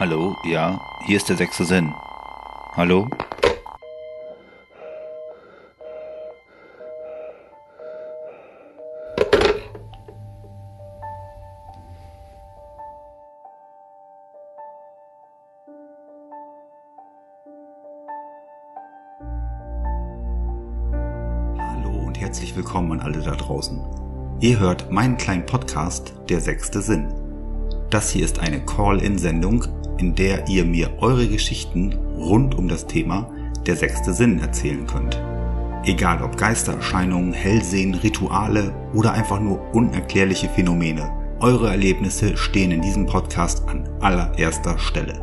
Hallo, ja, hier ist der sechste Sinn. Hallo? Hallo und herzlich willkommen an alle da draußen. Ihr hört meinen kleinen Podcast Der sechste Sinn. Das hier ist eine Call-in-Sendung, in der ihr mir eure Geschichten rund um das Thema Der sechste Sinn erzählen könnt. Egal ob Geistererscheinungen, Hellsehen, Rituale oder einfach nur unerklärliche Phänomene. Eure Erlebnisse stehen in diesem Podcast an allererster Stelle.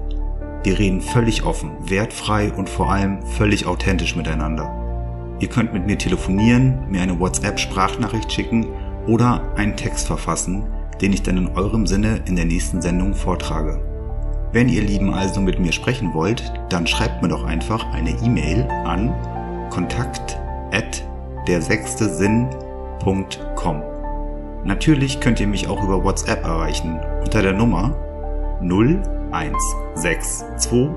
Wir reden völlig offen, wertfrei und vor allem völlig authentisch miteinander. Ihr könnt mit mir telefonieren, mir eine WhatsApp-Sprachnachricht schicken oder einen Text verfassen, den ich dann in eurem Sinne in der nächsten Sendung vortrage. Wenn ihr Lieben also mit mir sprechen wollt, dann schreibt mir doch einfach eine E-Mail an kontakt at der sechste Sinn.com. Natürlich könnt ihr mich auch über WhatsApp erreichen unter der Nummer 0162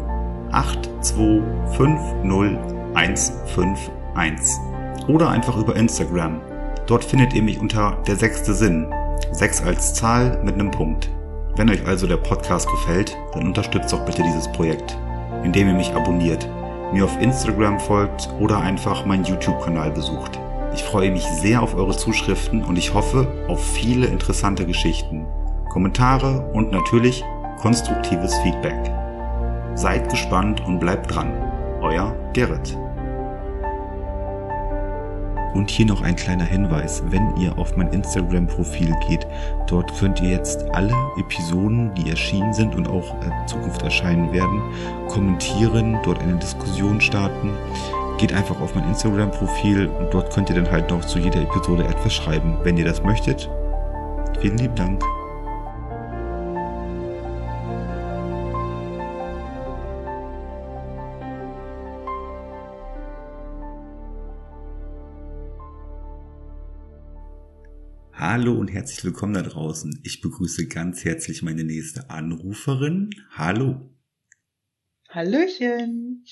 8250151 oder einfach über Instagram. Dort findet ihr mich unter der sechste Sinn. 6 als Zahl mit einem Punkt. Wenn euch also der Podcast gefällt, dann unterstützt doch bitte dieses Projekt, indem ihr mich abonniert, mir auf Instagram folgt oder einfach meinen YouTube-Kanal besucht. Ich freue mich sehr auf eure Zuschriften und ich hoffe auf viele interessante Geschichten, Kommentare und natürlich konstruktives Feedback. Seid gespannt und bleibt dran. Euer Gerrit. Und hier noch ein kleiner Hinweis, wenn ihr auf mein Instagram-Profil geht, dort könnt ihr jetzt alle Episoden, die erschienen sind und auch in Zukunft erscheinen werden, kommentieren, dort eine Diskussion starten. Geht einfach auf mein Instagram-Profil und dort könnt ihr dann halt noch zu jeder Episode etwas schreiben, wenn ihr das möchtet. Vielen lieben Dank. Hallo und herzlich willkommen da draußen. Ich begrüße ganz herzlich meine nächste Anruferin. Hallo. Hallöchen.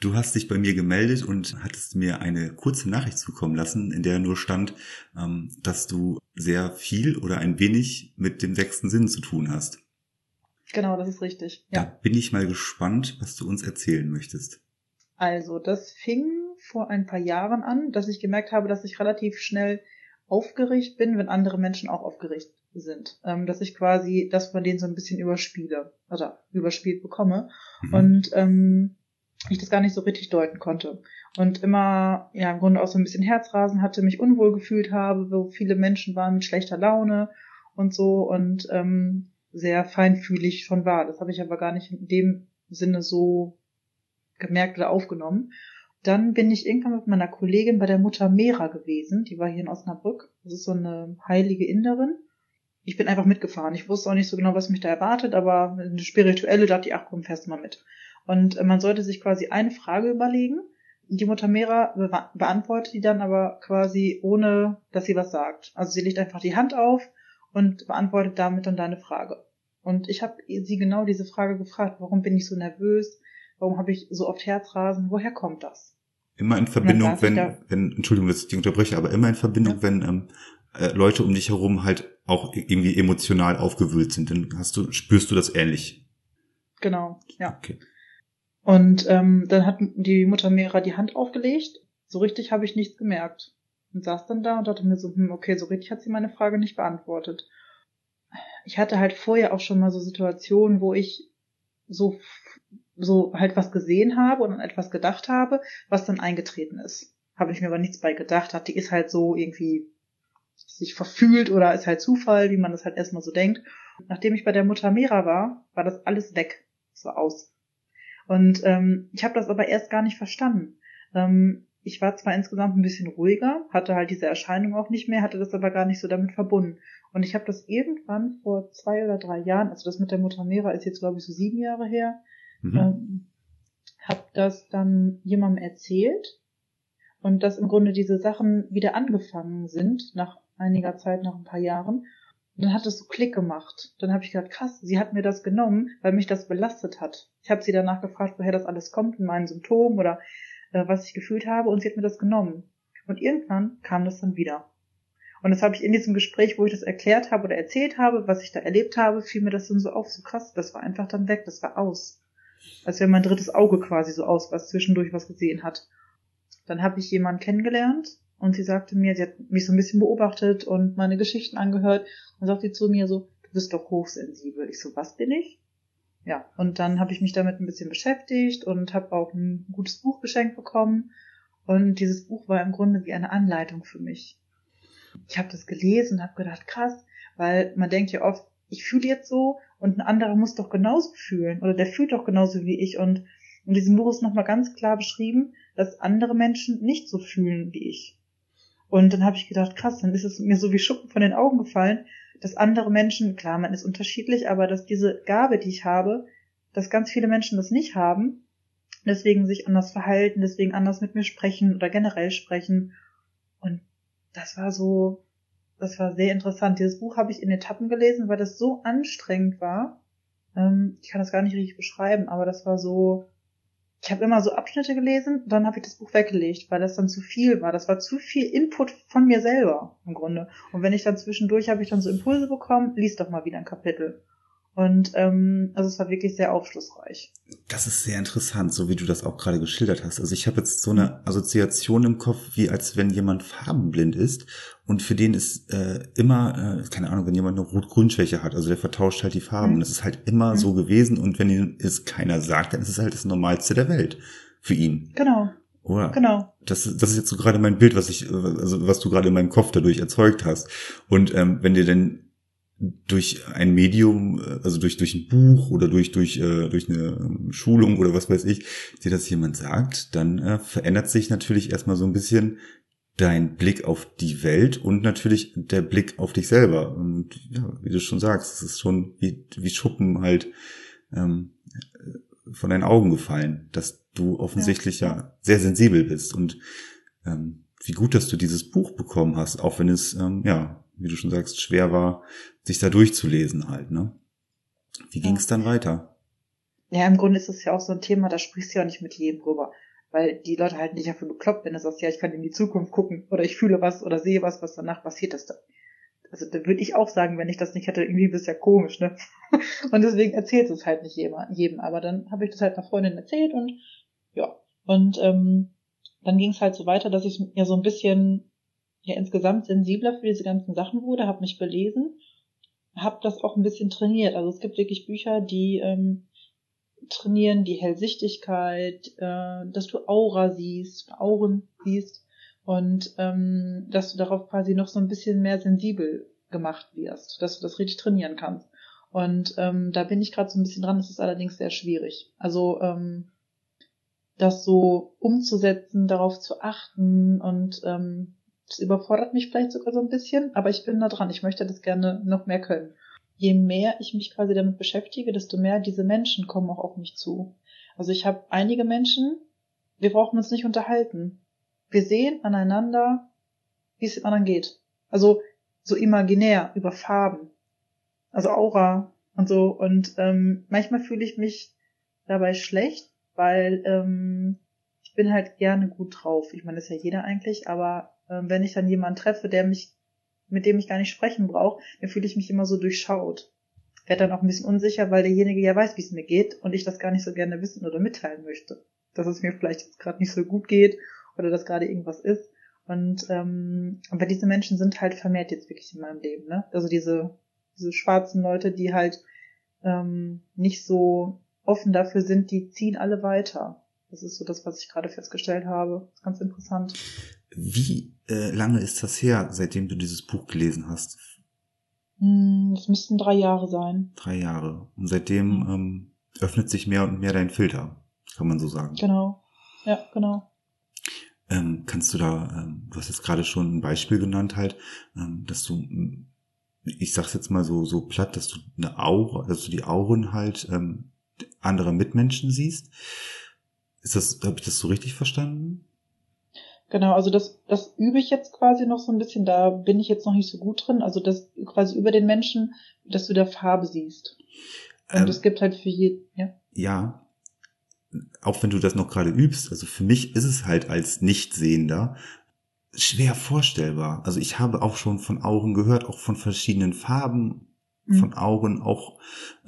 Du hast dich bei mir gemeldet und hattest mir eine kurze Nachricht zukommen lassen, in der nur stand, ähm, dass du sehr viel oder ein wenig mit dem sechsten Sinn zu tun hast. Genau, das ist richtig. Da Ja. bin ich mal gespannt, was du uns erzählen möchtest. Also, das fing vor ein paar Jahren an, dass ich gemerkt habe, dass ich relativ schnell aufgeregt bin, wenn andere Menschen auch aufgeregt sind. Ähm, dass ich quasi das von denen so ein bisschen überspiele oder überspielt bekomme. Mhm. Und ähm, ich das gar nicht so richtig deuten konnte. Und immer, ja, im Grunde auch so ein bisschen Herzrasen hatte, mich unwohl gefühlt habe, wo viele Menschen waren mit schlechter Laune und so und ähm, sehr feinfühlig schon war. Das habe ich aber gar nicht in dem Sinne so gemerkt oder aufgenommen. Dann bin ich irgendwann mit meiner Kollegin bei der Mutter Mera gewesen. Die war hier in Osnabrück. Das ist so eine heilige Inderin. Ich bin einfach mitgefahren. Ich wusste auch nicht so genau, was mich da erwartet, aber eine spirituelle dachte ich, ach komm, fährst du mal mit. Und äh, man sollte sich quasi eine Frage überlegen. Die Mutter Mera be beantwortet die dann aber quasi ohne, dass sie was sagt. Also sie legt einfach die Hand auf und beantwortet damit dann deine Frage. Und ich habe sie genau diese Frage gefragt, warum bin ich so nervös? Warum habe ich so oft Herzrasen? Woher kommt das? Immer in Verbindung, wenn, wenn, Entschuldigung, dass ich dich unterbreche, aber immer in Verbindung, Ja. wenn ähm, äh, Leute um dich herum halt auch irgendwie emotional aufgewühlt sind, dann hast du, spürst du das ähnlich. Genau, ja. Okay. Und ähm, dann hat die Mutter Mera die Hand aufgelegt. So richtig habe ich nichts gemerkt. Und saß dann da und dachte mir so, hm, okay, so richtig hat sie meine Frage nicht beantwortet. Ich hatte halt vorher auch schon mal so Situationen, wo ich so, so halt was gesehen habe und an etwas gedacht habe, was dann eingetreten ist. Habe ich mir aber nichts bei gedacht, hat die ist halt so irgendwie sich verfühlt oder ist halt Zufall, wie man das halt erstmal so denkt. Nachdem ich bei der Mutter Mera war, war das alles weg. War aus. Und ähm, ich habe das aber erst gar nicht verstanden. Ähm, ich war zwar insgesamt ein bisschen ruhiger, hatte halt diese Erscheinung auch nicht mehr, hatte das aber gar nicht so damit verbunden. Und ich habe das irgendwann vor zwei oder drei Jahren, also das mit der Mutter Mera ist jetzt glaube ich so sieben Jahre her, Mhm. ähm, habe das dann jemandem erzählt und dass im Grunde diese Sachen wieder angefangen sind nach einiger Zeit, nach ein paar Jahren. Und dann hat es so Klick gemacht. Dann habe ich gedacht, krass, sie hat mir das genommen, weil mich das belastet hat. Ich habe sie danach gefragt, woher das alles kommt, in meinen Symptomen oder äh, was ich gefühlt habe, und sie hat mir das genommen. Und irgendwann kam das dann wieder. Und das habe ich in diesem Gespräch, wo ich das erklärt habe oder erzählt habe, was ich da erlebt habe, fiel mir das dann so auf, so krass, das war einfach dann weg, das war aus. Als wenn mein drittes Auge quasi so aus, was zwischendurch was gesehen hat. Dann habe ich jemanden kennengelernt und sie sagte mir, sie hat mich so ein bisschen beobachtet und meine Geschichten angehört und sagte zu mir so, du bist doch hochsensibel. Ich so, was bin ich? Ja, und dann habe ich mich damit ein bisschen beschäftigt und habe auch ein gutes Buch geschenkt bekommen. Und dieses Buch war im Grunde wie eine Anleitung für mich ich habe das gelesen und habe gedacht, krass, weil man denkt ja oft, ich fühle jetzt so und ein anderer muss doch genauso fühlen oder der fühlt doch genauso wie ich und in diesem Buch ist nochmal ganz klar beschrieben, dass andere Menschen nicht so fühlen wie ich. Und dann habe ich gedacht, krass, dann ist es mir so wie Schuppen von den Augen gefallen, dass andere Menschen, klar, man ist unterschiedlich, aber dass diese Gabe, die ich habe, dass ganz viele Menschen das nicht haben, deswegen sich anders verhalten, deswegen anders mit mir sprechen oder generell sprechen. Und das war so, das war sehr interessant. Dieses Buch habe ich in Etappen gelesen, weil das so anstrengend war. Ähm, ich kann das gar nicht richtig beschreiben, aber das war so, ich habe immer so Abschnitte gelesen, dann habe ich das Buch weggelegt, weil das dann zu viel war. Das war zu viel Input von mir selber im Grunde. Und wenn ich dann zwischendurch habe ich dann so Impulse bekommen, lies doch mal wieder ein Kapitel. Und ähm, also es war wirklich sehr aufschlussreich. Das ist sehr interessant, so wie du das auch gerade geschildert hast. Also ich habe jetzt so eine Assoziation im Kopf, wie als wenn jemand farbenblind ist und für den ist äh, immer, äh, keine Ahnung, wenn jemand eine Rot-Grün-Schwäche hat, also der vertauscht halt die Farben. Mhm. Das ist halt immer mhm. so gewesen und wenn es keiner sagt, dann ist es halt das Normalste der Welt für ihn. Genau. Oder? Genau. Das, das ist jetzt so gerade mein Bild, was ich, also was du gerade in meinem Kopf dadurch erzeugt hast. Und ähm, wenn dir denn durch ein Medium, also durch durch ein Buch oder durch durch äh, durch eine Schulung oder was weiß ich, dir das jemand sagt, dann äh, verändert sich natürlich erstmal so ein bisschen dein Blick auf die Welt und natürlich der Blick auf dich selber. Und ja, wie du schon sagst, es ist schon wie, wie Schuppen halt ähm, von deinen Augen gefallen, dass du offensichtlich ja, ja sehr sensibel bist und ähm, wie gut, dass du dieses Buch bekommen hast, auch wenn es ähm, ja wie du schon sagst, schwer war, sich da durchzulesen halt, ne? Wie ging es dann weiter? Ja, im Grunde ist es ja auch so ein Thema, da sprichst du ja auch nicht mit jedem drüber. Weil die Leute halten dich ja für bekloppt, wenn du sagst, ja, ich kann in die Zukunft gucken oder ich fühle was oder sehe was, was danach passiert ist. Also da würde ich auch sagen, wenn ich das nicht hätte, irgendwie bist ja komisch, ne? Und deswegen erzählt es halt nicht jedem. Aber dann habe ich das halt einer Freundin erzählt und ja. Und ähm, dann ging es halt so weiter, dass ich mir so ein bisschen ja insgesamt sensibler für diese ganzen Sachen wurde, habe mich belesen, habe das auch ein bisschen trainiert. Also es gibt wirklich Bücher, die ähm, trainieren die Hellsichtigkeit, äh, dass du Aura siehst, Auren siehst und ähm, dass du darauf quasi noch so ein bisschen mehr sensibel gemacht wirst, dass du das richtig trainieren kannst. Und ähm, da bin ich gerade so ein bisschen dran, das ist allerdings sehr schwierig. Also ähm, das so umzusetzen, darauf zu achten und ähm, das überfordert mich vielleicht sogar so ein bisschen, aber ich bin da dran. Ich möchte das gerne noch mehr können. Je mehr ich mich quasi damit beschäftige, desto mehr diese Menschen kommen auch auf mich zu. Also ich habe einige Menschen, wir brauchen uns nicht unterhalten. Wir sehen aneinander, wie es dem anderen geht. Also so imaginär über Farben. Also Aura und so. Und ähm, manchmal fühle ich mich dabei schlecht, weil ähm, ich bin halt gerne gut drauf. Ich meine, das ist ja jeder eigentlich, aber wenn ich dann jemanden treffe, der mich, mit dem ich gar nicht sprechen brauche, dann fühle ich mich immer so durchschaut. Werde dann auch ein bisschen unsicher, weil derjenige ja weiß, wie es mir geht und ich das gar nicht so gerne wissen oder mitteilen möchte. Dass es mir vielleicht jetzt gerade nicht so gut geht oder dass gerade irgendwas ist. Und ähm, aber diese Menschen sind halt vermehrt jetzt wirklich in meinem Leben, ne? Also diese, diese schwarzen Leute, die halt ähm, nicht so offen dafür sind, die ziehen alle weiter. Das ist so das, was ich gerade festgestellt habe. Ganz interessant. Wie äh, lange ist das her, seitdem du dieses Buch gelesen hast? Hm, es müssten drei Jahre sein. Drei Jahre. Und seitdem ähm, öffnet sich mehr und mehr dein Filter, kann man so sagen. Genau. Ja, genau. Ähm, kannst du da, ähm, du hast jetzt gerade schon ein Beispiel genannt halt, ähm, dass du, ich sag's jetzt mal so so platt, dass du eine Aura, dass du die Auren halt ähm, anderer Mitmenschen siehst. Ist das, habe ich das so richtig verstanden? Genau, also das, das übe ich jetzt quasi noch so ein bisschen, da bin ich jetzt noch nicht so gut drin. Also das quasi über den Menschen, dass du da Farbe siehst. Und es gibt halt für jeden, ja. Ja, auch wenn du das noch gerade übst, also für mich ist es halt als Nichtsehender schwer vorstellbar. Also ich habe auch schon von Augen gehört, auch von verschiedenen Farben Mhm. von Augen, auch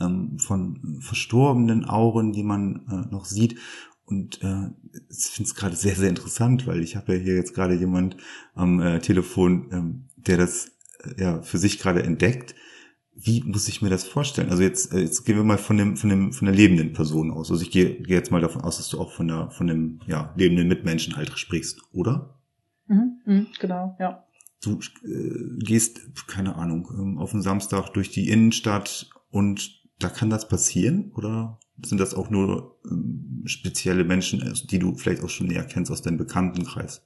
ähm, von verstorbenen Augen, die man äh, noch sieht. Und äh, ich finde es gerade sehr, sehr interessant, weil ich habe ja hier jetzt gerade jemand am äh, Telefon, ähm, der das äh, ja für sich gerade entdeckt. Wie muss ich mir das vorstellen? Also jetzt, äh, jetzt gehen wir mal von dem, von dem, von der lebenden Person aus. Also ich gehe, gehe jetzt mal davon aus, dass du auch von der, von dem ja, lebenden Mitmenschen halt sprichst, oder? Mhm. Mhm. Genau, ja. du äh, gehst, keine Ahnung, ähm, auf einen Samstag durch die Innenstadt und da kann das passieren? Oder sind das auch nur ähm, spezielle Menschen, äh, die du vielleicht auch schon näher kennst aus deinem Bekanntenkreis?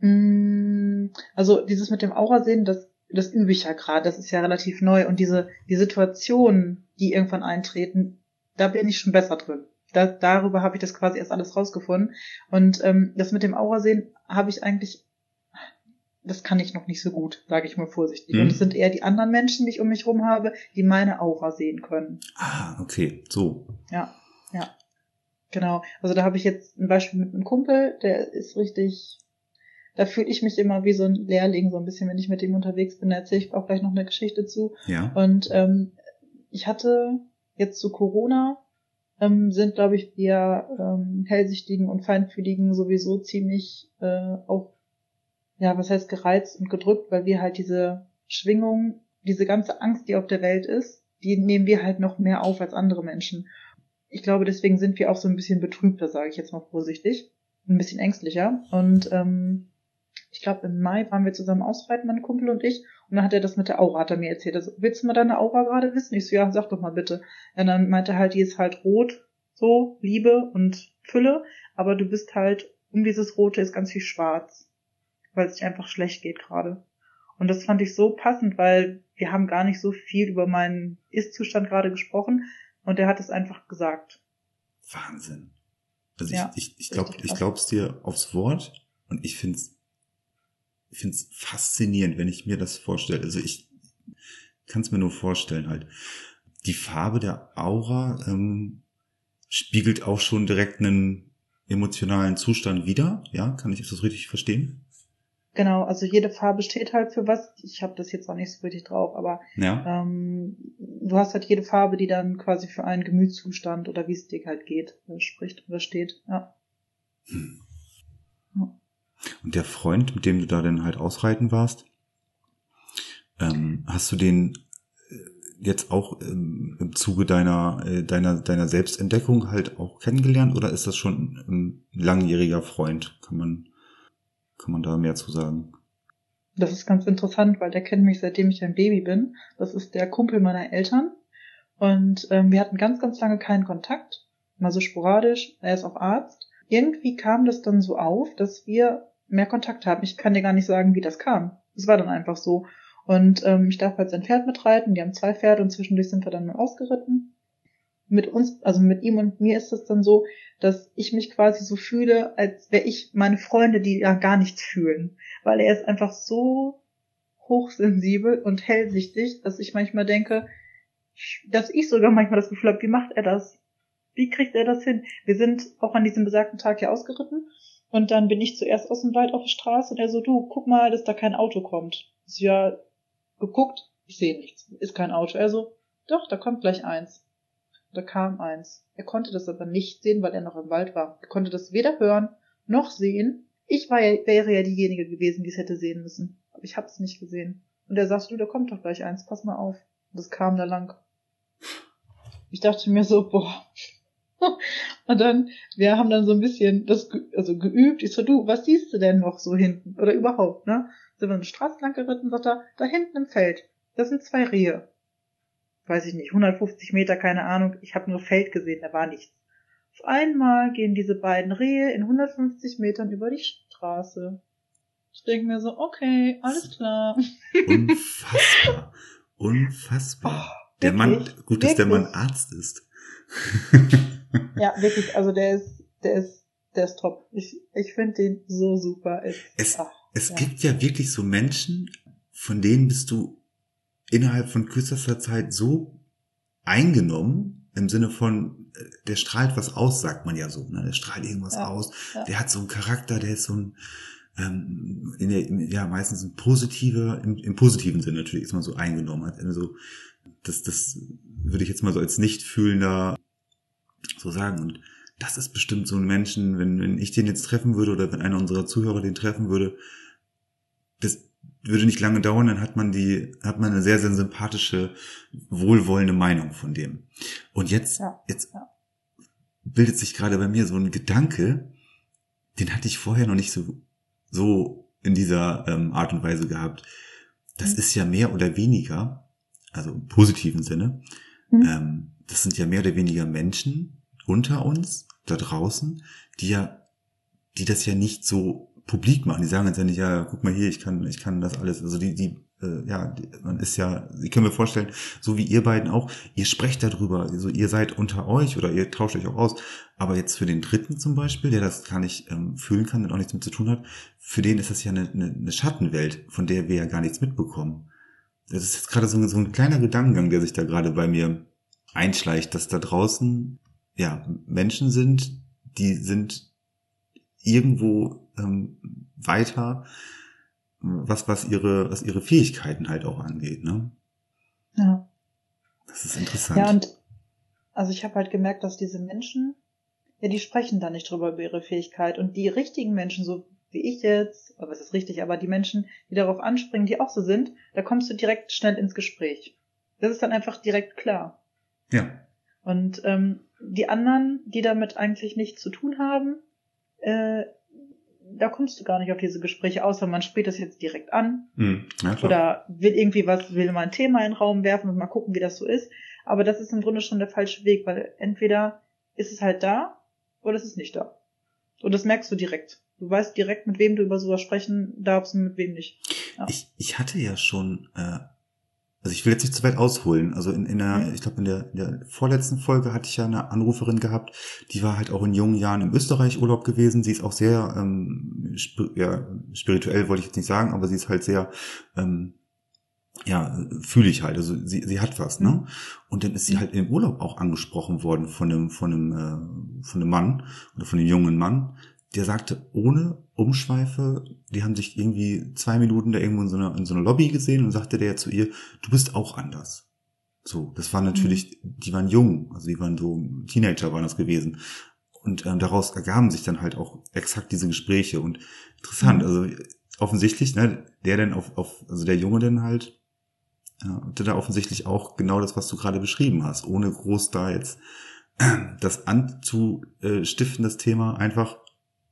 Mm, Also dieses mit dem Aura sehen, das, das übe ich ja gerade, das ist ja relativ neu. Und diese, die Situationen, die irgendwann eintreten, da bin ich schon besser drin. Da, darüber habe ich das quasi erst alles rausgefunden. Und ähm, das mit dem Aura sehen habe ich eigentlich, das kann ich noch nicht so gut, sage ich mal vorsichtig. Mhm. Und es sind eher die anderen Menschen, die ich um mich rum habe, die meine Aura sehen können. Ah, okay, so. Ja, ja. Genau. Also da habe ich jetzt ein Beispiel mit einem Kumpel, der ist richtig, da fühle ich mich immer wie so ein Lehrling, so ein bisschen, wenn ich mit ihm unterwegs bin. Da erzähle ich auch gleich noch eine Geschichte zu. Ja. Und ähm, ich hatte jetzt zu Corona, ähm, sind, glaube ich, wir ähm, Hellsichtigen und Feinfühligen sowieso ziemlich äh, auch, ja, was heißt gereizt und gedrückt, weil wir halt diese Schwingung, diese ganze Angst, die auf der Welt ist, die nehmen wir halt noch mehr auf als andere Menschen. Ich glaube, deswegen sind wir auch so ein bisschen betrübter, sage ich jetzt mal vorsichtig. Ein bisschen ängstlicher. Und ähm, ich glaube, im Mai waren wir zusammen ausreiten, mein Kumpel und ich. Und dann hat er das mit der Aura, hat er mir erzählt. Also, willst du mal deine Aura gerade wissen? Ich so, ja, sag doch mal bitte. Und dann meinte er halt, die ist halt rot, so, Liebe und Fülle. Aber du bist halt, um dieses Rote ist ganz viel schwarz. Weil es dich einfach schlecht geht gerade. Und das fand ich so passend, weil wir haben gar nicht so viel über meinen Ist-Zustand gerade gesprochen. Und er hat es einfach gesagt. Wahnsinn. Also Ja, ich, ich, ich glaube, ich glaub's dir aufs Wort und ich find's, ich find's faszinierend, wenn ich mir das vorstelle. Also ich kann es mir nur vorstellen halt. Die Farbe der Aura ähm, spiegelt auch schon direkt einen emotionalen Zustand wider. Ja, kann ich das richtig verstehen? Genau, also jede Farbe steht halt für was. Ich habe das jetzt auch nicht so richtig drauf, aber Ja. ähm, du hast halt jede Farbe, die dann quasi für einen Gemütszustand oder wie es dir halt geht, äh, spricht oder steht. Ja. Und der Freund, mit dem du da dann halt ausreiten warst, ähm, hast du den äh, jetzt auch ähm, im Zuge deiner, äh, deiner, deiner Selbstentdeckung halt auch kennengelernt oder ist das schon ein langjähriger Freund? Kann man, kann man da mehr zu sagen? Das ist ganz interessant, weil der kennt mich seitdem ich ein Baby bin. Das ist der Kumpel meiner Eltern. Und ähm, wir hatten ganz, ganz lange keinen Kontakt. Mal so sporadisch. Er ist auch Arzt. Irgendwie kam das dann so auf, dass wir mehr Kontakt haben. Ich kann dir gar nicht sagen, wie das kam. Es war dann einfach so. Und ähm, ich darf halt sein Pferd mitreiten. Die haben zwei Pferde und zwischendurch sind wir dann mal ausgeritten. Mit uns, also mit ihm und mir ist es dann so, dass ich mich quasi so fühle, als wäre ich meine Freunde, die ja gar nichts fühlen weil er ist einfach so hochsensibel und hellsichtig, dass ich manchmal denke, dass ich sogar manchmal das Gefühl habe, wie macht er das? Wie kriegt er das hin? Wir sind auch an diesem besagten Tag hier ausgeritten und dann bin ich zuerst aus dem Wald auf der Straße und er so, du, guck mal, dass da kein Auto kommt. So, ja, geguckt, ich sehe nichts, ist kein Auto. Er so, doch, da kommt gleich eins. Da kam eins. Er konnte das aber nicht sehen, weil er noch im Wald war. Er konnte das weder hören noch sehen. Ich war ja, wäre ja diejenige gewesen, die es hätte sehen müssen. Aber ich habe es nicht gesehen. Und er sagte, du, da kommt doch gleich eins, pass mal auf. Und das kam da lang. Ich dachte mir so, boah. Und dann, wir haben dann so ein bisschen das, also geübt. Ich so, du, was siehst du denn noch so hinten? Oder überhaupt, ne? Sind wir eine Straße lang geritten, sagt er, da hinten im Feld, das sind zwei Rehe. Weiß ich nicht, 150 Meter, keine Ahnung. Ich habe nur Feld gesehen, da war nichts. Auf einmal gehen diese beiden Rehe in 150 Metern über die Straße. Ich denke mir so, okay, alles klar. Unfassbar. Unfassbar. Oh, der Mann, gut, dass der Mann. Arzt ist. Ja, wirklich, also der ist, der ist, der ist top. Ich, ich finde den so super. Es, es, ach, es ja. gibt ja wirklich so Menschen, von denen bist du innerhalb von kürzester Zeit so eingenommen, im Sinne von, äh, der strahlt was aus, sagt man ja so, ne? Der strahlt irgendwas ja, aus. Ja. Der hat so einen Charakter, der ist so ein, ähm, in der, ja, meistens ein positiver, im, im positiven Sinne natürlich ist man so eingenommen hat. Also, das, das würde ich jetzt mal so als nicht fühlender so sagen. Und das ist bestimmt so ein Menschen, wenn, wenn ich den jetzt treffen würde oder wenn einer unserer Zuhörer den treffen würde, würde nicht lange dauern, dann hat man die, hat man eine sehr, sehr sympathische, wohlwollende Meinung von dem. Und jetzt, ja, jetzt ja. bildet sich gerade bei mir so ein Gedanke, den hatte ich vorher noch nicht so, so in dieser ähm, Art und Weise gehabt. Das mhm. ist ja mehr oder weniger, also im positiven Sinne, mhm. ähm, das sind ja mehr oder weniger Menschen unter uns, da draußen, die ja, die das ja nicht so publik machen. Die sagen jetzt ja nicht, ja, guck mal hier, ich kann, ich kann das alles. Also die, die, äh, ja, die, man ist ja, ich kann mir vorstellen, so wie ihr beiden auch, ihr sprecht darüber, also ihr seid unter euch oder ihr tauscht euch auch aus. Aber jetzt für den Dritten zum Beispiel, der das gar nicht ähm, fühlen kann und auch nichts mit zu tun hat, für den ist das ja eine, eine, eine Schattenwelt, von der wir ja gar nichts mitbekommen. Das ist jetzt gerade so, so ein kleiner Gedankengang, der sich da gerade bei mir einschleicht, dass da draußen ja Menschen sind, die sind irgendwo ähm, weiter, was was ihre was ihre Fähigkeiten halt auch angeht, ne? Ja. Das ist interessant. Ja und also ich habe halt gemerkt, dass diese Menschen ja, die sprechen da nicht drüber über ihre Fähigkeit und die richtigen Menschen, so wie ich jetzt, aber es ist richtig, aber die Menschen, die darauf anspringen, die auch so sind, da kommst du direkt schnell ins Gespräch. Das ist dann einfach direkt klar. Ja. Und ähm, die anderen, die damit eigentlich nichts zu tun haben, äh, da kommst du gar nicht auf diese Gespräche, außer man spielt das jetzt direkt an. Mhm. Ja, oder will irgendwie was, will mal ein Thema in den Raum werfen und mal gucken, wie das so ist. Aber das ist im Grunde schon der falsche Weg, weil entweder ist es halt da oder es ist nicht da. Und das merkst du direkt. Du weißt direkt, mit wem du über sowas sprechen darfst und mit wem nicht. Ja. Ich, ich hatte ja schon äh, also ich will jetzt nicht zu weit ausholen. Also in, in der, mhm. ich glaube in der, in der vorletzten Folge hatte ich ja eine Anruferin gehabt, die war halt auch in jungen Jahren im Österreich Urlaub gewesen. Sie ist auch sehr ähm, sp ja, spirituell, wollte ich jetzt nicht sagen, aber sie ist halt sehr ähm, ja, fühle ich halt. Also sie, sie hat was, ne? Mhm. Und dann ist sie mhm. halt im Urlaub auch angesprochen worden von einem, von einem, äh, von einem Mann oder von einem jungen Mann, der sagte, ohne Umschweife, die haben sich irgendwie zwei Minuten da irgendwo in so einer, in so einer Lobby gesehen und sagte der zu ihr, du bist auch anders. So, das war natürlich, mhm. die waren jung, also die waren so Teenager waren das gewesen. Und ähm, daraus ergaben sich dann halt auch exakt diese Gespräche und interessant, mhm. also offensichtlich, ne, der denn auf, auf, also der Junge dann halt, ja, hatte da offensichtlich auch genau das, was du gerade beschrieben hast, ohne groß da jetzt das anzustiften, das Thema, einfach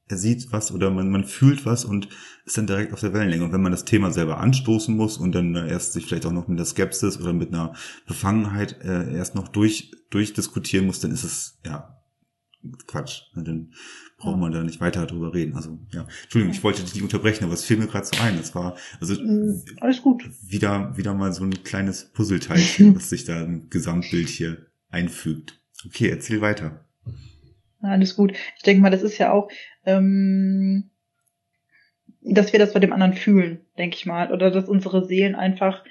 er sieht was oder man, man fühlt was und ist dann direkt auf der Wellenlänge. Und wenn man das Thema selber anstoßen muss und dann erst sich vielleicht auch noch mit der Skepsis oder mit einer Befangenheit äh, erst noch durch durchdiskutieren muss, dann ist es ja Quatsch. Dann braucht man da nicht weiter drüber reden. Also ja, Entschuldigung, ich wollte dich nicht unterbrechen, aber es fiel mir gerade so ein. Das war also mm, alles gut. Wieder wieder mal so ein kleines Puzzleteilchen, was sich da im Gesamtbild hier einfügt. Okay, erzähl weiter. Alles gut. Ich denke mal, das ist ja auch, ähm, dass wir das bei dem anderen fühlen, denke ich mal. Oder dass unsere Seelen einfach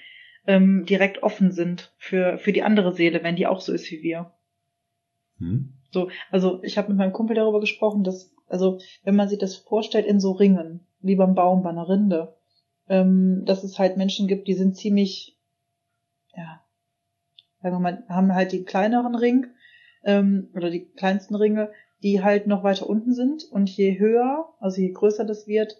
ähm, direkt offen sind für, für die andere Seele, wenn die auch so ist wie wir. Hm. So, also ich habe mit meinem Kumpel darüber gesprochen, dass, also wenn man sich das vorstellt in so Ringen, wie beim Baum bei einer Rinde, ähm, dass es halt Menschen gibt, die sind ziemlich, ja, sagen wir mal, haben halt den kleineren Ring ähm, oder die kleinsten Ringe, die halt noch weiter unten sind. Und je höher, also je größer das wird,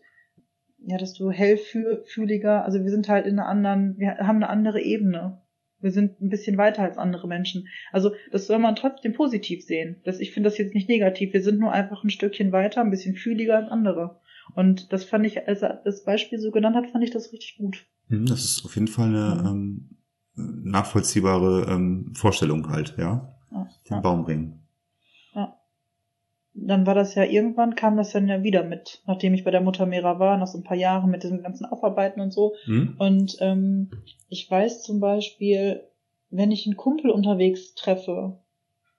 ja, desto hellfühliger, also wir sind halt in einer anderen, wir haben eine andere Ebene. Wir sind ein bisschen weiter als andere Menschen. Also das soll man trotzdem positiv sehen. Das, ich finde das jetzt nicht negativ. Wir sind nur einfach ein Stückchen weiter, ein bisschen fühliger als andere. Und das fand ich, als er das Beispiel so genannt hat, fand ich das richtig gut. Hm, das ist auf jeden Fall eine ähm, nachvollziehbare ähm, Vorstellung halt, ja ja, den ja. Baumring. Dann war das ja irgendwann, kam das dann ja wieder mit, nachdem ich bei der Mutter Mera war, nach so ein paar Jahren mit diesem ganzen Aufarbeiten und so. Hm? Und ähm, ich weiß zum Beispiel, wenn ich einen Kumpel unterwegs treffe,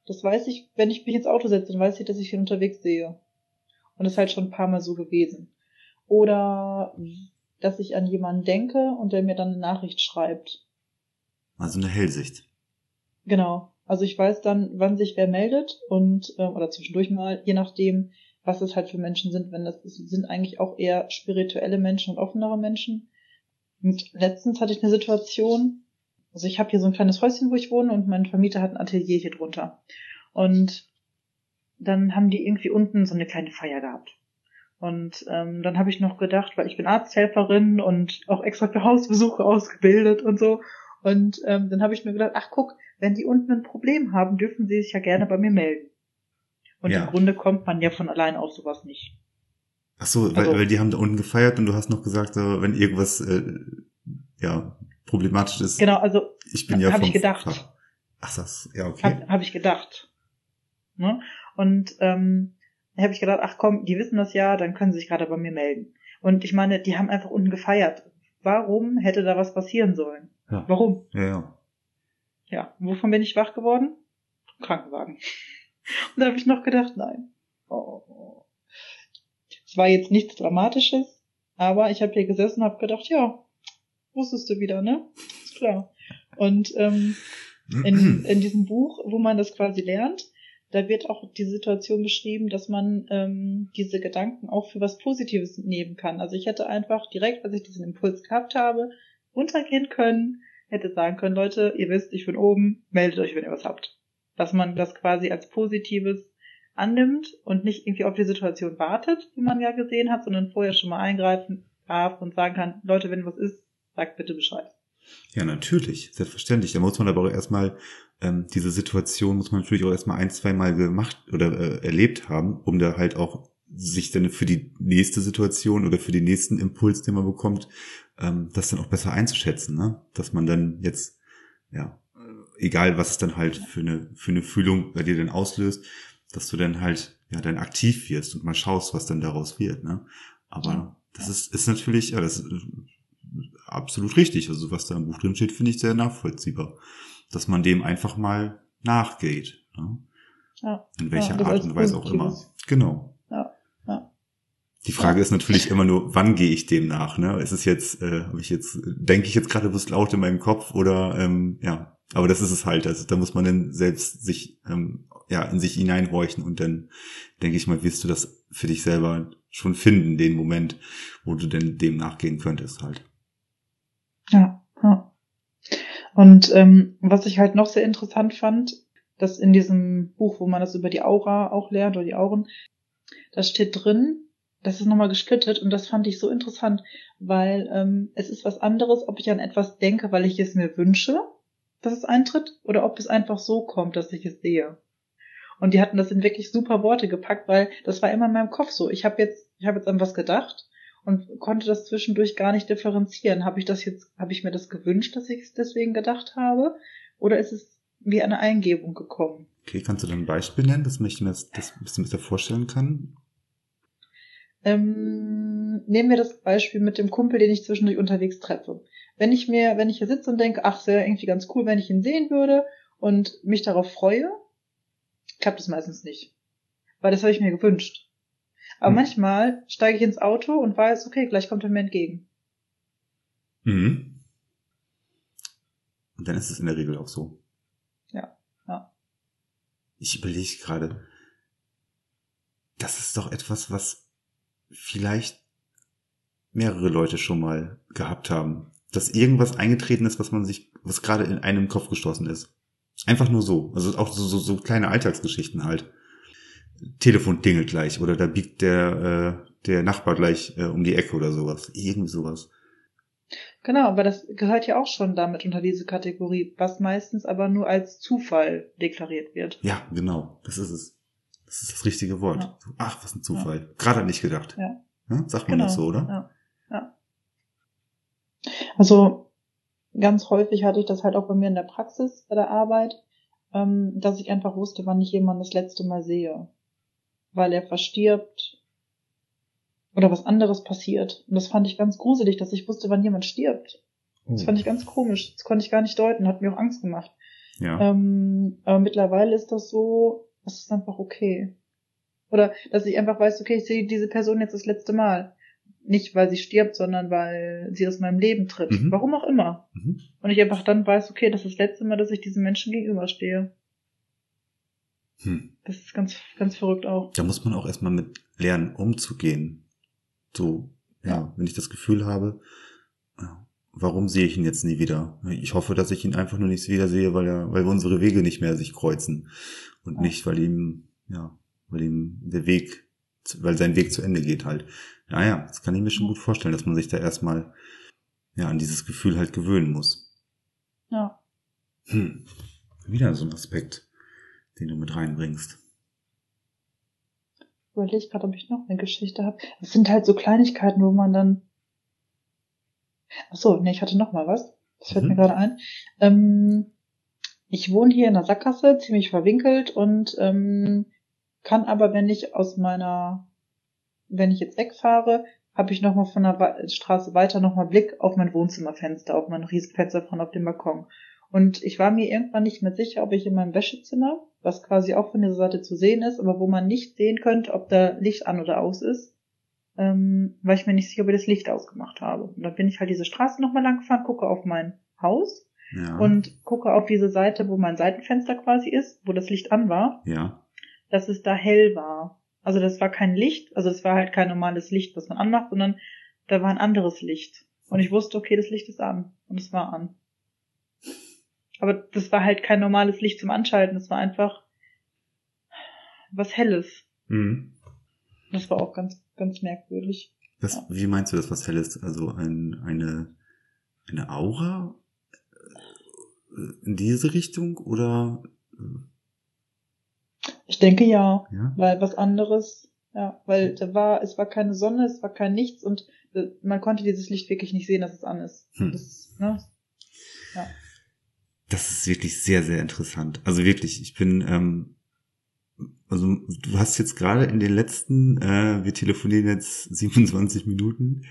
das weiß ich, wenn ich mich ins Auto setze, dann weiß ich, dass ich ihn unterwegs sehe. Und das ist halt schon ein paar Mal so gewesen. Oder dass ich an jemanden denke und der mir dann eine Nachricht schreibt. Also eine Hellsicht. Genau. Also ich weiß dann, wann sich wer meldet und äh, oder zwischendurch mal, je nachdem, was es halt für Menschen sind. Wenn das ist, sind eigentlich auch eher spirituelle Menschen und offenere Menschen. Und letztens hatte ich eine Situation, also ich habe hier so ein kleines Häuschen, wo ich wohne und mein Vermieter hat ein Atelier hier drunter. Und dann haben die irgendwie unten so eine kleine Feier gehabt. Und ähm, dann habe ich noch gedacht, weil ich bin Arzthelferin und auch extra für Hausbesuche ausgebildet und so. Und ähm, dann habe ich mir gedacht, ach guck, wenn die unten ein Problem haben, dürfen sie sich ja gerne bei mir melden. Und ja. im Grunde kommt man ja von allein auf sowas nicht. Ach so, weil, also, weil die haben da unten gefeiert und du hast noch gesagt, wenn irgendwas äh, ja problematisch ist. Genau, also ich bin ja habe ich gedacht. Ach das, ja okay. Habe hab ich gedacht. Ne? Und ähm, habe ich gedacht, ach komm, die wissen das ja, dann können sie sich gerade bei mir melden. Und ich meine, die haben einfach unten gefeiert. Warum hätte da was passieren sollen? Ja. Warum? Ja, ja. Ja, wovon bin ich wach geworden? Krankenwagen. Und dann habe ich noch gedacht, nein. Oh. Es war jetzt nichts Dramatisches, aber ich habe hier gesessen und habe gedacht, ja, wusstest du wieder, ne? Ist klar. Und ähm, in, in diesem Buch, wo man das quasi lernt, da wird auch die Situation beschrieben, dass man ähm, diese Gedanken auch für was Positives nehmen kann. Also ich hätte einfach direkt, als ich diesen Impuls gehabt habe, runtergehen können, hätte sagen können, Leute, ihr wisst, ich bin oben, meldet euch, wenn ihr was habt. Dass man das quasi als Positives annimmt und nicht irgendwie auf die Situation wartet, wie man ja gesehen hat, sondern vorher schon mal eingreifen darf und sagen kann, Leute, wenn was ist, sagt bitte Bescheid. Ja, natürlich, selbstverständlich. Da muss man aber auch erstmal ähm, diese Situation muss man natürlich auch erstmal ein, zwei Mal gemacht oder äh, erlebt haben, um da halt auch sich dann für die nächste Situation oder für den nächsten Impuls, den man bekommt, ähm, das dann auch besser einzuschätzen, ne? Dass man dann jetzt, ja, egal was es dann halt für eine, für eine Fühlung bei dir dann auslöst, dass du dann halt, ja, dann aktiv wirst und mal schaust, was dann daraus wird, ne? Aber das ist, ist natürlich, ja, das ist absolut richtig. Also was da im Buch drin steht, finde ich sehr nachvollziehbar dass man dem einfach mal nachgeht. Ne? Ja. In welcher ja, Art und Weise auch immer. Genau. Die Frage ist natürlich immer nur, wann gehe ich dem nach? Ne? Ist es jetzt, äh, habe ich jetzt, denke ich jetzt gerade was laut in meinem Kopf oder ähm, ja. Aber das ist es halt. Also da muss man dann selbst sich ähm, ja in sich hineinhorchen und dann denke ich mal, wirst du das für dich selber schon finden, den Moment, wo du denn dem nachgehen könntest halt. Ja. ja. Und ähm, was ich halt noch sehr interessant fand, dass in diesem Buch, wo man das über die Aura auch lernt oder die Auren, da steht drin, das ist nochmal gesplittet und das fand ich so interessant, weil ähm, es ist was anderes, ob ich an etwas denke, weil ich es mir wünsche, dass es eintritt, oder ob es einfach so kommt, dass ich es sehe. Und die hatten das in wirklich super Worte gepackt, weil das war immer in meinem Kopf so. Ich habe jetzt, ich habe jetzt an was gedacht und konnte das zwischendurch gar nicht differenzieren. Habe ich das jetzt, habe ich mir das gewünscht, dass ich es deswegen gedacht habe? Oder ist es wie eine Eingebung gekommen? Okay, kannst du dann ein Beispiel nennen, dass ich mir das, das ein bisschen besser vorstellen kann? Ähm, nehmen wir das Beispiel mit dem Kumpel, den ich zwischendurch unterwegs treffe. Wenn ich mir, wenn ich hier sitze und denke, ach, wäre irgendwie ganz cool, wenn ich ihn sehen würde und mich darauf freue, klappt es meistens nicht. Weil das habe ich mir gewünscht. Aber hm. manchmal steige ich ins Auto und weiß, okay, gleich kommt er mir entgegen. Mhm. Und dann ist es in der Regel auch so. Ja, ja. Ich überlege gerade, das ist doch etwas, was vielleicht mehrere Leute schon mal gehabt haben. Dass irgendwas eingetreten ist, was man sich, was gerade in einem Kopf gestoßen ist. Einfach nur so. Also auch so, so, so kleine Alltagsgeschichten halt. Telefon dingelt gleich oder da biegt der, äh, der Nachbar gleich äh, um die Ecke oder sowas. Irgendwie sowas. Genau, aber das gehört ja auch schon damit unter diese Kategorie, was meistens aber nur als Zufall deklariert wird. Ja, genau. Das ist es. Das ist das richtige Wort. Ja. Ach, was ein Zufall. Ja. Gerade nicht gedacht. Ja. ja sagt man genau. das so, oder? Ja. ja. Also ganz häufig hatte ich das halt auch bei mir in der Praxis, bei der Arbeit, ähm, dass ich einfach wusste, wann ich jemanden das letzte Mal sehe weil er verstirbt oder was anderes passiert. Und das fand ich ganz gruselig, dass ich wusste, wann jemand stirbt. Das fand ich ganz komisch. Das konnte ich gar nicht deuten, hat mir auch Angst gemacht. Ja. Ähm, aber mittlerweile ist das so, es ist einfach okay. Oder dass ich einfach weiß, okay, ich sehe diese Person jetzt das letzte Mal. Nicht, weil sie stirbt, sondern weil sie aus meinem Leben tritt. Mhm. Warum auch immer. Mhm. Und ich einfach dann weiß, okay, das ist das letzte Mal, dass ich diesem Menschen gegenüberstehe. Hm. Das ist ganz, ganz verrückt auch. Da muss man auch erstmal mit lernen, umzugehen. So, ja, Ja. wenn ich das Gefühl habe, ja, warum sehe ich ihn jetzt nie wieder? Ich hoffe, dass ich ihn einfach nur nicht wieder sehe, weil er, weil unsere Wege nicht mehr sich kreuzen. Und nicht, weil ihm, ja, weil ihm der Weg, weil sein Weg zu Ende geht halt. Ja, ja, das kann ich mir schon gut vorstellen, dass man sich da erstmal, ja, an dieses Gefühl halt gewöhnen muss. Ja. Hm. Wieder so ein Aspekt, den du mit reinbringst. Überlege gerade, ob ich noch eine Geschichte habe. Es sind halt so Kleinigkeiten, wo man dann. Ach so, nee, ich hatte noch mal was. Das fällt Mhm. mir gerade ein. Ähm, ich wohne hier in der Sackgasse, ziemlich verwinkelt und ähm, kann aber, wenn ich aus meiner, wenn ich jetzt wegfahre, habe ich noch mal von der Straße weiter noch mal Blick auf mein Wohnzimmerfenster, auf mein Riesenfenster von auf dem Balkon. Und ich war mir irgendwann nicht mehr sicher, ob ich in meinem Wäschezimmer, was quasi auch von dieser Seite zu sehen ist, aber wo man nicht sehen könnte, ob da Licht an oder aus ist, ähm, weil ich mir nicht sicher, ob ich das Licht ausgemacht habe. Und dann bin ich halt diese Straße nochmal lang gefahren, gucke auf mein Haus Ja. und gucke auf diese Seite, wo mein Seitenfenster quasi ist, wo das Licht an war, ja. dass es da hell war. Also das war kein Licht, also das war halt kein normales Licht, was man anmacht, sondern da war ein anderes Licht. Und ich wusste, okay, das Licht ist an. Und es war an. Aber das war halt kein normales Licht zum Anschalten, es war einfach was Helles. Mhm. Das war auch ganz, ganz merkwürdig. Was, Ja. Wie meinst du das, was Helles? Also ein, eine, eine Aura äh, in diese Richtung oder äh, Ich denke ja, ja? weil was anderes, ja, weil da war, es war keine Sonne, es war kein Nichts und äh, man konnte dieses Licht wirklich nicht sehen, dass es an ist. Hm. Das, ne? Ja. Das ist wirklich sehr, sehr interessant. Also wirklich, ich bin, ähm, also du hast jetzt gerade in den letzten, äh, wir telefonieren jetzt 27 Minuten,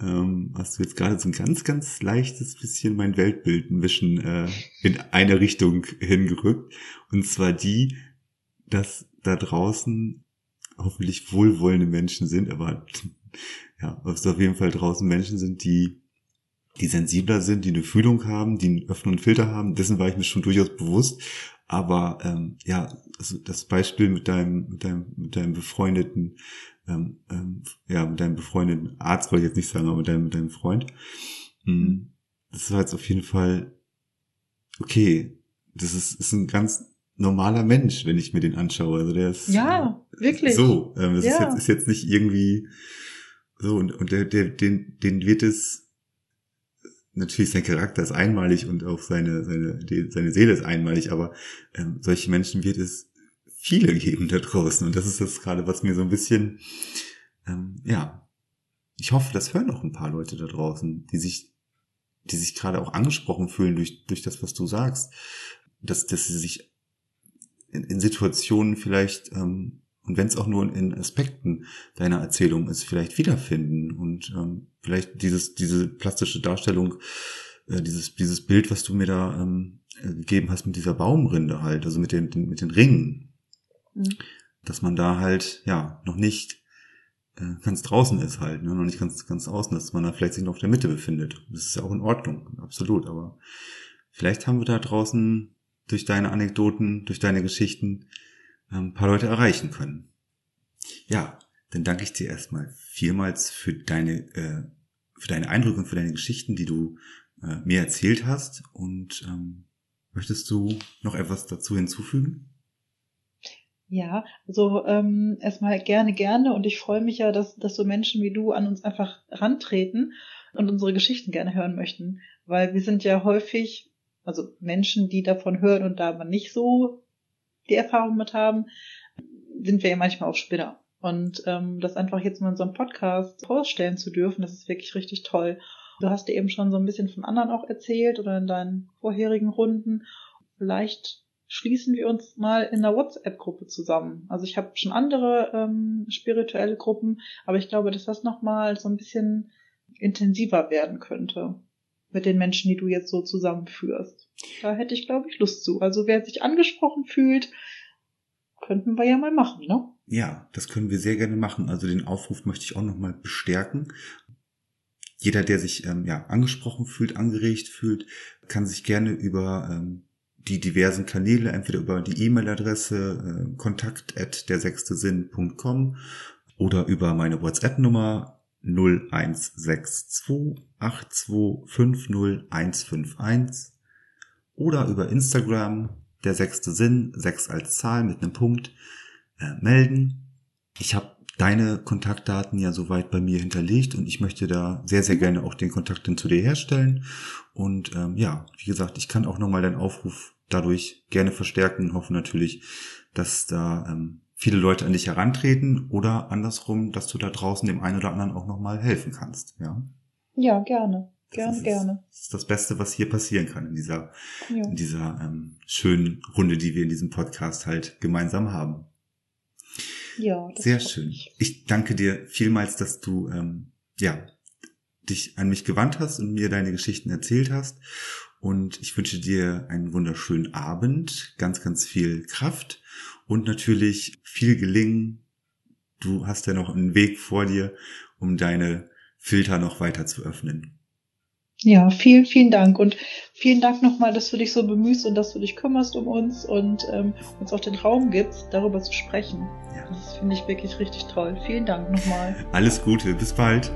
ähm, hast du jetzt gerade so ein ganz, ganz leichtes bisschen mein Weltbild ein bisschen äh, in eine Richtung hingerückt. Und zwar die, dass da draußen hoffentlich wohlwollende Menschen sind, aber ja, dass auf jeden Fall draußen Menschen sind, die die sensibler sind, die eine Fühlung haben, die einen öffnenden Filter haben. Dessen war ich mir schon durchaus bewusst. Aber ähm, ja, also das Beispiel mit deinem, mit deinem, mit deinem befreundeten, ähm, ähm, ja, mit deinem befreundeten Arzt wollte ich jetzt nicht sagen, aber mit deinem, mit deinem Freund. Mhm. Das war jetzt auf jeden Fall okay. Das ist, ist ein ganz normaler Mensch, wenn ich mir den anschaue. Also der ist Ja, wirklich. so. Ähm, das ist, Ja. jetzt, ist jetzt nicht irgendwie so und, und der, der, den, den wird es natürlich sein Charakter ist einmalig und auch seine seine seine Seele ist einmalig, aber ähm, solche Menschen wird es viele geben da draußen. Und das ist das gerade, was mir so ein bisschen ähm, ja ich hoffe, das hören auch ein paar Leute da draußen, die sich die sich gerade auch angesprochen fühlen durch durch das, was du sagst, dass dass sie sich in, in Situationen vielleicht ähm, und wenn es auch nur in Aspekten deiner Erzählung ist, vielleicht wiederfinden und ähm, vielleicht dieses diese plastische Darstellung, äh, dieses dieses Bild, was du mir da ähm, äh, gegeben hast mit dieser Baumrinde halt, also mit den, den mit den Ringen, Mhm. dass man da halt ja noch nicht äh, ganz draußen ist halt, ne? noch nicht ganz ganz außen, dass man da vielleicht sich noch auf der Mitte befindet. Das ist ja auch in Ordnung, absolut. Aber vielleicht haben wir da draußen durch deine Anekdoten, durch deine Geschichten ein paar Leute erreichen können. Ja, dann danke ich dir erstmal vielmals für deine, äh, für deine Eindrücke und für deine Geschichten, die du äh, mir erzählt hast. Und ähm, möchtest du noch etwas dazu hinzufügen? Ja, also ähm, erstmal gerne, gerne und ich freue mich ja, dass, dass so Menschen wie du an uns einfach rantreten und unsere Geschichten gerne hören möchten, weil wir sind ja häufig, also Menschen, die davon hören und da aber nicht so die Erfahrung mit haben, sind wir ja manchmal auch Spinner. Und ähm, das einfach jetzt mal in so einem Podcast vorstellen zu dürfen, das ist wirklich richtig toll. Du hast dir eben schon so ein bisschen von anderen auch erzählt oder in deinen vorherigen Runden. Vielleicht schließen wir uns mal in einer WhatsApp-Gruppe zusammen. Also ich habe schon andere ähm, spirituelle Gruppen, aber ich glaube, dass das nochmal so ein bisschen intensiver werden könnte mit den Menschen, die du jetzt so zusammenführst. Da hätte ich, glaube ich, Lust zu. Also wer sich angesprochen fühlt, könnten wir ja mal machen, ne? ja, das können wir sehr gerne machen. Also den Aufruf möchte ich auch nochmal bestärken. Jeder, der sich ähm, ja, angesprochen fühlt, angeregt fühlt, kann sich gerne über ähm, die diversen Kanäle, entweder über die E-Mail-Adresse äh, kontakt at der sechste Sinn.com oder über meine WhatsApp-Nummer 0162 8250151 oder über Instagram der sechste Sinn, sechs als Zahl mit einem Punkt, äh, melden. Ich habe deine Kontaktdaten ja soweit bei mir hinterlegt und ich möchte da sehr, sehr gerne auch den Kontakt dann zu dir herstellen. Und ähm, ja, wie gesagt, ich kann auch nochmal deinen Aufruf dadurch gerne verstärken und hoffe natürlich, dass da ähm, viele Leute an dich herantreten oder andersrum, dass du da draußen dem einen oder anderen auch nochmal helfen kannst. Ja, ja gerne. Gerne, gerne. Das ist das Beste, was hier passieren kann in dieser, ja. in dieser ähm, schönen Runde, die wir in diesem Podcast halt gemeinsam haben. Ja, das sehr schön. Ich. ich danke dir vielmals, dass du ähm, ja dich an mich gewandt hast und mir deine Geschichten erzählt hast. Und ich wünsche dir einen wunderschönen Abend, ganz, ganz viel Kraft und natürlich viel Gelingen. Du hast ja noch einen Weg vor dir, um deine Filter noch weiter zu öffnen. Ja, vielen, vielen Dank und vielen Dank nochmal, dass du dich so bemühst und dass du dich kümmerst um uns und ähm, uns auch den Raum gibst, darüber zu sprechen. Ja. Das finde ich wirklich richtig toll. Vielen Dank nochmal. Alles Gute, bis bald.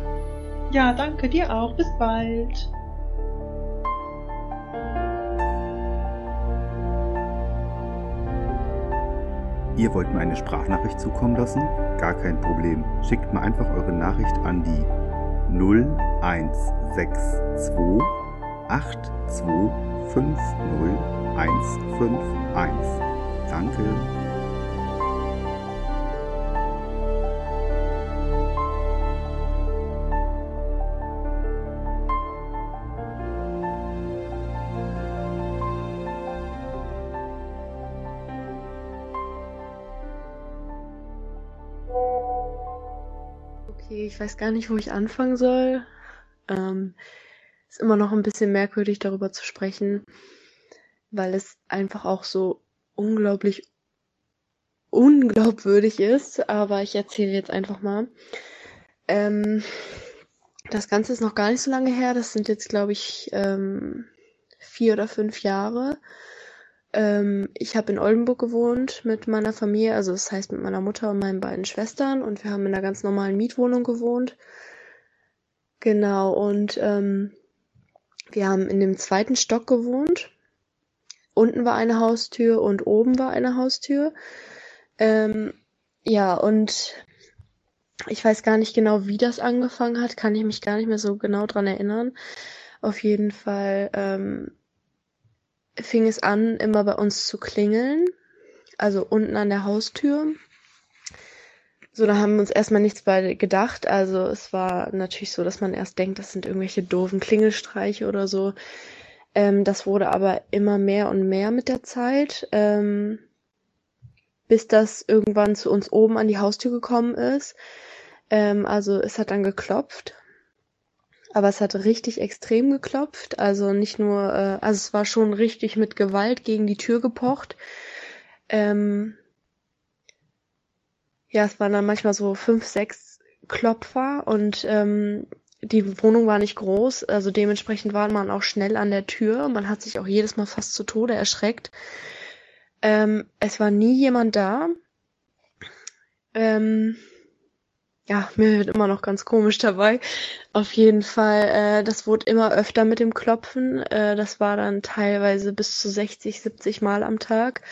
Ja, danke dir auch. Bis bald. Ihr wollt mir eine Sprachnachricht zukommen lassen? Gar kein Problem. Schickt mir einfach eure Nachricht an die 0162 8250151. Danke. ich weiß gar nicht, wo ich anfangen soll. Ähm, ist immer noch ein bisschen merkwürdig, darüber zu sprechen, weil es einfach auch so unglaublich unglaubwürdig ist. Aber ich erzähle jetzt einfach mal. Ähm, das Ganze ist noch gar nicht so lange her. Das sind jetzt, glaube ich, ähm, vier oder fünf Jahre. Ähm, ich habe in Oldenburg gewohnt mit meiner Familie, also das heißt mit meiner Mutter und meinen beiden Schwestern und wir haben in einer ganz normalen Mietwohnung gewohnt. Genau, und ähm, wir haben in dem zweiten Stock gewohnt. Unten war eine Haustür und oben war eine Haustür. Ähm, ja, und ich weiß gar nicht genau, wie das angefangen hat, kann ich mich gar nicht mehr so genau dran erinnern. Auf jeden Fall ähm, fing es an, immer bei uns zu klingeln. Also unten an der Haustür. So, da haben wir uns erstmal nichts bei gedacht. Also es war natürlich so, dass man erst denkt, das sind irgendwelche doofen Klingelstreiche oder so. Ähm, das wurde aber immer mehr und mehr mit der Zeit, ähm, bis das irgendwann zu uns oben an die Haustür gekommen ist. Ähm, also es hat dann geklopft aber es hat richtig extrem geklopft. Also nicht nur, äh, also es war schon richtig mit Gewalt gegen die Tür gepocht. Ähm, ja, es waren dann manchmal so fünf, sechs Klopfer und ähm, die Wohnung war nicht groß, also dementsprechend war man auch schnell an der Tür. Man hat sich auch jedes Mal fast zu Tode erschreckt. Ähm, es war nie jemand da. Ähm, ja, mir wird immer noch ganz komisch dabei. Auf jeden Fall, äh, das wurde immer öfter mit dem Klopfen. Äh, das war dann teilweise bis zu 60, 70 Mal am Tag.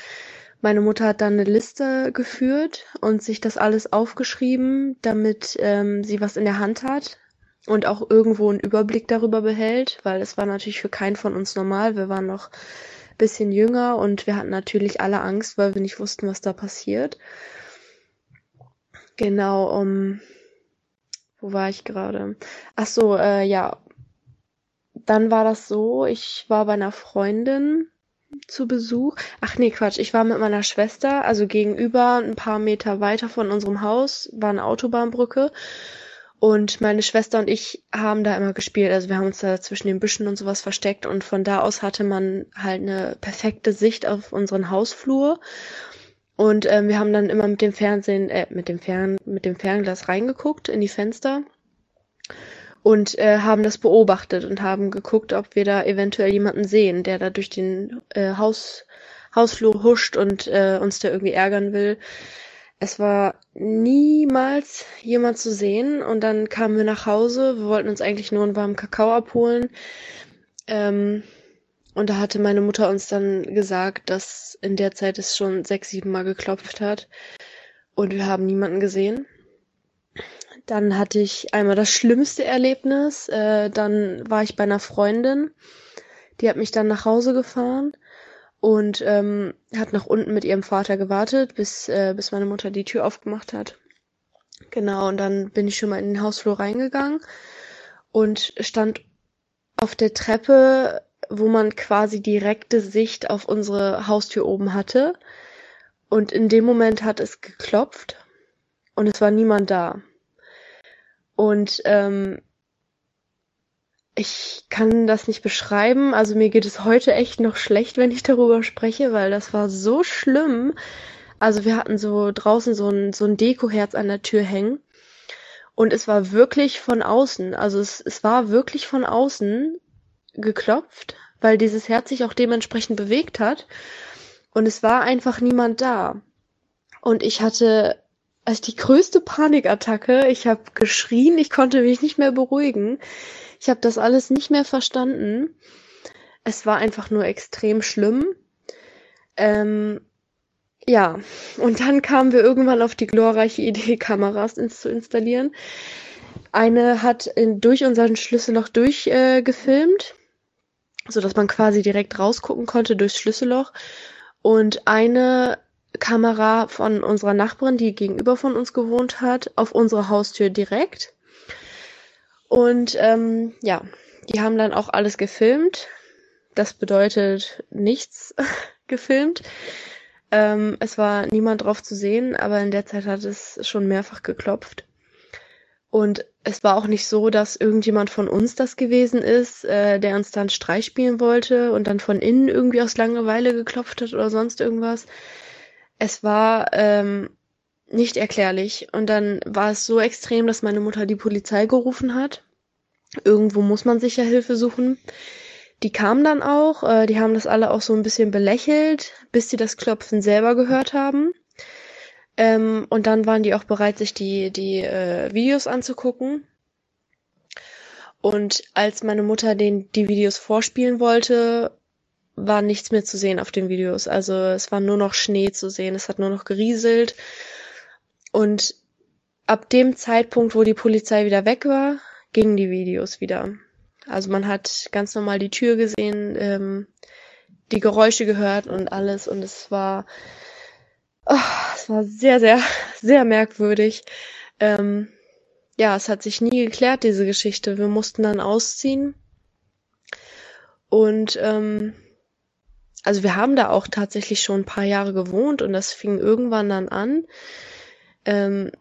Meine Mutter hat dann eine Liste geführt und sich das alles aufgeschrieben, damit ähm, sie was in der Hand hat und auch irgendwo einen Überblick darüber behält, weil es war natürlich für keinen von uns normal. Wir waren noch bisschen jünger und wir hatten natürlich alle Angst, weil wir nicht wussten, was da passiert. Genau, um wo war ich gerade? Ach so, äh, ja. Dann war das so, ich war bei einer Freundin zu Besuch. Ach nee, Quatsch, ich war mit meiner Schwester, also gegenüber, ein paar Meter weiter von unserem Haus, war eine Autobahnbrücke. Und meine Schwester und ich haben da immer gespielt. Also wir haben uns da zwischen den Büschen und sowas versteckt und von da aus hatte man halt eine perfekte Sicht auf unseren Hausflur. Und ähm, wir haben dann immer mit dem Fernsehen, äh, mit dem Fern, mit dem Fernglas reingeguckt in die Fenster und äh, haben das beobachtet und haben geguckt, ob wir da eventuell jemanden sehen, der da durch den äh, Haus, Hausflur huscht und äh, uns da irgendwie ärgern will. Es war niemals jemand zu sehen und dann kamen wir nach Hause. Wir wollten uns eigentlich nur einen warmen Kakao abholen. Ähm, und da hatte meine Mutter uns dann gesagt, dass in der Zeit es schon sechs, sieben Mal geklopft hat und wir haben niemanden gesehen. Dann hatte ich einmal das schlimmste Erlebnis. Äh, dann war ich bei einer Freundin. Die hat mich dann nach Hause gefahren und ähm, hat nach unten mit ihrem Vater gewartet, bis, äh, bis meine Mutter die Tür aufgemacht hat. Genau, und dann bin ich schon mal in den Hausflur reingegangen und stand auf der Treppe, wo man quasi direkte Sicht auf unsere Haustür oben hatte. Und in dem Moment hat es geklopft und es war niemand da. Und ähm, ich kann das nicht beschreiben. Also mir geht es heute echt noch schlecht, wenn ich darüber spreche, weil das war so schlimm. Also wir hatten so draußen so ein, so ein Dekoherz an der Tür hängen. Und es war wirklich von außen. Also es, es war wirklich von außen geklopft, weil dieses Herz sich auch dementsprechend bewegt hat. Und es war einfach niemand da. Und ich hatte also die größte Panikattacke. Ich habe geschrien, ich konnte mich nicht mehr beruhigen. Ich habe das alles nicht mehr verstanden. Es war einfach nur extrem schlimm. Ähm, ja, und dann kamen wir irgendwann auf die glorreiche Idee, Kameras ins zu installieren. Eine hat in, durch unseren Schlüsselloch durchgefilmt, äh, so dass man quasi direkt rausgucken konnte durchs Schlüsselloch. Und eine Kamera von unserer Nachbarin, die gegenüber von uns gewohnt hat, auf unsere Haustür direkt. Und ähm, ja, die haben dann auch alles gefilmt. Das bedeutet nichts gefilmt. Ähm, es war niemand drauf zu sehen, aber in der Zeit hat es schon mehrfach geklopft. Und es war auch nicht so, dass irgendjemand von uns das gewesen ist, äh, der uns dann Streich spielen wollte und dann von innen irgendwie aus Langeweile geklopft hat oder sonst irgendwas es war ähm, nicht erklärlich. Und dann war es so extrem, dass meine Mutter die Polizei gerufen hat. Irgendwo muss man sich ja Hilfe suchen. Die kamen dann auch, äh, die haben das alle auch so ein bisschen belächelt, bis sie das Klopfen selber gehört haben. Ähm, und dann waren die auch bereit, sich die, die äh, Videos anzugucken. Und als meine Mutter den die Videos vorspielen wollte, war nichts mehr zu sehen auf den Videos. Also es war nur noch Schnee zu sehen, es hat nur noch gerieselt. Und ab dem Zeitpunkt, wo die Polizei wieder weg war, gingen die Videos wieder. Also man hat ganz normal die Tür gesehen, ähm, die Geräusche gehört und alles. Und es war, oh, es war sehr, sehr, sehr merkwürdig. Ähm, ja, es hat sich nie geklärt, diese Geschichte. Wir mussten dann ausziehen. Und ähm, also wir haben da auch tatsächlich schon ein paar Jahre gewohnt und das fing irgendwann dann an. Ähm,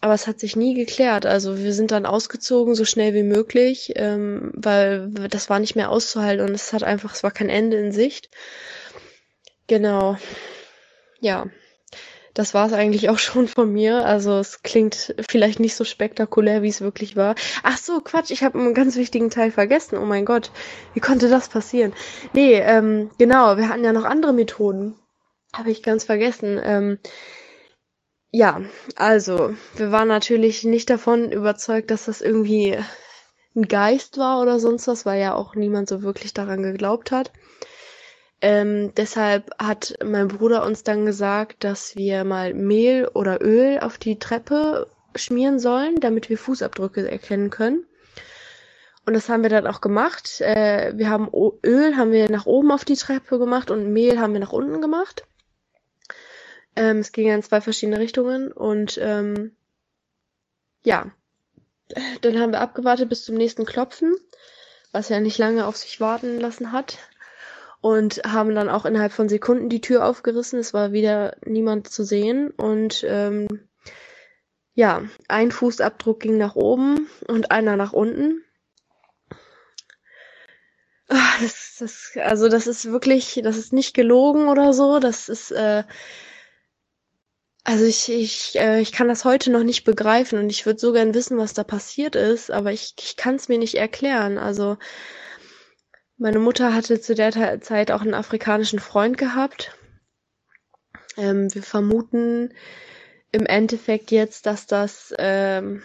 aber es hat sich nie geklärt. Also wir sind dann ausgezogen, so schnell wie möglich, ähm, weil das war nicht mehr auszuhalten und es hat einfach, es war kein Ende in Sicht. Genau. Ja das war es eigentlich auch schon von mir. Also es klingt vielleicht nicht so spektakulär, wie es wirklich war. Ach so, Quatsch, ich habe einen ganz wichtigen Teil vergessen. Oh mein Gott, wie konnte das passieren? Nee, ähm, genau, wir hatten ja noch andere Methoden. Habe ich ganz vergessen. Ähm, ja, also, wir waren natürlich nicht davon überzeugt, dass das irgendwie ein Geist war oder sonst was, weil ja auch niemand so wirklich daran geglaubt hat. Ähm, deshalb hat mein Bruder uns dann gesagt, dass wir mal Mehl oder Öl auf die Treppe schmieren sollen, damit wir Fußabdrücke erkennen können. Und das haben wir dann auch gemacht. Äh, wir haben Öl haben wir nach oben auf die Treppe gemacht und Mehl haben wir nach unten gemacht. Ähm, es ging in zwei verschiedene Richtungen und ähm, ja, dann haben wir abgewartet bis zum nächsten Klopfen, was ja nicht lange auf sich warten lassen hat und haben dann auch innerhalb von Sekunden die Tür aufgerissen. Es war wieder niemand zu sehen und ähm, ja, ein Fußabdruck ging nach oben und einer nach unten. Ah, das, das, also das ist wirklich, das ist nicht gelogen oder so. Das ist, äh, Also ich, ich, äh, ich kann das heute noch nicht begreifen und ich würde so gern wissen, was da passiert ist, aber ich, ich kann es mir nicht erklären. Also meine Mutter hatte zu der Zeit auch einen afrikanischen Freund gehabt. Ähm, wir vermuten im Endeffekt jetzt, dass das, ähm,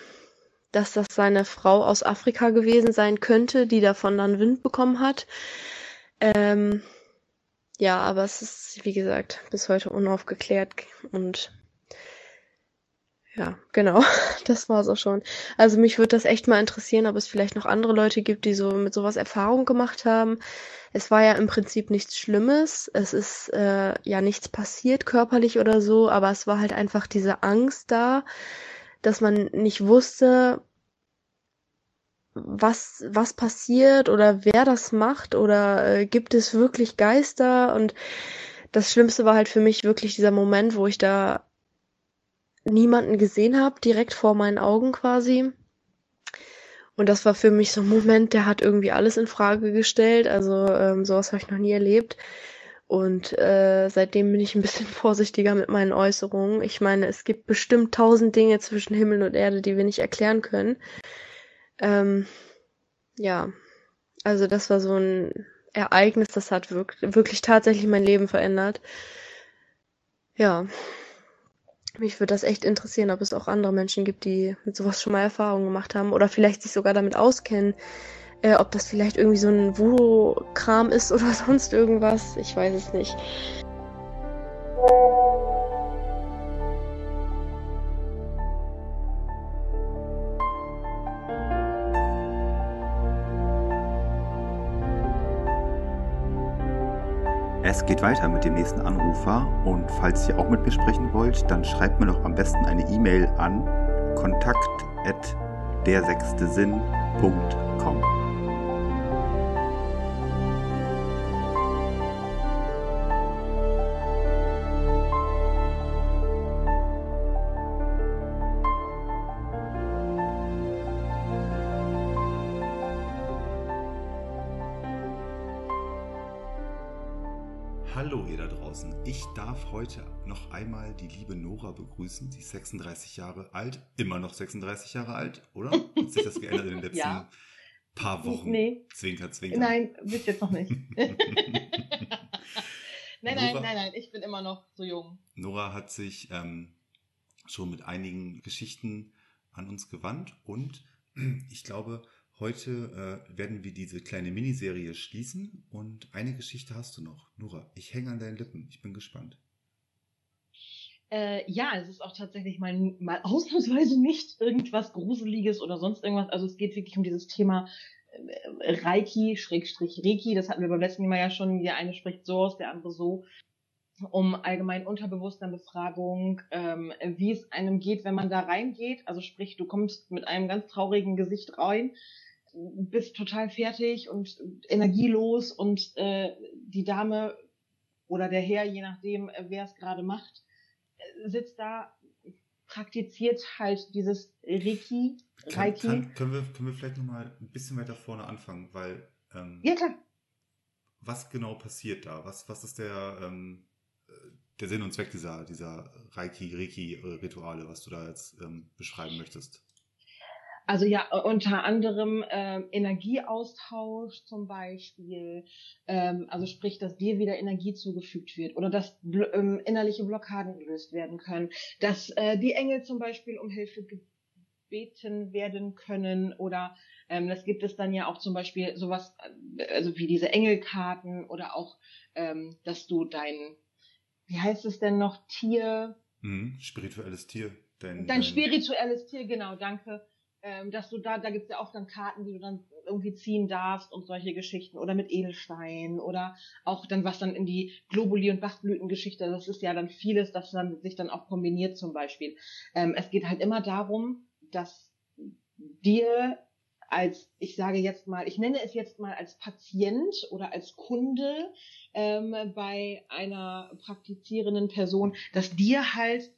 dass das seine Frau aus Afrika gewesen sein könnte, die davon dann Wind bekommen hat. Ähm, ja, aber es ist, wie gesagt, bis heute unaufgeklärt und ja, genau. Das war's auch schon. Also mich würde das echt mal interessieren, ob es vielleicht noch andere Leute gibt, die so mit sowas Erfahrung gemacht haben. Es war ja im Prinzip nichts Schlimmes. Es ist äh, ja nichts passiert körperlich oder so, aber es war halt einfach diese Angst da, dass man nicht wusste, was, was passiert oder wer das macht oder äh, gibt es wirklich Geister und das Schlimmste war halt für mich wirklich dieser Moment, wo ich da niemanden gesehen habe, direkt vor meinen Augen quasi. Und das war für mich so ein Moment, der hat irgendwie alles in Frage gestellt. Also ähm, sowas habe ich noch nie erlebt. Und äh, seitdem bin ich ein bisschen vorsichtiger mit meinen Äußerungen. Ich meine, es gibt bestimmt tausend Dinge zwischen Himmel und Erde, die wir nicht erklären können. Ähm, ja, also das war so ein Ereignis, das hat wirklich, wirklich tatsächlich mein Leben verändert. Ja, mich würde das echt interessieren, ob es auch andere Menschen gibt, die mit sowas schon mal Erfahrungen gemacht haben oder vielleicht sich sogar damit auskennen, äh, ob das vielleicht irgendwie so ein Voodoo-Kram ist oder sonst irgendwas. Ich weiß es nicht. Es geht weiter mit dem nächsten Anrufer und falls ihr auch mit mir sprechen wollt, dann schreibt mir doch am besten eine E-Mail an kontakt@dersechstesinn.com. heute noch einmal die liebe Nora begrüßen. Sie ist 36 Jahre alt, immer noch 36 Jahre alt, oder? Hat sich das geändert in den letzten Ja. paar Wochen? Nee. Zwinker, zwinker. Nein, bis jetzt noch nicht. nein, nein, Nora? nein, nein, ich bin immer noch so jung. Nora hat sich ähm, schon mit einigen Geschichten an uns gewandt und ich glaube, heute äh, werden wir diese kleine Miniserie schließen und eine Geschichte hast du noch. Nora, ich hänge an deinen Lippen. Ich bin gespannt. Äh, ja, es ist auch tatsächlich mal, mal ausnahmsweise nicht irgendwas Gruseliges oder sonst irgendwas. Also es geht wirklich um dieses Thema äh, Reiki, Schrägstrich Reiki. Das hatten wir beim letzten Mal ja schon. Der eine spricht so aus, der andere so. Um allgemein Unterbewusstseinbefragung, ähm, wie es einem geht, wenn man da reingeht. Also sprich, du kommst mit einem ganz traurigen Gesicht rein, bist total fertig und energielos und äh, die Dame oder der Herr, je nachdem, äh, wer es gerade macht, sitzt da, praktiziert halt dieses Reiki, Kann, Reiki. kann, können, wir, können wir vielleicht nochmal ein bisschen weiter vorne anfangen, weil ähm, Ja, klar. was genau passiert da? Was, was ist der, ähm, äh, der Sinn und Zweck dieser, dieser Reiki-Reiki-Rituale, was du da jetzt ähm, beschreiben möchtest? Also ja, äh, unter anderem ähm, Energieaustausch zum Beispiel, ähm, also sprich, dass dir wieder Energie zugefügt wird oder dass ähm, innerliche Blockaden gelöst werden können, dass äh, die Engel zum Beispiel um Hilfe gebeten werden können oder ähm, das gibt es dann ja auch zum Beispiel sowas, äh, also wie diese Engelkarten oder auch, ähm, dass du dein, wie heißt es denn noch, Tier, Mhm, spirituelles Tier. Dein, Dein spirituelles Tier, genau, danke. Ähm, dass du da, da gibt's ja auch dann Karten, die du dann irgendwie ziehen darfst und solche Geschichten oder mit Edelstein oder auch dann was dann in die Globuli- und Bachblütengeschichte, das ist ja dann vieles, das dann sich dann auch kombiniert zum Beispiel. Ähm, es geht halt immer darum, dass dir als, ich sage jetzt mal, ich nenne es jetzt mal als Patient oder als Kunde ähm, bei einer praktizierenden Person, dass dir halt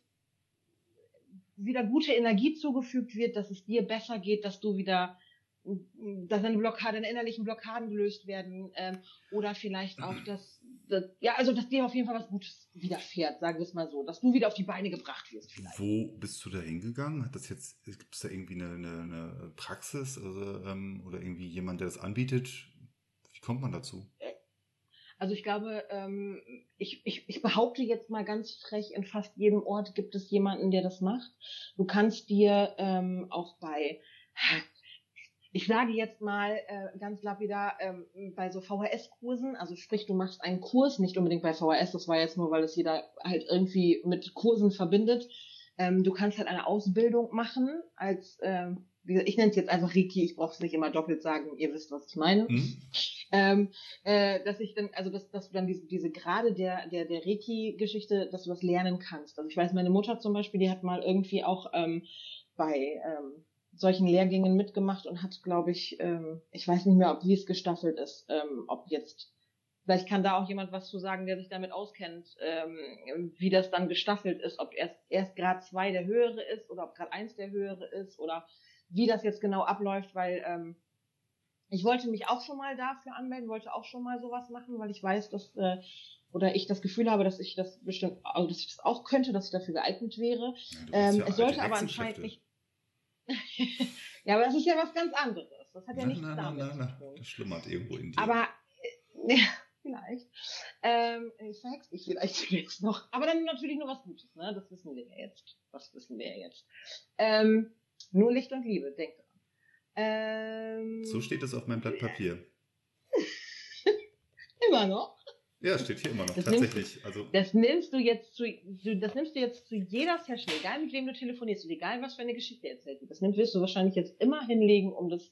wieder gute Energie zugefügt wird, dass es dir besser geht, dass du wieder dass eine Blockade, eine innerlichen Blockaden gelöst werden ähm, oder vielleicht auch, dass, dass, ja, also dass dir auf jeden Fall was Gutes widerfährt, sagen wir es mal so, dass du wieder auf die Beine gebracht wirst vielleicht. Wo bist du da hingegangen? Hat das jetzt, gibt es da irgendwie eine, eine, eine Praxis also, ähm, oder irgendwie jemand, der das anbietet? Wie kommt man dazu? Also ich glaube, ähm, ich, ich, ich behaupte jetzt mal ganz frech, in fast jedem Ort gibt es jemanden, der das macht. Du kannst dir ähm, auch bei ich sage jetzt mal äh, ganz lapidar, ähm, bei so VHS-Kursen, also sprich, du machst einen Kurs, nicht unbedingt bei VHS, das war jetzt nur, weil es jeder halt irgendwie mit Kursen verbindet. Ähm, du kannst halt eine Ausbildung machen als, ähm, ich nenne es jetzt einfach Reiki, ich brauche es nicht immer doppelt sagen, ihr wisst, was ich meine. Mhm. Ähm, äh, dass ich dann, also dass, dass du dann diese, diese Grade der, der, der Reiki-Geschichte, dass du das lernen kannst. Also ich weiß, meine Mutter zum Beispiel, die hat mal irgendwie auch ähm, bei ähm, solchen Lehrgängen mitgemacht und hat, glaube ich, ähm, ich weiß nicht mehr, ob wie es gestaffelt ist, ähm, ob jetzt, vielleicht kann da auch jemand was zu sagen, der sich damit auskennt, ähm, wie das dann gestaffelt ist, ob erst, erst Grad zwei der höhere ist oder ob Grad eins der höhere ist oder wie das jetzt genau abläuft, weil ähm, ich wollte mich auch schon mal dafür anmelden, wollte auch schon mal sowas machen, weil ich weiß, dass äh, oder ich das Gefühl habe, dass ich das bestimmt, also dass ich das auch könnte, dass ich dafür geeignet wäre. Ja, ähm, ja es sollte aber anscheinend nicht ja, aber das ist ja was ganz anderes. Das hat ja nichts na, damit na, na, zu tun. Das schlummert irgendwo in dir. Aber, äh, ja, vielleicht. Ähm, ich verhex dich vielleicht jetzt noch. Aber dann natürlich nur was Gutes, ne? Das wissen wir ja jetzt. Was wissen wir ja jetzt? Ähm, nur Licht und Liebe, denk dran. Ähm, so steht es auf meinem Blatt Papier. Immer noch? Ja, steht hier immer noch, das tatsächlich. Nimmst, also das nimmst du jetzt zu, das nimmst du jetzt zu jeder Session, egal mit wem du telefonierst und egal was für eine Geschichte erzählt wird. Das nimmst, wirst du wahrscheinlich jetzt immer hinlegen, um das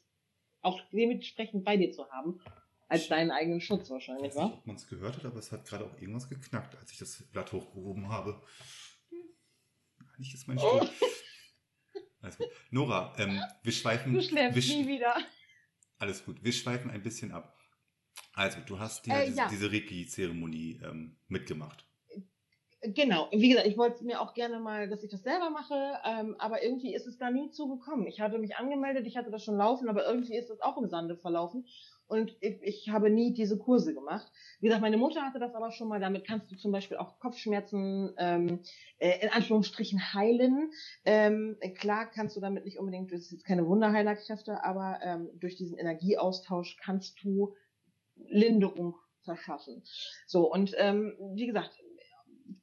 auch dementsprechend bei dir zu haben, als deinen eigenen Schutz wahrscheinlich, wa? Ich weiß nicht, ob man es gehört hat, aber es hat gerade auch irgendwas geknackt, als ich das Blatt hochgehoben habe. Eigentlich ist mein Stuhl. Oh. Alles gut. Nora, ähm, wir schweifen. Du schläfst wir, nie wieder. Alles gut. Wir schweifen ein bisschen ab. Also, du hast dir äh, diese, ja. diese Reiki-Zeremonie ähm, mitgemacht. Genau, wie gesagt, ich wollte mir auch gerne mal, dass ich das selber mache, ähm, aber irgendwie ist es da nie zugekommen. Ich hatte mich angemeldet, ich hatte das schon laufen, aber irgendwie ist das auch im Sande verlaufen und ich, ich habe nie diese Kurse gemacht. Wie gesagt, meine Mutter hatte das aber schon mal, damit kannst du zum Beispiel auch Kopfschmerzen ähm, äh, in Anführungsstrichen heilen. Ähm, klar kannst du damit nicht unbedingt, das ist jetzt keine Wunderheilerkräfte, aber ähm, durch diesen Energieaustausch kannst du Linderung verschaffen. So, und ähm, wie gesagt,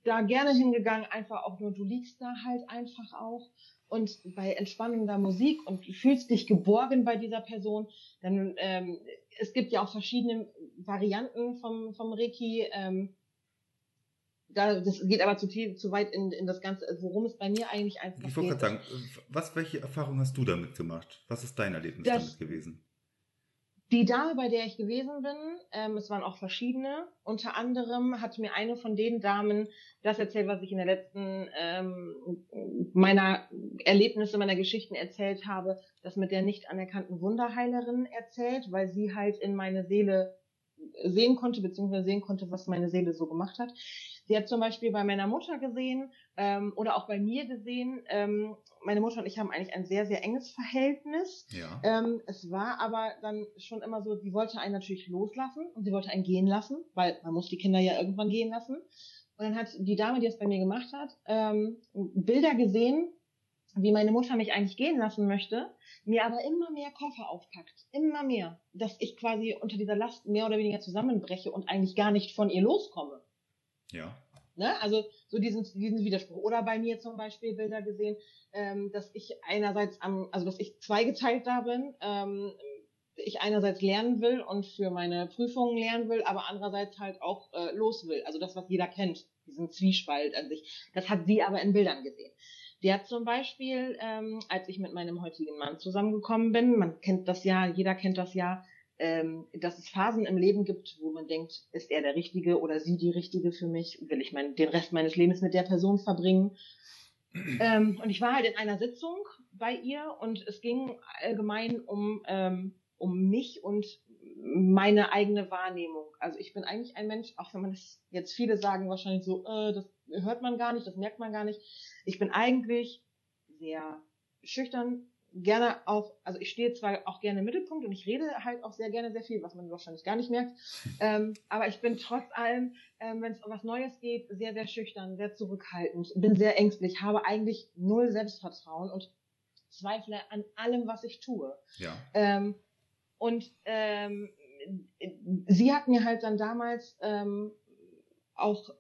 da gerne hingegangen, einfach auch nur, du liegst da halt einfach auch und bei entspannender Musik und du fühlst dich geborgen bei dieser Person, dann ähm, es gibt ja auch verschiedene Varianten vom, vom Reiki, ähm, da, das geht aber zu, zu weit in, in das Ganze, worum es bei mir eigentlich einfach geht. Ich wollte gerade sagen, was, welche Erfahrung hast du damit gemacht? Was ist dein Erlebnis das, damit gewesen? Die Dame, bei der ich gewesen bin, ähm, es waren auch verschiedene. Unter anderem hat mir eine von den Damen das erzählt, was ich in der letzten ähm, meiner Erlebnisse, meiner Geschichten erzählt habe, das mit der nicht anerkannten Wunderheilerin erzählt, weil sie halt in meine Seele sehen konnte, beziehungsweise sehen konnte, was meine Seele so gemacht hat. Sie hat zum Beispiel bei meiner Mutter gesehen ähm, oder auch bei mir gesehen, ähm, meine Mutter und ich haben eigentlich ein sehr, sehr enges Verhältnis. Ja. Ähm, es war aber dann schon immer so, sie wollte einen natürlich loslassen und sie wollte einen gehen lassen, weil man muss die Kinder ja irgendwann gehen lassen. Und dann hat die Dame, die es bei mir gemacht hat, ähm, Bilder gesehen, wie meine Mutter mich eigentlich gehen lassen möchte, mir aber immer mehr Koffer aufpackt, immer mehr, dass ich quasi unter dieser Last mehr oder weniger zusammenbreche und eigentlich gar nicht von ihr loskomme. Ja. Ne? Also so diesen, diesen Widerspruch. Oder bei mir zum Beispiel Bilder gesehen, ähm, dass ich einerseits am, also dass ich zweigeteilt da bin, ähm, ich einerseits lernen will und für meine Prüfungen lernen will, aber andererseits halt auch äh, los will. Also das, was jeder kennt, diesen Zwiespalt an sich. Das hat sie aber in Bildern gesehen. Die hat zum Beispiel, ähm, als ich mit meinem heutigen Mann zusammengekommen bin, man kennt das ja, jeder kennt das ja, ähm, dass es Phasen im Leben gibt, wo man denkt, ist er der Richtige oder sie die Richtige für mich? Will ich mein, den Rest meines Lebens mit der Person verbringen? ähm, und ich war halt in einer Sitzung bei ihr und es ging allgemein um, ähm, um mich und meine eigene Wahrnehmung. Also ich bin eigentlich ein Mensch, auch wenn man es jetzt viele sagen wahrscheinlich so, äh, das hört man gar nicht, das merkt man gar nicht. Ich bin eigentlich sehr schüchtern, gerne auch, also ich stehe zwar auch gerne im Mittelpunkt und ich rede halt auch sehr gerne sehr viel, was man wahrscheinlich gar nicht merkt, ähm, aber ich bin trotz allem, ähm, wenn es um was Neues geht, sehr, sehr schüchtern, sehr zurückhaltend, bin sehr ängstlich, habe eigentlich null Selbstvertrauen und zweifle an allem, was ich tue. Ja. Ähm, und ähm, sie hat mir halt dann damals ähm, auch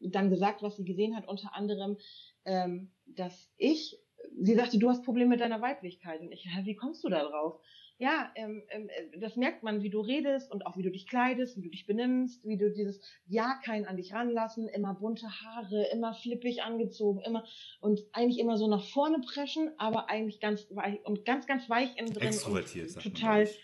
dann gesagt, was sie gesehen hat, unter anderem, ähm, dass ich, sie sagte, du hast Probleme mit deiner Weiblichkeit. Und ich, wie kommst du da drauf? Ja, ähm, ähm, das merkt man, wie du redest und auch wie du dich kleidest, wie du dich benimmst, wie du dieses Ja kein an dich ranlassen, immer bunte Haare, immer flippig angezogen, immer und eigentlich immer so nach vorne preschen, aber eigentlich ganz weich und ganz, ganz weich innen drin. Extrovertiert, sagt man, total, glaub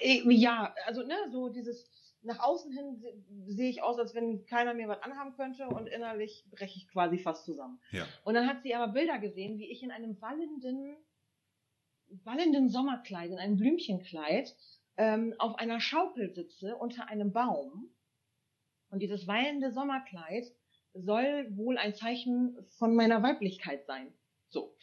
äh, äh, ja, also ne, so dieses nach außen hin se- sehe ich aus, als wenn keiner mir was anhaben könnte und innerlich breche ich quasi fast zusammen. Ja. Und dann hat sie aber Bilder gesehen, wie ich in einem wallenden, wallenden Sommerkleid, in einem Blümchenkleid, ähm, auf einer Schaukel sitze unter einem Baum. Und dieses wallende Sommerkleid soll wohl ein Zeichen von meiner Weiblichkeit sein. So.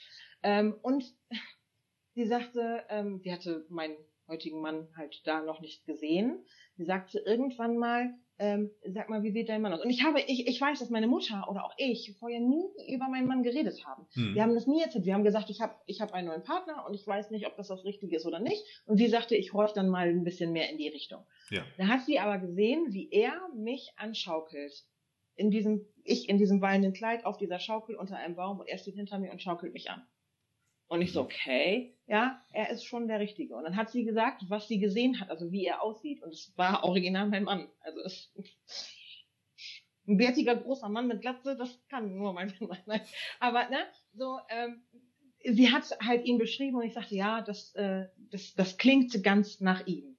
Ähm, und sie sagte, ähm, die hatte meinen heutigen Mann halt da noch nicht gesehen. Sie sagte irgendwann mal, ähm, sag mal, wie sieht dein Mann aus? Und ich habe, ich, ich weiß, dass meine Mutter oder auch ich vorher nie über meinen Mann geredet haben. Hm. Wir haben das nie erzählt. Wir haben gesagt, ich habe ich hab einen neuen Partner und ich weiß nicht, ob das das Richtige ist oder nicht. Und sie sagte, ich horch dann mal ein bisschen mehr in die Richtung. Ja. Da hat sie aber gesehen, wie er mich anschaukelt. In diesem, ich in diesem wallenden Kleid auf dieser Schaukel unter einem Baum und er steht hinter mir und schaukelt mich an. Und ich so, okay, ja, er ist schon der Richtige. Und dann hat sie gesagt, was sie gesehen hat, also wie er aussieht. Und es war original mein Mann. Also es, ein bärtiger großer Mann mit Glatze, das kann nur mein Mann sein. Aber ne, so, ähm, sie hat halt ihn beschrieben und ich sagte, ja, das, äh, das, das klingt ganz nach ihm.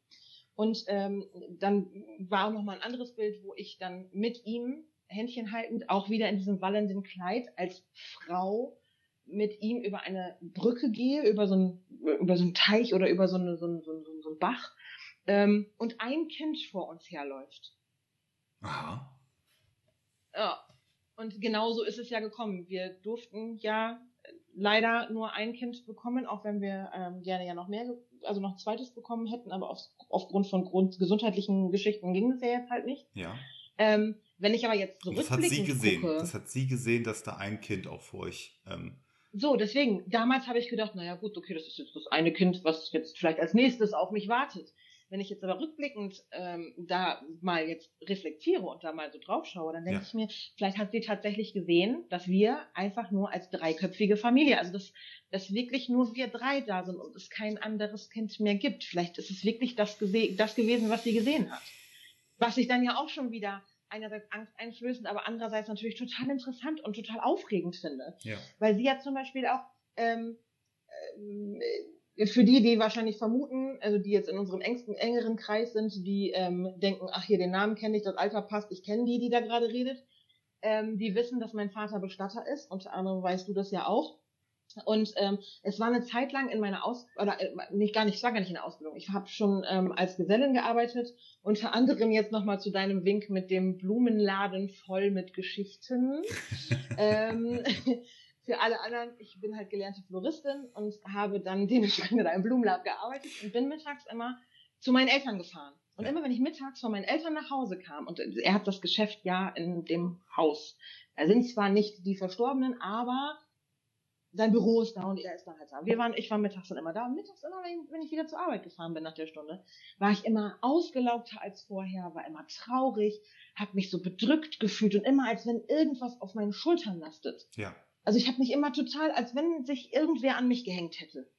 Und ähm, dann war auch noch mal ein anderes Bild, wo ich dann mit ihm Händchen haltend, auch wieder in diesem wallenden Kleid als Frau mit ihm über eine Brücke gehe, über so einen, über so einen Teich oder über so, eine, so, einen, so, einen, so einen Bach ähm, und ein Kind vor uns herläuft. Aha. Ja. Und genau so ist es ja gekommen. Wir durften ja leider nur ein Kind bekommen, auch wenn wir ähm, gerne ja noch mehr, also noch ein zweites bekommen hätten, aber auf, aufgrund von Grund, gesundheitlichen Geschichten ging es ja jetzt halt nicht. Ja. Ähm, wenn ich aber jetzt Und das hat sie gesehen. gucke, Das hat sie gesehen, dass da ein Kind auch vor euch. Ähm, so, deswegen, damals habe ich gedacht, naja gut, okay, das ist jetzt das eine Kind, was jetzt vielleicht als nächstes auf mich wartet. Wenn ich jetzt aber rückblickend ähm, da mal jetzt reflektiere und da mal so drauf schaue, dann denke Ja. ich mir, vielleicht hat sie tatsächlich gesehen, dass wir einfach nur als dreiköpfige Familie, also dass, dass wirklich nur wir drei da sind und es kein anderes Kind mehr gibt. Vielleicht ist es wirklich das, das gewesen, was sie gesehen hat. Was ich dann ja auch schon wieder einerseits angsteinflößend, aber andererseits natürlich total interessant und total aufregend finde. ja. Weil sie ja zum Beispiel auch ähm, ähm, äh, für die, die wahrscheinlich vermuten, also die jetzt in unserem engsten, engeren Kreis sind, die ähm, denken, ach hier, den Namen kenne ich, das Alter passt, ich kenne die, die da gerade redet, ähm, die wissen, dass mein Vater Bestatter ist. Unter anderem weißt du das ja auch. Und ähm, es war eine Zeit lang in meiner Aus oder äh, nicht gar nicht, ich war gar nicht in der Ausbildung. Ich habe schon ähm, als Gesellin gearbeitet, unter anderem jetzt nochmal zu deinem Wink mit dem Blumenladen voll mit Geschichten. ähm, für alle anderen, ich bin halt gelernte Floristin und habe dann dementsprechend in einem Blumenladen gearbeitet und bin mittags immer zu meinen Eltern gefahren. Und immer wenn ich mittags von meinen Eltern nach Hause kam, und er hat das Geschäft ja in dem Haus, da sind zwar nicht die Verstorbenen, aber sein Büro ist da und er ist dann halt da. Wir waren, ich war mittags dann immer da und mittags immer, wenn, wenn ich wieder zur Arbeit gefahren bin nach der Stunde, war ich immer ausgelaugter als vorher, war immer traurig, habe mich so bedrückt gefühlt und immer als wenn irgendwas auf meinen Schultern lastet. Ja. Also ich habe mich immer total, als wenn sich irgendwer an mich gehängt hätte.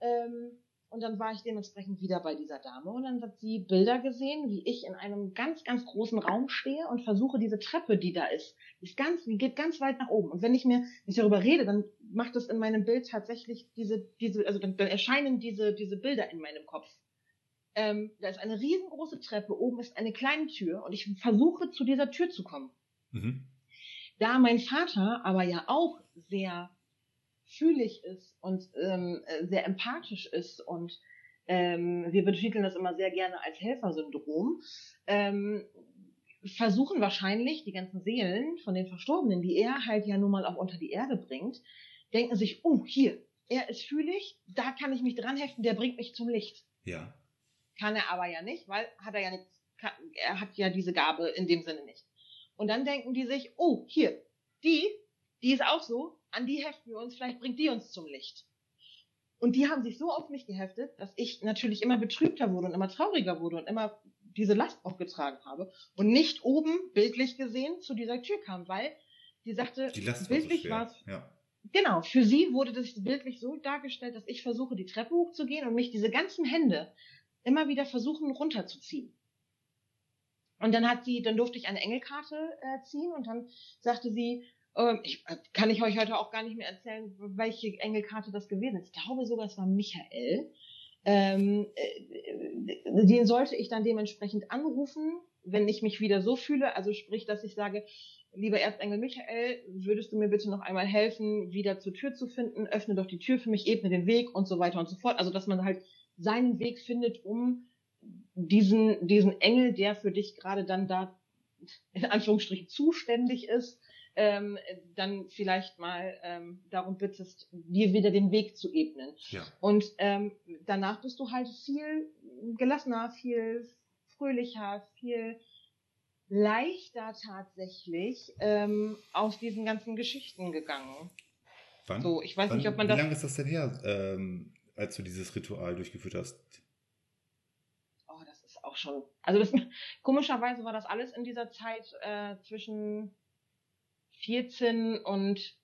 Ähm, und dann war ich dementsprechend wieder bei dieser Dame und dann hat sie Bilder gesehen, wie ich in einem ganz, ganz großen Raum stehe und versuche diese Treppe, die da ist, die ist ganz, die geht ganz weit nach oben. Und wenn ich mir nicht darüber rede, dann macht es in meinem Bild tatsächlich diese, diese, also dann, dann erscheinen diese, diese Bilder in meinem Kopf. Ähm, da ist eine riesengroße Treppe, oben ist eine kleine Tür und ich versuche zu dieser Tür zu kommen. Mhm. Da mein Vater aber ja auch sehr fühlig ist und ähm, äh, sehr empathisch ist und ähm, wir betiteln das immer sehr gerne als Helfersyndrom, ähm, versuchen wahrscheinlich die ganzen Seelen von den Verstorbenen, die er halt ja nun mal auch unter die Erde bringt, denken sich, oh, hier, er ist fühlig, da kann ich mich dran heften, der bringt mich zum Licht. Ja. Kann er aber ja nicht, weil hat er ja nicht, kann, er hat ja diese Gabe in dem Sinne nicht. Und dann denken die sich, oh, hier, die, die ist auch so, an die heften wir uns, vielleicht bringt die uns zum Licht. Und die haben sich so auf mich geheftet, dass ich natürlich immer betrübter wurde und immer trauriger wurde und immer diese Last aufgetragen habe und nicht oben bildlich gesehen zu dieser Tür kam, weil die sagte, Die Last bildlich war so. Ja. Genau, für sie wurde das bildlich so dargestellt, dass ich versuche, die Treppe hochzugehen und mich diese ganzen Hände immer wieder versuchen runterzuziehen. Und dann hat sie, dann durfte ich eine Engelkarte äh, ziehen und dann sagte sie, ähm, ich, äh, kann ich euch heute auch gar nicht mehr erzählen, welche Engelkarte das gewesen ist. Ich glaube sogar, es war Michael. Ähm, äh, den sollte ich dann dementsprechend anrufen, wenn ich mich wieder so fühle. Also sprich, dass ich sage, lieber Erzengel Michael, würdest du mir bitte noch einmal helfen, wieder zur Tür zu finden? Öffne doch die Tür für mich, ebne den Weg und so weiter und so fort. Also dass man halt seinen Weg findet, um diesen, diesen Engel, der für dich gerade dann da in Anführungsstrichen zuständig ist, ähm, dann vielleicht mal ähm, darum bittest, dir wieder den Weg zu ebnen. Ja. Und ähm, danach bist du halt viel gelassener, viel fröhlicher, viel leichter tatsächlich ähm, aus diesen ganzen Geschichten gegangen. Wann? So, ich weiß wann, nicht, ob man wie das. lange ist das denn her, ähm, als du dieses Ritual durchgeführt hast? Oh, das ist auch schon. Also das, komischerweise war das alles in dieser Zeit äh, zwischen 14 und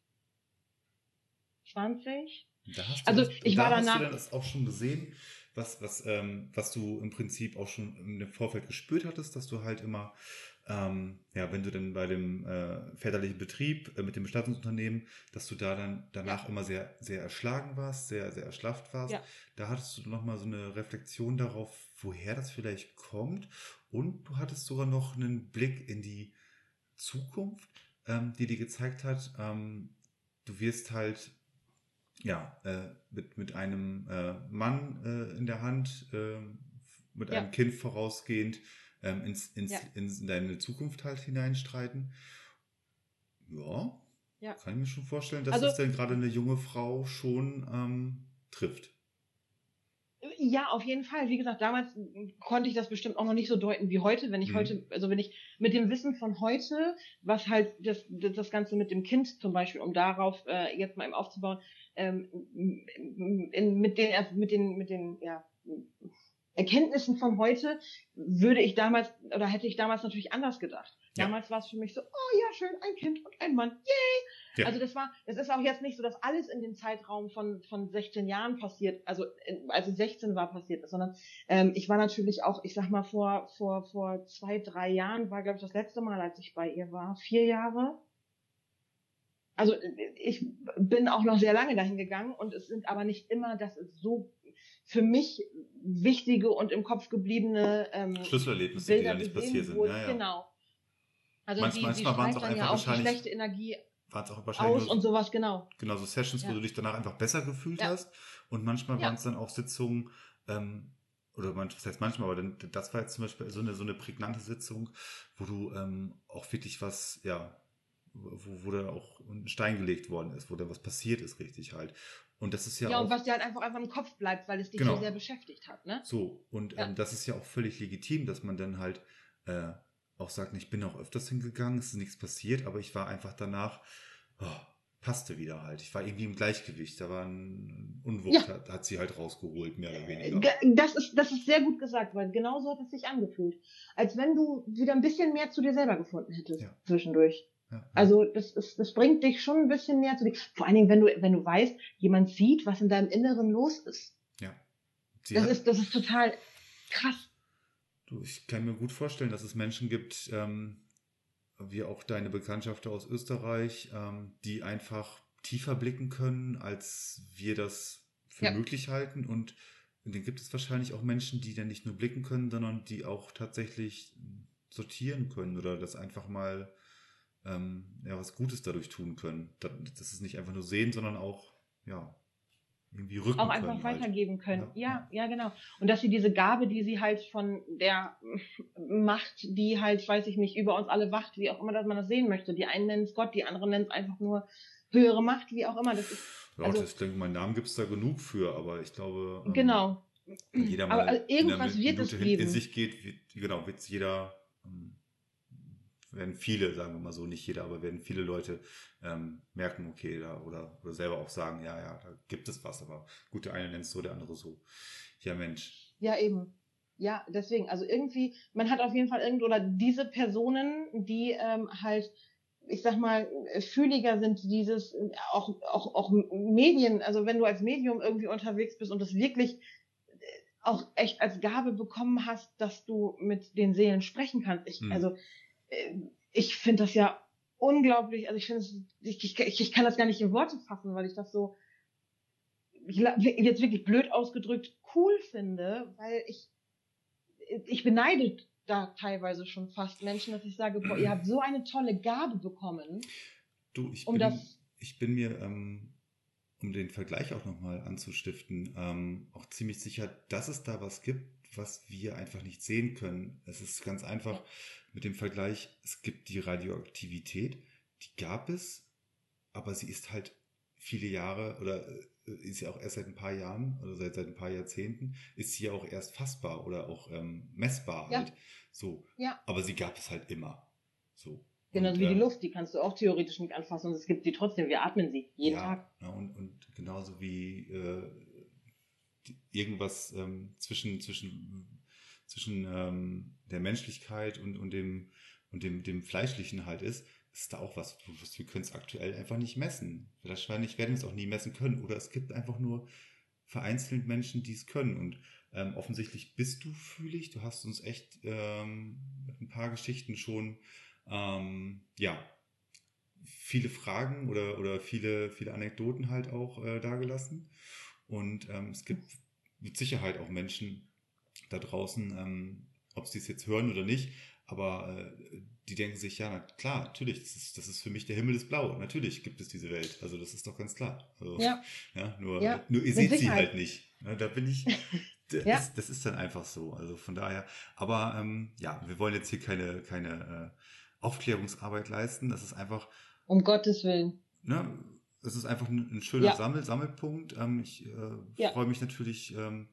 20. Da hast Also, das- ich da war hast danach- du dann das auch schon gesehen, was, was, ähm, was du im Prinzip auch schon im Vorfeld gespürt hattest, dass du halt immer, ähm, ja, wenn du dann bei dem äh, väterlichen Betrieb äh, mit dem Bestattungsunternehmen, dass du da dann danach immer sehr, sehr erschlagen warst, sehr, sehr erschlafft warst. Ja. Da hattest du nochmal so eine Reflexion darauf, woher das vielleicht kommt. Und du hattest sogar noch einen Blick in die Zukunft, ähm, die dir gezeigt hat, ähm, du wirst halt ja, äh, mit, mit einem äh, Mann äh, in der Hand, äh, mit Ja. einem Kind vorausgehend, ähm, ins, ins, Ja. in deine Zukunft halt hineinstreiten. Ja, Ja. kann ich mir schon vorstellen, dass Also- das denn gerade eine junge Frau schon ähm, trifft. Ja, auf jeden Fall. Wie gesagt, damals konnte ich das bestimmt auch noch nicht so deuten wie heute. Wenn ich Mhm. heute, also wenn ich mit dem Wissen von heute, was halt das, das, Ganze mit dem Kind zum Beispiel, um darauf äh, jetzt mal eben aufzubauen, ähm, in, mit den, mit den, mit den, ja, Erkenntnissen von heute würde ich damals oder hätte ich damals natürlich anders gedacht. Ja. Damals war es für mich so, oh ja, schön, ein Kind und ein Mann, yay! Ja. Also das war, das ist auch jetzt nicht so, dass alles in dem Zeitraum von von 16 Jahren passiert, also als ich 16 war passiert ist, sondern ähm, ich war natürlich auch, ich sag mal vor vor vor zwei drei Jahren war glaube ich das letzte Mal, als ich bei ihr war, vier Jahre. Also ich bin auch noch sehr lange dahin gegangen und es sind aber nicht immer, dass es so für mich wichtige und im Kopf gebliebene ähm, Schlüsselerlebnisse, die Bilder da nicht passiert sind. Ja, ja. Genau. Also Manch- die, manchmal die waren's strahlt auch dann ja einfach auch die schlechte Energie Waren es auch wahrscheinlich aus nur, und sowas, genau. genau so Sessions, wo Ja. du dich danach einfach besser gefühlt Ja. hast. Und manchmal Ja. waren es dann auch Sitzungen, ähm, oder manch, was heißt manchmal, aber dann, das war jetzt zum Beispiel so eine, so eine prägnante Sitzung, wo du ähm, auch wirklich was, ja, wo, wo da auch ein Stein gelegt worden ist, wo da was passiert ist, richtig halt. Und das ist ja, Ja, auch und was dir halt einfach einfach im Kopf bleibt, weil es dich Genau. so sehr beschäftigt hat, ne? so. Und ähm, das ist ja auch völlig legitim, dass man dann halt äh, auch sagt, ich bin auch öfters hingegangen, es ist nichts passiert, aber ich war einfach danach, oh, passte wieder halt. Ich war irgendwie im Gleichgewicht. Da war ein Unwucht, Ja. hat, hat sie halt rausgeholt, mehr oder weniger. Ge- Das ist, das ist sehr gut gesagt, weil genau so hat es sich angefühlt. Als wenn du wieder ein bisschen mehr zu dir selber gefunden hättest Ja. zwischendurch. Ja. Also das ist, das bringt dich schon ein bisschen näher zu dir. Vor allen Dingen, wenn du, wenn du weißt, jemand sieht, was in deinem Inneren los ist. ja. Sie Das ist, das ist total krass. Du, ich kann mir gut vorstellen, dass es Menschen gibt, ähm, wie auch deine Bekanntschaft aus Österreich, ähm, die einfach tiefer blicken können, als wir das für Ja. möglich halten. Und dann gibt es wahrscheinlich auch Menschen, die dann nicht nur blicken können, sondern die auch tatsächlich sortieren können oder das einfach mal ähm, ja, was Gutes dadurch tun können. Das, das ist nicht einfach nur sehen, sondern auch ja irgendwie rücken auch können. einfach halt. weitergeben können. Ja. Ja, ja, genau. Und dass sie diese Gabe, die sie halt von der Macht, die halt, weiß ich nicht, über uns alle wacht, wie auch immer dass man das sehen möchte. Die einen nennen es Gott, die anderen nennen es einfach nur höhere Macht, wie auch immer. Das ist, ja, also, ich denke, meinen Namen gibt es da genug für, aber ich glaube. Ähm, genau. Jeder mal aber irgendwas wird es geben. in sich geht, wird, genau, wird jeder, ähm, werden viele, sagen wir mal so, nicht jeder, aber werden viele Leute ähm, merken, okay, da, oder, oder selber auch sagen, ja, ja, da gibt es was, aber gut, der eine nennt es so, der andere so. Ja, Mensch. Ja, eben. Ja, deswegen, also irgendwie, man hat auf jeden Fall irgend oder diese Personen, die ähm, halt ich sag mal, fühliger sind dieses, auch, auch, auch Medien, also wenn du als Medium irgendwie unterwegs bist und das wirklich auch echt als Gabe bekommen hast, dass du mit den Seelen sprechen kannst. Ich, hm. also, äh, ich finde das ja unglaublich, also ich finde ich, ich, ich kann das gar nicht in Worte fassen, weil ich das so, jetzt wirklich blöd ausgedrückt, cool finde, weil ich, ich beneide da teilweise schon fast Menschen, dass ich sage, boah, ihr habt so eine tolle Gabe bekommen. Du, ich um bin, das, ich bin mir, ähm, um den Vergleich auch nochmal anzustiften, ähm, auch ziemlich sicher, dass es da was gibt, was wir einfach nicht sehen können. Es ist ganz einfach mit dem Vergleich, es gibt die Radioaktivität, die gab es, aber sie ist halt viele Jahre oder äh, ist ja auch erst seit ein paar Jahren oder seit, seit ein paar Jahrzehnten, ist sie ja auch erst fassbar oder auch ähm, messbar ja. halt. So. Ja. Aber sie gab es halt immer. So. Genauso wie die ähm, Luft, die kannst du auch theoretisch nicht anfassen und es gibt sie trotzdem, wir atmen sie jeden ja, Tag. Ja, und, und genauso wie äh, irgendwas ähm, zwischen, zwischen, zwischen ähm, der Menschlichkeit und, und, dem, und dem, dem Fleischlichen halt ist, ist da auch was, wir können es aktuell einfach nicht messen. Wahrscheinlich werden wir es auch nie messen können. Oder es gibt einfach nur vereinzelt Menschen, die es können. Und ähm, offensichtlich bist du fühlig. Du hast uns echt ähm, mit ein paar Geschichten schon ähm, ja, viele Fragen oder, oder viele, viele Anekdoten halt auch äh, dargelassen. Und ähm, es gibt mit Sicherheit auch Menschen da draußen, ähm, ob sie es jetzt hören oder nicht, aber äh, die denken sich, ja, na klar, natürlich, das ist, das ist für mich der Himmel ist blau. Natürlich gibt es diese Welt. Also das ist doch ganz klar. Also, ja. ja. Nur, ja. nur ihr seht sie halt nicht. Ja, da bin ich. Das, ja. das ist dann einfach so. Also von daher. Aber ähm, ja, wir wollen jetzt hier keine, keine äh, Aufklärungsarbeit leisten. Das ist einfach. Um Gottes Willen. Ne, es ist einfach ein, ein schöner. Sammel, Sammelpunkt. Ähm, ich äh, freue mich natürlich, ähm,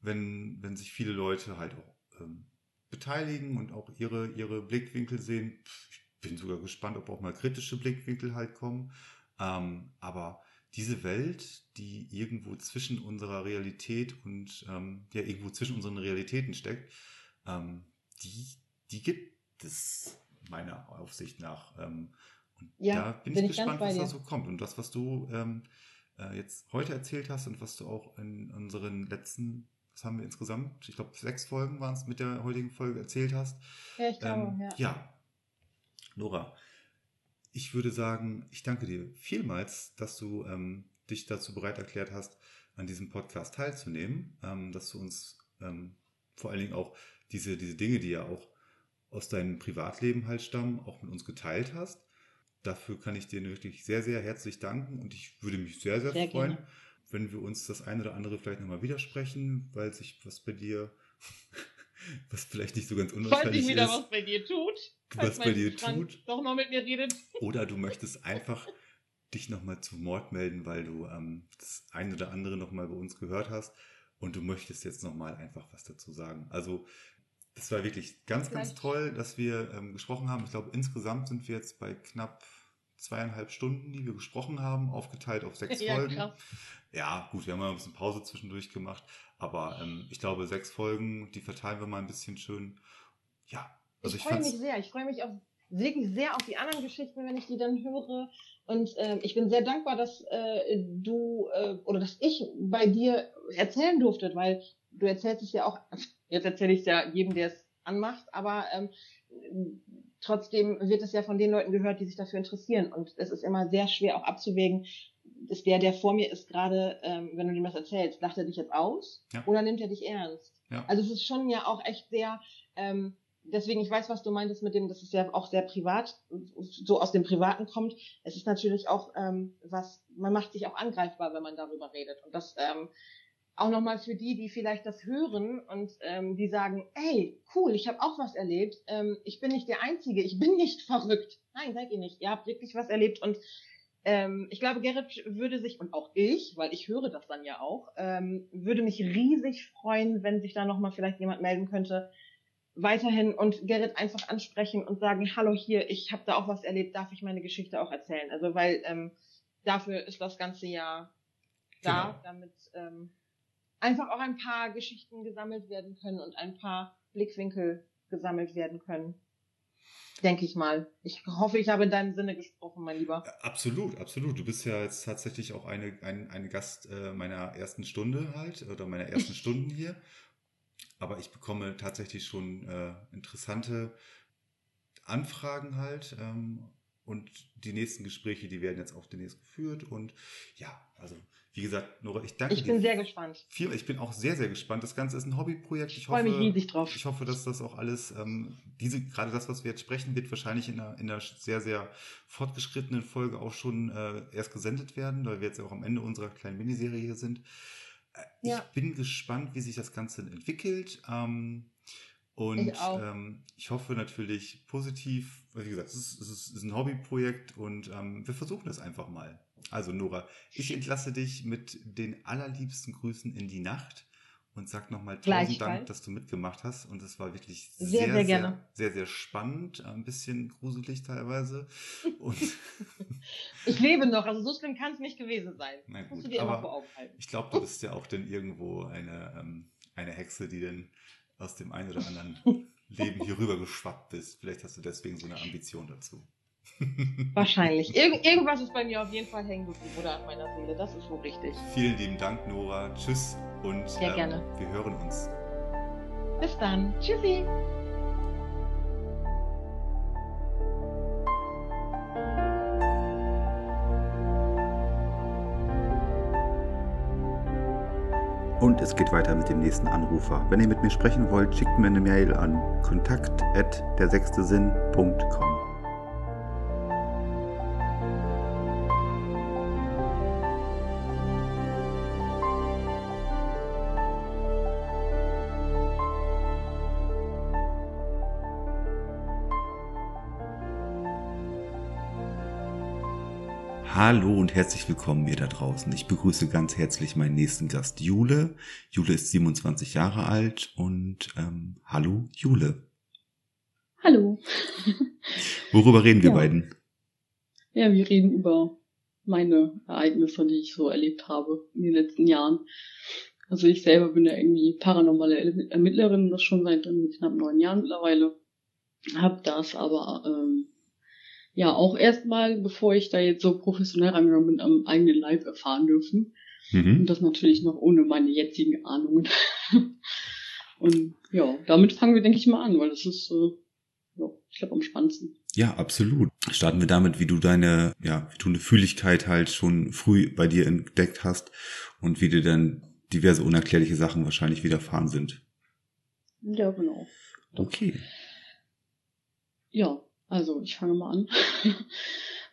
wenn, wenn sich viele Leute halt auch ähm, beteiligen und auch ihre, ihre Blickwinkel sehen. Ich bin sogar gespannt, ob auch mal kritische Blickwinkel halt kommen. Ähm, aber diese Welt, die irgendwo zwischen unserer Realität und ähm, ja irgendwo zwischen unseren Realitäten steckt, ähm, die, die gibt es meiner Aufsicht nach. Ähm, und ja, da bin, bin ich gespannt, was da so kommt. Und das, was du ähm, äh, jetzt heute erzählt hast und was du auch in unseren letzten was haben wir insgesamt? Ich glaube, sechs Folgen waren es mit der heutigen Folge erzählt hast. Ja, ich glaube, ähm, ja. Ja. Nora, ich würde sagen, ich danke dir vielmals, dass du ähm, dich dazu bereit erklärt hast, an diesem Podcast teilzunehmen, ähm, dass du uns ähm, vor allen Dingen auch diese, diese Dinge, die ja auch aus deinem Privatleben halt stammen, auch mit uns geteilt hast. Dafür kann ich dir wirklich sehr, sehr herzlich danken und ich würde mich sehr, sehr, sehr freuen, gerne wenn wir uns das eine oder andere vielleicht nochmal widersprechen, weil sich was bei dir, was vielleicht nicht so ganz unwahrscheinlich ist. wieder was bei dir tut. Was bei dir Frank tut. Doch mal mit mir redet. Oder du möchtest einfach dich nochmal zu Mord melden, weil du ähm, das eine oder andere nochmal bei uns gehört hast und du möchtest jetzt nochmal einfach was dazu sagen. Also das war wirklich ganz, ganz toll, dass wir ähm, gesprochen haben. Ich glaube, insgesamt sind wir jetzt bei knapp zweieinhalb Stunden, die wir gesprochen haben, aufgeteilt auf sechs ja, Folgen. Krass. Ja, gut, wir haben mal ein bisschen Pause zwischendurch gemacht, aber ähm, ich glaube, sechs Folgen, die verteilen wir mal ein bisschen schön. Ja, also ich, ich freue mich sehr. Ich freue mich auch wirklich sehr auf die anderen Geschichten, wenn ich die dann höre. Und äh, ich bin sehr dankbar, dass äh, du äh, oder dass ich bei dir erzählen durfte, weil du erzählst es ja auch, jetzt erzähle ich es ja jedem, der es anmacht, aber ähm, trotzdem wird es ja von den Leuten gehört, die sich dafür interessieren. Und es ist immer sehr schwer auch abzuwägen, ist der, der vor mir ist, gerade, ähm, wenn du ihm das erzählst, lacht er dich jetzt aus ja. oder nimmt er dich ernst? Ja. Also es ist schon ja auch echt sehr, ähm, deswegen, ich weiß, was du meintest mit dem, dass es ja auch sehr privat, so aus dem Privaten kommt. Es ist natürlich auch ähm, was, man macht sich auch angreifbar, wenn man darüber redet. Und das ähm, auch nochmal für die, die vielleicht das hören und ähm, die sagen, ey, cool, ich habe auch was erlebt. Ähm, ich bin nicht der Einzige, ich bin nicht verrückt. Nein, seid ihr nicht. Ihr habt wirklich was erlebt und Ähm, ich glaube, Gerrit würde sich, und auch ich, weil ich höre das dann ja auch, ähm, würde mich riesig freuen, wenn sich da nochmal vielleicht jemand melden könnte, weiterhin und Gerrit einfach ansprechen und sagen, hallo hier, ich habe da auch was erlebt, darf ich meine Geschichte auch erzählen? Also weil ähm, dafür ist das ganze Jahr da, genau. damit ähm, einfach auch ein paar Geschichten gesammelt werden können und ein paar Blickwinkel gesammelt werden können. Denke ich mal. Ich hoffe, ich habe in deinem Sinne gesprochen, mein Lieber. Absolut, absolut. Du bist ja jetzt tatsächlich auch eine, ein, eine Gast äh, meiner ersten Stunde halt oder meiner ersten Stunden hier. Aber ich bekomme tatsächlich schon äh, interessante Anfragen halt. Ähm, und die nächsten Gespräche, die werden jetzt auch demnächst geführt. Und ja, also wie gesagt, Nora, ich danke dir. Ich bin sehr gespannt. Viel, ich bin auch sehr, sehr gespannt. Das Ganze ist ein Hobbyprojekt. Ich, freue mich riesig drauf. Ich hoffe, dass das auch alles, ähm, diese, gerade das, was wir jetzt sprechen, wird wahrscheinlich in einer, in einer sehr, sehr fortgeschrittenen Folge auch schon äh, erst gesendet werden, weil wir jetzt auch am Ende unserer kleinen Miniserie hier sind. Äh, ja. Ich bin gespannt, wie sich das Ganze entwickelt. Ähm, und ich, ähm, ich, hoffe natürlich positiv, wie gesagt, es ist, es ist ein Hobbyprojekt und ähm, wir versuchen es einfach mal. Also Nora, ich entlasse dich mit den allerliebsten Grüßen in die Nacht und sag nochmal tausend Dank, dass du mitgemacht hast. Und es war wirklich sehr, sehr, sehr, sehr, sehr, sehr spannend, ein bisschen gruselig teilweise. Und ich lebe noch, also so schlimm kann es nicht gewesen sein. Nein, gut, musst du dir immer vor Augen halten. Ich glaube, du bist ja auch dann irgendwo eine, ähm, eine Hexe, die dann aus dem einen oder anderen Leben hier rüber geschwappt bist. Vielleicht hast du deswegen so eine Ambition dazu. Wahrscheinlich. Irg irgendwas ist bei mir auf jeden Fall hängen geblieben oder an meiner Seele. Das ist wohl richtig. Vielen lieben Dank, Nora. Tschüss und Sehr ähm, gerne. wir hören uns. Bis dann. Tschüssi. Und es geht weiter mit dem nächsten Anrufer. Wenn ihr mit mir sprechen wollt, schickt mir eine Mail an kontakt Hallo und herzlich willkommen ihr da draußen. Ich begrüße ganz herzlich meinen nächsten Gast Jule. Jule ist 27 Jahre alt und ähm, hallo Jule. Hallo. Worüber reden wir ja. beiden? Ja, wir reden über meine Ereignisse, die ich so erlebt habe in den letzten Jahren. Also ich selber bin ja irgendwie paranormale Ermittlerin, das schon seit knapp neun Jahren mittlerweile. Hab das aber ähm, ja auch erstmal, bevor ich da jetzt so professionell rangegangen bin, am eigenen Leib erfahren dürfen. Mhm. Und das natürlich noch ohne meine jetzigen Ahnungen. Und ja, damit fangen wir, denke ich mal an, weil das ist, äh, ja, ich glaube, am spannendsten. Ja, absolut. Starten wir damit, wie du deine, ja, wie du eine Fühligkeit halt schon früh bei dir entdeckt hast und wie dir dann diverse unerklärliche Sachen wahrscheinlich widerfahren sind. Ja, genau. Okay. Ja, also ich fange mal an.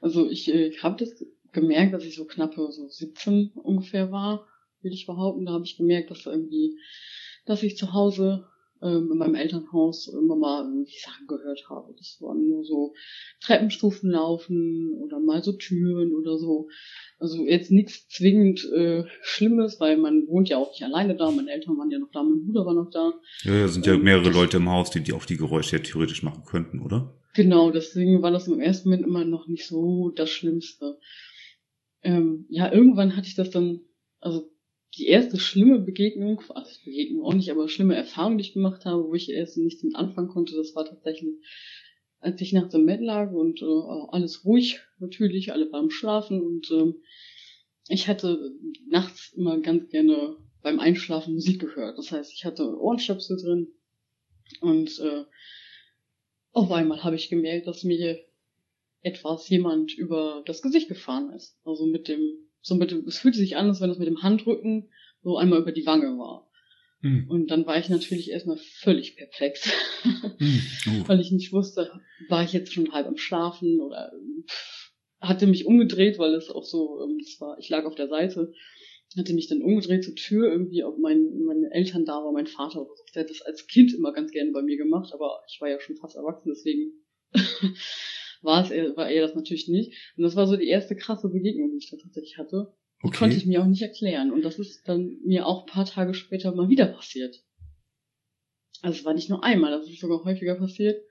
also ich, äh, ich habe das gemerkt, dass ich so knappe so 17 ungefähr war, will ich behaupten. Da habe ich gemerkt, dass irgendwie, dass ich zu Hause ähm, in meinem Elternhaus immer mal irgendwie Sachen gehört habe. Das waren nur so Treppenstufen laufen oder mal so Türen oder so. Also jetzt nichts zwingend äh, Schlimmes, weil man wohnt ja auch nicht alleine da. Meine Eltern waren ja noch da, mein Bruder war noch da. Ja, ja sind ja ähm, mehrere Leute im Haus, die, die auch die Geräusche ja theoretisch machen könnten, oder? Genau, deswegen war das im ersten Moment immer noch nicht so das Schlimmste. Ähm, ja, irgendwann hatte ich das dann, also die erste schlimme Begegnung, also Begegnung auch nicht, aber schlimme Erfahrung, die ich gemacht habe, wo ich erst nicht mit anfangen konnte, das war tatsächlich, als ich nachts im Bett lag und äh, alles ruhig, natürlich, alle beim Schlafen und äh, ich hatte nachts immer ganz gerne beim Einschlafen Musik gehört. Das heißt, ich hatte Ohrenstöpsel drin und äh, auf einmal habe ich gemerkt, dass mir etwas jemand über das Gesicht gefahren ist. Also mit dem, so mit dem, es fühlte sich an, als wenn es mit dem Handrücken so einmal über die Wange war. Mhm. Und dann war ich natürlich erstmal völlig perplex, mhm. oh. weil ich nicht wusste, war ich jetzt schon halb am Schlafen oder pff, hatte mich umgedreht, weil es auch so, ähm, war, ich lag auf der Seite hatte mich dann umgedreht zur Tür, irgendwie, ob mein, meine Eltern da waren, mein Vater oder so. Der hat das als Kind immer ganz gerne bei mir gemacht, aber ich war ja schon fast erwachsen, deswegen war es er, war er das natürlich nicht. Und das war so die erste krasse Begegnung, die ich da tatsächlich hatte. Die Okay. konnte ich mir auch nicht erklären. Und das ist dann mir auch ein paar Tage später mal wieder passiert. Also es war nicht nur einmal, das ist sogar häufiger passiert.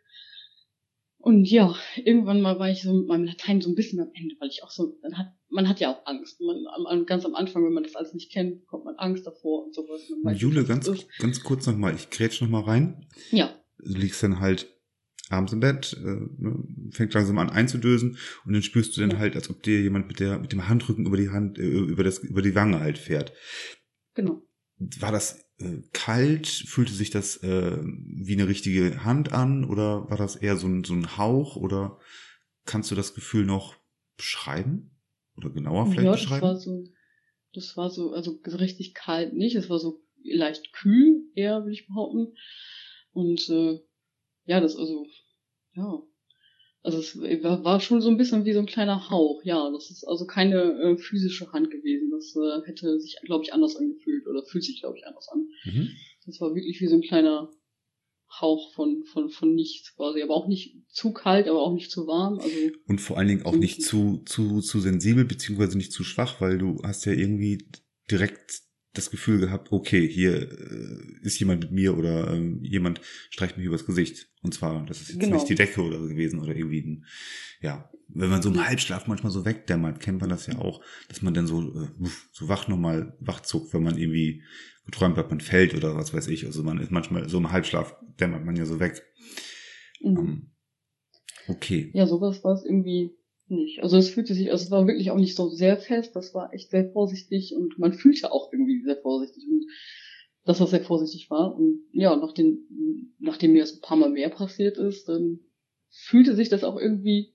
Und ja, irgendwann mal war ich so mit meinem Latein so ein bisschen am Ende, weil ich auch so, dann hat, man hat ja auch Angst. Man, am, ganz am Anfang, wenn man das alles nicht kennt, bekommt man Angst davor und sowas. Weiß nicht, Jule, ganz, ist. ganz kurz nochmal, ich grätsch nochmal rein. Ja, Du liegst dann halt abends im Bett, äh, ne, fängt langsam an einzudösen und dann spürst du dann Ja. halt, als ob dir jemand mit der mit dem Handrücken über die Hand, äh, über das, über die Wange halt fährt. genau. War das äh, kalt? Fühlte sich das äh, wie eine richtige Hand an oder war das eher so ein, so ein Hauch oder kannst du das Gefühl noch beschreiben? Oder genauer vielleicht ja, das beschreiben? war so, das war so, also so richtig kalt nicht, es war so leicht kühl, eher, würde ich behaupten. Und äh, ja, das also, ja. Also es war schon so ein bisschen wie so ein kleiner Hauch, ja. Das ist also keine äh, physische Hand gewesen. Das äh, hätte sich, glaube ich, anders angefühlt oder fühlt sich, glaube ich, anders an. Mhm. Das war wirklich wie so ein kleiner Hauch von, von, von nichts quasi. Aber auch nicht zu kalt, aber auch nicht zu warm. Also Und vor allen Dingen auch nicht zu, zu, zu sensibel, beziehungsweise nicht zu schwach, weil du hast ja irgendwie direkt das Gefühl gehabt, okay, hier äh, ist jemand mit mir oder ähm, jemand streicht mich übers Gesicht. Und zwar, das ist jetzt Genau. nicht die Decke oder so gewesen oder irgendwie ein, ja, wenn man so im Halbschlaf manchmal so wegdämmert, kennt man das ja auch, dass man dann so, äh, so wach nochmal wachzuckt, wenn man irgendwie geträumt hat, man fällt oder was weiß ich. Also man ist manchmal so im Halbschlaf dämmert man ja so weg. mhm. Ähm, okay. Ja, sowas war es irgendwie nicht. Also es fühlte sich, also es war wirklich auch nicht so sehr fest, das war echt sehr vorsichtig und man fühlte auch irgendwie sehr vorsichtig und dass das sehr vorsichtig war. Und ja, nach den, nachdem mir das ein paar Mal mehr passiert ist, dann fühlte sich das auch irgendwie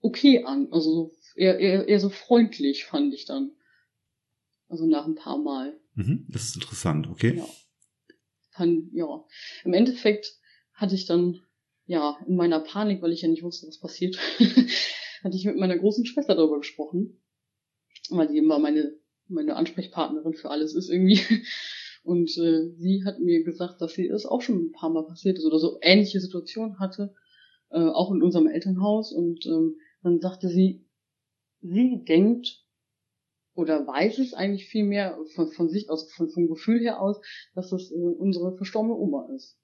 okay an. Also so eher, eher, eher so freundlich fand ich dann. Also nach ein paar Mal. Mhm, das ist interessant, okay. Ja. Kann, ja. Im Endeffekt hatte ich dann, ja, in meiner Panik, weil ich ja nicht wusste, was passiert, hatte ich mit meiner großen Schwester darüber gesprochen. Weil die immer meine, meine Ansprechpartnerin für alles ist irgendwie. Und äh, sie hat mir gesagt, dass sie es auch schon ein paar Mal passiert ist oder so ähnliche Situationen hatte, äh, auch in unserem Elternhaus. Und ähm, dann sagte sie, sie denkt oder weiß es eigentlich viel mehr von, von sich, also von, vom Gefühl her aus, dass das äh, unsere verstorbene Oma ist.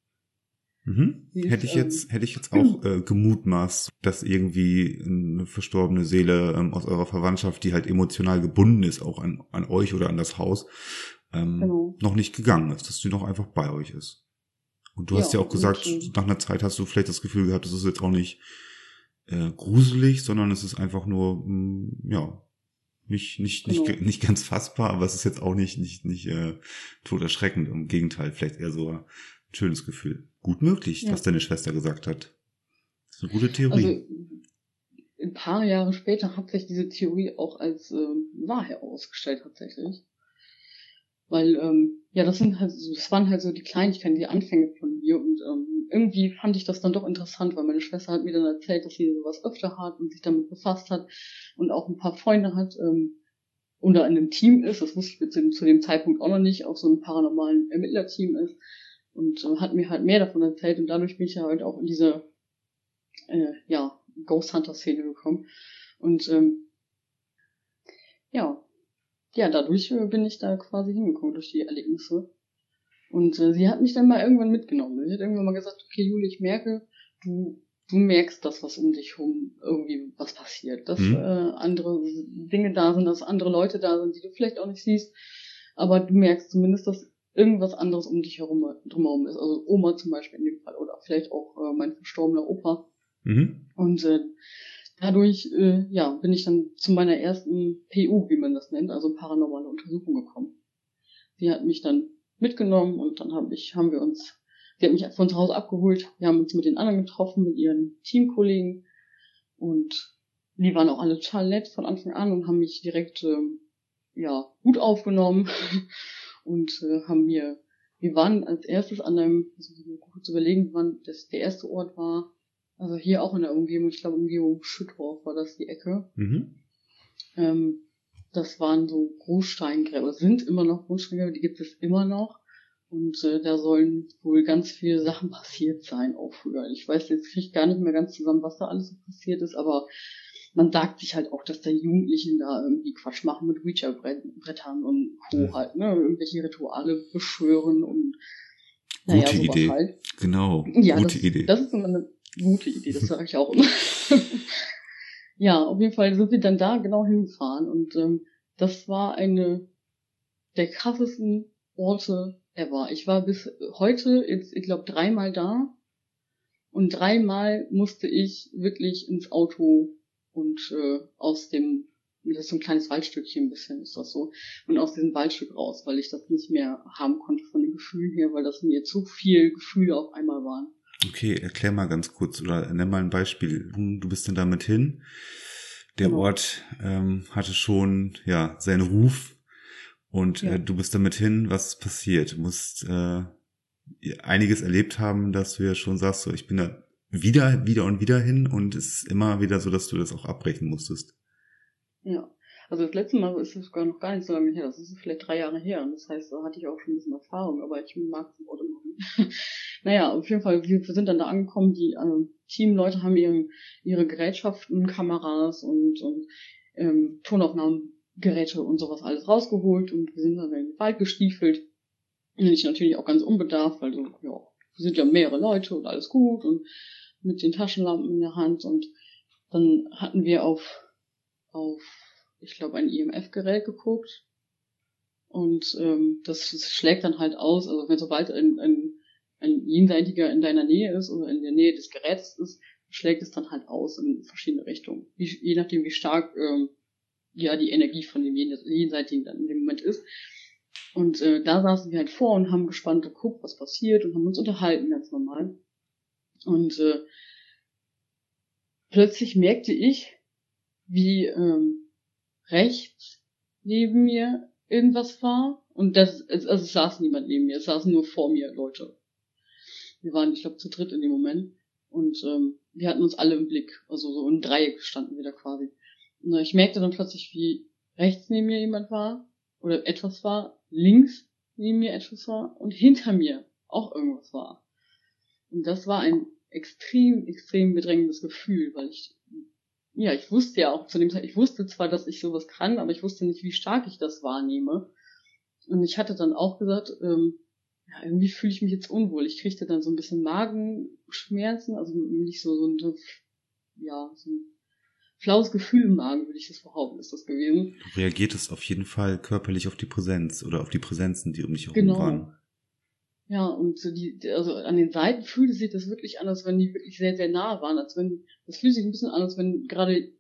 Mhm. Ist, Hätte ich ähm, jetzt, hätte ich jetzt auch äh, gemutmaßt, dass irgendwie eine verstorbene Seele ähm, aus eurer Verwandtschaft, die halt emotional gebunden ist, auch an, an euch oder an das Haus, ähm, Genau. noch nicht gegangen ist, dass sie noch einfach bei euch ist. Und du Ja, hast ja auch gesagt, und, nach einer Zeit hast du vielleicht das Gefühl gehabt, das ist jetzt auch nicht äh, gruselig, sondern es ist einfach nur, mh, ja, nicht, nicht, nicht, Genau. nicht ganz fassbar, aber es ist jetzt auch nicht, nicht, nicht äh, toderschreckend. Im Gegenteil, vielleicht eher so schönes Gefühl. Gut möglich, Ja. was deine Schwester gesagt hat. Das ist eine gute Theorie. Also ein paar Jahre später hat sich diese Theorie auch als ähm, wahr herausgestellt tatsächlich. Weil, ähm, ja, das sind halt so, das waren halt so die Kleinigkeiten, die Anfänge von mir und ähm, irgendwie fand ich das dann doch interessant, weil meine Schwester hat mir dann erzählt, dass sie sowas öfter hat und sich damit befasst hat und auch ein paar Freunde hat ähm, in einem Team ist, das wusste ich zu dem, zu dem Zeitpunkt auch noch nicht, auch so ein paranormalen Ermittlerteam ist und äh, hat mir halt mehr davon erzählt und dadurch bin ich ja halt auch in diese äh, ja, Ghost Hunter Szene gekommen und ähm, ja, ja, dadurch äh, bin ich da quasi hingekommen durch die Erlebnisse. Und äh, sie hat mich dann mal irgendwann mitgenommen. Sie hat irgendwann mal gesagt, okay, Juli, ich merke, du, du merkst das, was um dich herum irgendwie was passiert. Dass Mhm. äh, andere Dinge da sind, dass andere Leute da sind, die du vielleicht auch nicht siehst. Aber du merkst zumindest, dass irgendwas anderes um dich herum drumherum ist. Also Oma zum Beispiel in dem Fall oder vielleicht auch äh, mein verstorbener Opa. mhm. Und äh, dadurch äh, ja, bin ich dann zu meiner ersten PU, wie man das nennt, also paranormale Untersuchung gekommen. Sie hat mich dann mitgenommen und dann hab ich, haben wir uns, sie hat mich von zu Hause abgeholt, wir haben uns mit den anderen getroffen, mit ihren Teamkollegen und die waren auch alle total nett von Anfang an und haben mich direkt ähm, ja gut aufgenommen und äh, haben mir, wir waren als erstes an einem, mal kurz überlegen, wann das der erste Ort war, also hier auch in der Umgebung, ich glaube Umgebung Schüttorf war das die Ecke. Mhm. Ähm, das waren so Großsteingräber, sind immer noch Großsteingräber, die gibt es immer noch. Und äh, da sollen wohl ganz viele Sachen passiert sein, auch früher. Ich weiß jetzt kriege ich gar nicht mehr ganz zusammen, was da alles so passiert ist, aber man sagt sich halt auch, dass da Jugendlichen da irgendwie Quatsch machen mit Ouija-Brettern und Co. Ja. halt, ne? Irgendwelche Rituale beschwören und naja, Gute sowas Idee. halt. Genau, Ja, gute das, Idee. das ist immer eine gute Idee, das sage ich auch immer. ja, auf jeden Fall sind wir dann da genau hingefahren und ähm, das war eine der krassesten Orte ever. Ich war bis heute jetzt, ich glaube, dreimal da und dreimal musste ich wirklich ins Auto und äh, aus dem, das ist so ein kleines Waldstückchen ein bisschen, ist das so, und aus diesem Waldstück raus, weil ich das nicht mehr haben konnte von den Gefühlen her, weil das mir zu viel Gefühle auf einmal waren. Okay, erklär mal ganz kurz oder nenn mal ein Beispiel. Du bist dann damit hin. Der Genau. Ort ähm, hatte schon ja seinen Ruf und Ja. äh, du bist damit hin. Was ist passiert? Du musst äh, einiges erlebt haben, dass du ja schon sagst, so ich bin da wieder, wieder und wieder hin und es ist immer wieder so, dass du das auch abbrechen musstest. Ja. Also das letzte Mal ist es sogar noch gar nicht so lange her. Das ist vielleicht drei Jahre her. Und das heißt, da hatte ich auch schon ein bisschen Erfahrung, aber ich mag den Ort immer naja, auf jeden Fall, wir, sind dann da angekommen. Die ähm, Teamleute haben ihren, ihre Gerätschaften, Kameras und, und ähm, Tonaufnahmegeräte und sowas alles rausgeholt und wir sind dann in den Wald gestiefelt. Und ich natürlich auch ganz unbedarft, weil so, ja, wir sind ja mehrere Leute und alles gut und mit den Taschenlampen in der Hand und dann hatten wir auf, auf ich glaube, ein IMF-Gerät geguckt. Und ähm, das, das schlägt dann halt aus, also wenn sobald ein, ein, ein Jenseitiger in deiner Nähe ist oder in der Nähe des Geräts ist, schlägt es dann halt aus in verschiedene Richtungen. Wie, je nachdem, wie stark ähm, ja die Energie von dem Jen- Jenseitigen dann in dem Moment ist. Und äh, da saßen wir halt vor und haben gespannt geguckt, was passiert und haben uns unterhalten, ganz normal. Und äh, plötzlich merkte ich, wie ähm, rechts neben mir irgendwas war und das, also es saß niemand neben mir, es saßen nur vor mir Leute. Wir waren, ich glaube, zu dritt in dem Moment und ähm, wir hatten uns alle im Blick, also so im Dreieck standen wir da quasi. Und ich merkte dann plötzlich, wie rechts neben mir jemand war oder etwas war, links neben mir etwas war und hinter mir auch irgendwas war. Und das war ein extrem, extrem bedrängendes Gefühl, weil ich ja, ich wusste ja auch zu dem Zeit, ich wusste zwar, dass ich sowas kann, aber ich wusste nicht, wie stark ich das wahrnehme. Und ich hatte dann auch gesagt, ähm, ja, irgendwie fühle ich mich jetzt unwohl. Ich kriegte dann so ein bisschen Magenschmerzen, also nicht so, so ein, ja, so ein flaues Gefühl im Magen, würde ich das behaupten, ist das gewesen. Du reagiertest auf jeden Fall körperlich auf die Präsenz oder auf die Präsenzen, die um dich herum Genau. waren. Ja, und so die, also an den Seiten fühlte sich das wirklich an, als wenn die wirklich sehr, sehr nah waren, als wenn, das fühlt sich ein bisschen an, als wenn gerade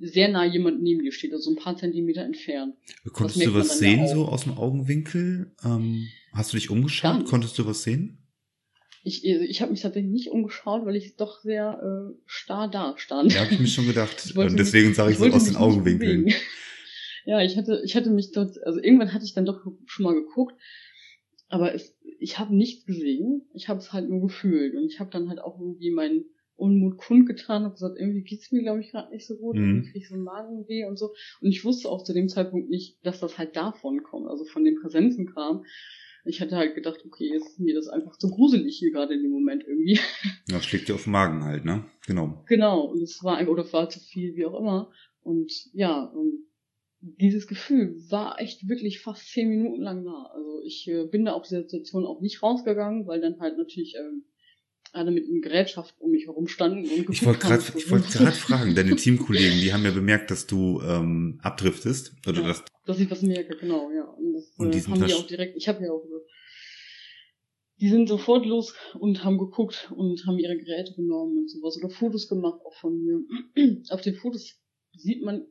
sehr nah jemand neben dir steht, also ein paar Zentimeter entfernt. Konntest merkt du was dann sehen, ja so aus dem Augenwinkel? Ähm, hast du dich umgeschaut? nicht. Konntest du was sehen? Ich, ich habe mich tatsächlich nicht umgeschaut, weil ich doch sehr äh, starr da stand. Ja, habe ich mir schon gedacht. Und deswegen sage ich, so aus den Augenwinkeln. Ja, ich hatte, ich hatte mich dort, also irgendwann hatte ich dann doch schon mal geguckt, aber es, ich habe nichts gesehen. Ich habe es halt nur gefühlt und ich habe dann halt auch irgendwie meinen Unmut kundgetan und gesagt, irgendwie geht's mir, glaube ich, gerade nicht so gut, Mhm. irgendwie krieg ich so einen Magenweh und so. Und ich wusste auch zu dem Zeitpunkt nicht, dass das halt davon kommt, also von den Präsenzen kam. Ich hatte halt gedacht, okay, jetzt ist mir das einfach zu gruselig hier gerade in dem Moment irgendwie. Das schlägt dir auf den Magen halt, ne? Genau. Genau, und es war einfach, oder war zu viel, wie auch immer. Und ja, und dieses Gefühl war echt wirklich fast zehn Minuten lang da. Also ich äh, bin da aus dieser Situation auch nicht rausgegangen, weil dann halt natürlich ähm, alle mit den Gerätschaften um mich herum standen und Ich wollte gerade ich wollte gerade fragen, deine Teamkollegen, die haben ja bemerkt, dass du ähm, abdriftest. Oder Ja. dass, dass ich was merke, genau, ja. Und das Und äh, haben die auch direkt, ich habe ja auch die sind sofort los und haben geguckt und haben ihre Geräte genommen und sowas oder Fotos gemacht auch von mir. auf den Fotos sieht man,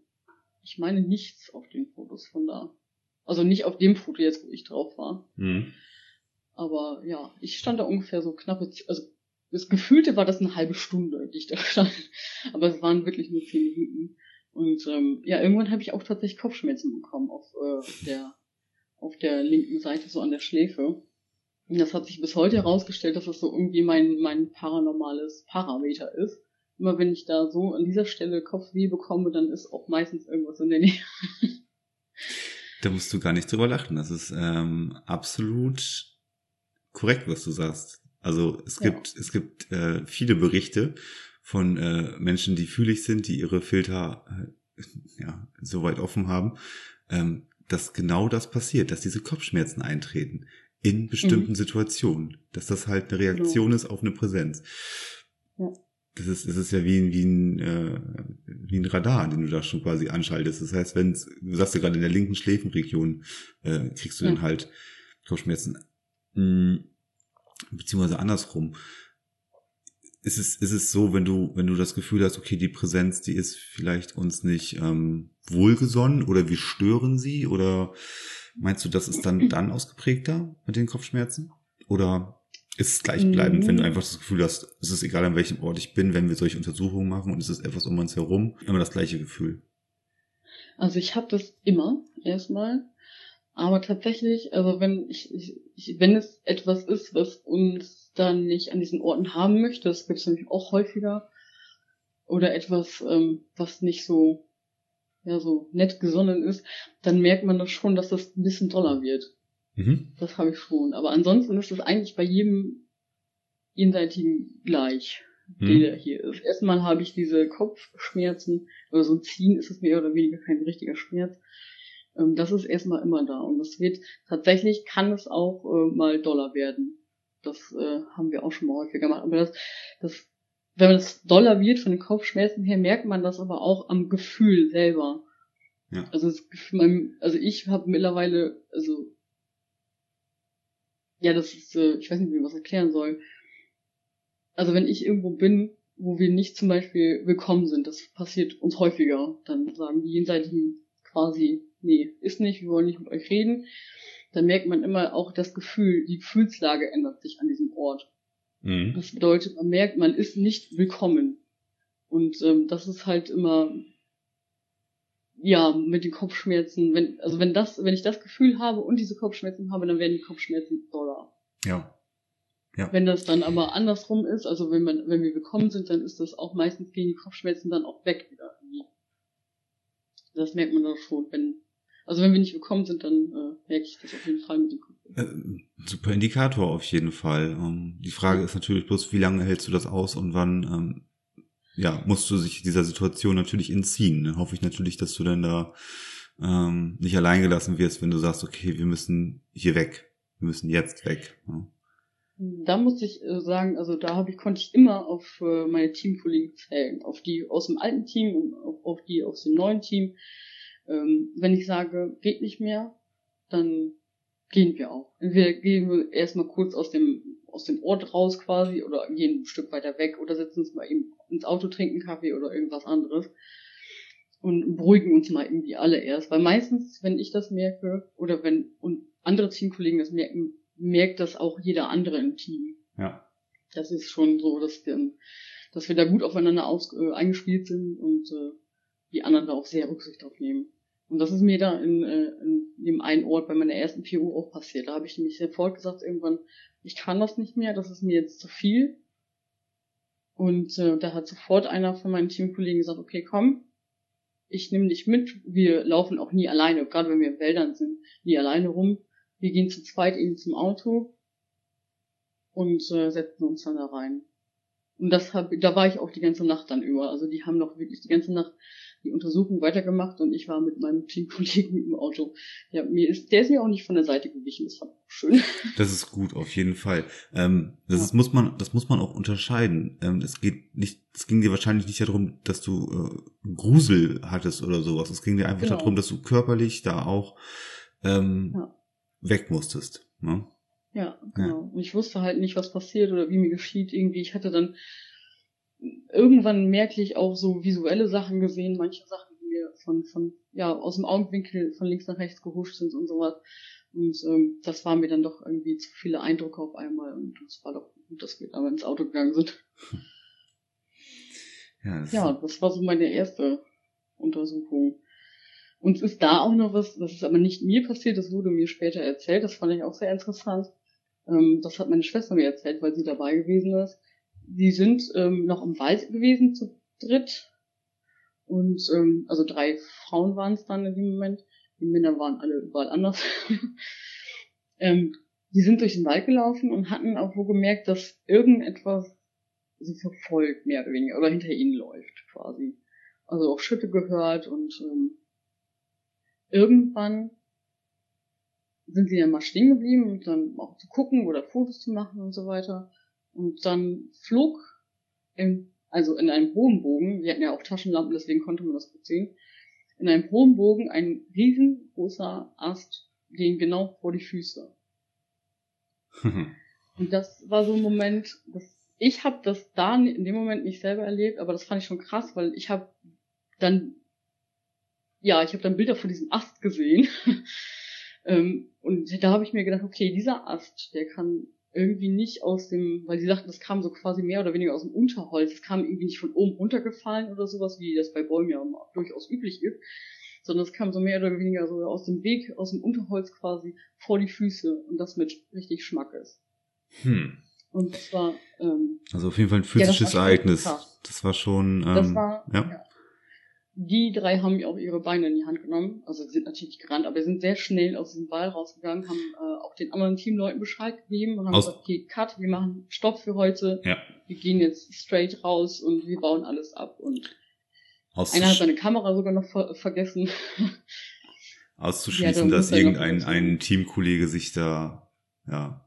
ich meine nichts auf den Fotos von da. Also nicht auf dem Foto jetzt, wo ich drauf war. hm. Aber ja, ich stand da ungefähr so knappe, also das Gefühlte war das eine halbe Stunde, die ich da stand. Aber es waren wirklich nur zehn Minuten. Und ähm, ja, irgendwann habe ich auch tatsächlich Kopfschmerzen bekommen auf äh, der auf der linken Seite, so an der Schläfe. Und das hat sich bis heute herausgestellt, dass das so irgendwie mein, mein paranormales Parameter ist. Immer wenn ich da so an dieser Stelle Kopfweh bekomme, dann ist auch meistens irgendwas in der Nähe. Da musst du gar nicht drüber lachen. Das ist ähm, absolut korrekt, was du sagst. Also es Ja. gibt, es gibt äh, viele Berichte von äh, Menschen, die fühlig sind, die ihre Filter äh, ja, so weit offen haben, ähm, dass genau das passiert, dass diese Kopfschmerzen eintreten in bestimmten Mhm. Situationen, dass das halt eine Reaktion ist auf eine Präsenz. Das ist, das ist ja wie ein, wie ein, äh, wie ein Radar, den du da schon quasi anschaltest. Das heißt, wenn du sagst ja gerade in der linken Schläfenregion äh, kriegst du Ja. dann halt Kopfschmerzen. Mm, beziehungsweise andersrum. Ist es, ist es so, wenn du, wenn du das Gefühl hast, okay, die Präsenz, die ist vielleicht uns nicht ähm, wohlgesonnen oder wir stören sie oder meinst du, das ist dann dann ausgeprägter mit den Kopfschmerzen? Oder ist es gleichbleibend, wenn du Mhm. einfach das Gefühl hast, es ist egal an welchem Ort ich bin, wenn wir solche Untersuchungen machen und es ist etwas um uns herum, immer das gleiche Gefühl? Also ich habe das immer erstmal, aber tatsächlich, also wenn ich, ich, ich wenn es etwas ist, was uns dann nicht an diesen Orten haben möchte, das gibt es nämlich auch häufiger, oder etwas, ähm, was nicht so ja so nett gesonnen ist, dann merkt man das schon, dass das ein bisschen doller wird. Mhm. Das habe ich schon. Aber ansonsten ist es eigentlich bei jedem jenseitigen gleich, Mhm. der hier ist. Erstmal habe ich diese Kopfschmerzen, oder so ein Ziehen ist es mehr oder weniger kein richtiger Schmerz. Ähm, Das ist erstmal immer da. Und das wird, tatsächlich kann es auch äh, mal doller werden. Das äh, haben wir auch schon mal häufiger gemacht. Aber das, das, wenn es doller wird von den Kopfschmerzen her, merkt man das aber auch am Gefühl selber. Ja. Also das Gefühl, also ich habe mittlerweile, also ja, das ist, äh, ich weiß nicht, wie man das erklären soll. Also wenn ich irgendwo bin, wo wir nicht zum Beispiel willkommen sind, das passiert uns häufiger, dann sagen die Jenseitigen quasi, nee, ist nicht, wir wollen nicht mit euch reden. Dann merkt man immer auch das Gefühl, die Gefühlslage ändert sich an diesem Ort. Mhm. Das bedeutet, man merkt, man ist nicht willkommen. Und ähm, das ist halt immer, ja, mit den Kopfschmerzen, wenn, also wenn das, wenn ich das Gefühl habe und diese Kopfschmerzen habe, dann werden die Kopfschmerzen doller. Ja. Wenn das dann aber andersrum ist, also wenn man, wenn wir willkommen sind, dann ist das auch meistens gehen die Kopfschmerzen dann auch weg wieder. Das merkt man dann schon, wenn, also wenn wir nicht willkommen sind, dann äh, merke ich das auf jeden Fall mit den Kopfschmerzen. Äh, super Indikator auf jeden Fall. Ähm, die Frage ist natürlich bloß, wie lange hältst du das aus und wann ähm, ja, musst du sich dieser Situation natürlich entziehen. Dann hoffe ich natürlich, dass du dann da ähm, nicht allein gelassen wirst, wenn du sagst, okay, wir müssen hier weg. Wir müssen jetzt weg. Ja. Da muss ich äh, sagen, also da habe ich, konnte ich immer auf äh, meine Teamkollegen zählen, auf die aus dem alten Team und auf, die aus dem neuen Team. Ähm, wenn ich sage, geht nicht mehr, dann gehen wir auch. Entweder gehen wir erstmal kurz aus dem aus dem Ort raus quasi oder gehen ein Stück weiter weg oder setzen uns mal eben ins Auto, trinken Kaffee oder irgendwas anderes und beruhigen uns mal irgendwie alle erst. Weil meistens, wenn ich das merke oder wenn und andere Teamkollegen das merken, merkt das auch jeder andere im Team. ja. Das ist schon so, dass wir, dass wir da gut aufeinander aus, äh, eingespielt sind und äh, die anderen da auch sehr Rücksicht drauf nehmen. Und das ist mir da in, äh, in dem einen Ort bei meiner ersten PU auch passiert. Da habe ich nämlich sofort gesagt, irgendwann, ich kann das nicht mehr, das ist mir jetzt zu viel. Und äh, da hat sofort einer von meinen Teamkollegen gesagt, okay, komm, ich nehme dich mit. Wir laufen auch nie alleine, gerade wenn wir in Wäldern sind, nie alleine rum. Wir gehen zu zweit eben zum Auto und äh, setzen uns dann da rein. Und das hab, da war ich auch die ganze Nacht dann über. Also die haben noch wirklich die ganze Nacht die Untersuchung weitergemacht und ich war mit meinem Teamkollegen im Auto. Ja, mir ist, der ist mir auch nicht von der Seite gewichen, das war auch schön. Das ist gut, auf jeden Fall. Ähm, das Ja. ist, muss man, das muss man auch unterscheiden. Ähm, es geht nicht, es ging dir wahrscheinlich nicht darum, dass du äh, Grusel hattest oder sowas. Es ging dir einfach Genau. darum, dass du körperlich da auch ähm, Ja. weg musstest. Ne? Ja, genau. Und ich wusste halt nicht, was passiert oder wie mir geschieht. Irgendwie, ich hatte dann irgendwann merklich auch so visuelle Sachen gesehen, manche Sachen, die mir von, von, ja, aus dem Augenwinkel von links nach rechts gehuscht sind und sowas. Und ähm, das war mir dann doch irgendwie zu viele Eindrücke auf einmal und es war doch gut, dass wir da ins Auto gegangen sind. Ja, das Ja, das war so meine erste Untersuchung. Und es ist da auch noch was, das ist aber nicht mir passiert, das wurde mir später erzählt, das fand ich auch sehr interessant. Ähm, das hat meine Schwester mir erzählt, weil sie dabei gewesen ist. Die sind ähm, noch im Wald gewesen zu dritt. Und ähm, also drei Frauen waren es dann in dem Moment. Die Männer waren alle überall anders. ähm, die sind durch den Wald gelaufen und hatten auch wo gemerkt, dass irgendetwas sie verfolgt, mehr oder weniger, oder hinter ihnen läuft quasi. Also auch Schritte gehört und ähm, irgendwann sind sie dann mal stehen geblieben und dann auch zu gucken oder Fotos zu machen und so weiter. Und dann flog in, also in einem hohen Bogen, wir hatten ja auch Taschenlampen, deswegen konnte man das gut sehen, in einem hohen Bogen ein riesengroßer Ast denen genau vor die Füße. und das war so ein Moment, das, ich habe das da in dem Moment nicht selber erlebt, aber das fand ich schon krass, weil ich habe dann, ja, ich habe dann Bilder von diesem Ast gesehen. ähm, und da habe ich mir gedacht, okay, dieser Ast, der kann irgendwie nicht aus dem, weil sie sagten, das kam so quasi mehr oder weniger aus dem Unterholz, es kam irgendwie nicht von oben runtergefallen oder sowas, wie das bei Bäumen ja durchaus üblich ist, sondern es kam so mehr oder weniger so aus dem Weg, aus dem Unterholz quasi vor die Füße und das mit richtig Schmackes. Hm. Und das war ähm, also auf jeden Fall ein physisches ja, Ereignis. Krass. Das war schon. Ähm, das war ja. ja. Die drei haben auch ihre Beine in die Hand genommen. Also sie sind natürlich gerannt, aber sie sind sehr schnell aus dem Ball rausgegangen, haben äh, auch den anderen Teamleuten Bescheid gegeben und haben Aus gesagt, okay, Cut, wir machen Stopp für heute. Ja. Wir gehen jetzt straight raus und wir bauen alles ab. Und Aus einer hat seine Kamera sogar noch ver vergessen. auszuschließen, Ja, da dass irgendein ein Teamkollege sich da ja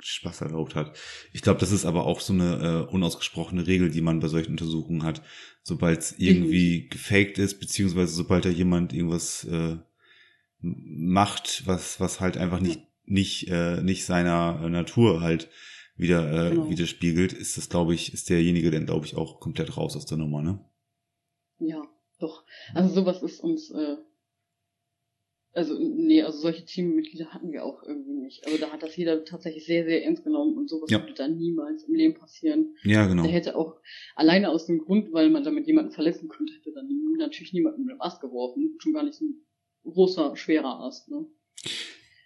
Spaß erlaubt hat. Ich glaube, das ist aber auch so eine äh, unausgesprochene Regel, die man bei solchen Untersuchungen hat. Sobald es irgendwie gefaked ist, beziehungsweise sobald da jemand irgendwas äh, macht, was was halt einfach nicht nicht äh, nicht seiner äh, Natur halt wieder äh, Genau. widerspiegelt, ist das glaube ich ist derjenige dann glaube ich auch komplett raus aus der Nummer, ne? Ja, doch. Also sowas ist uns, äh, also nee, also solche Teammitglieder hatten wir auch irgendwie nicht. Also da hat das jeder tatsächlich sehr, sehr ernst genommen und sowas Ja. würde da niemals im Leben passieren. Ja, genau. Der hätte auch alleine aus dem Grund, weil man damit jemanden verletzen könnte, hätte dann natürlich niemanden mit dem Ast geworfen. Schon gar nicht so ein großer, schwerer Ast, ne?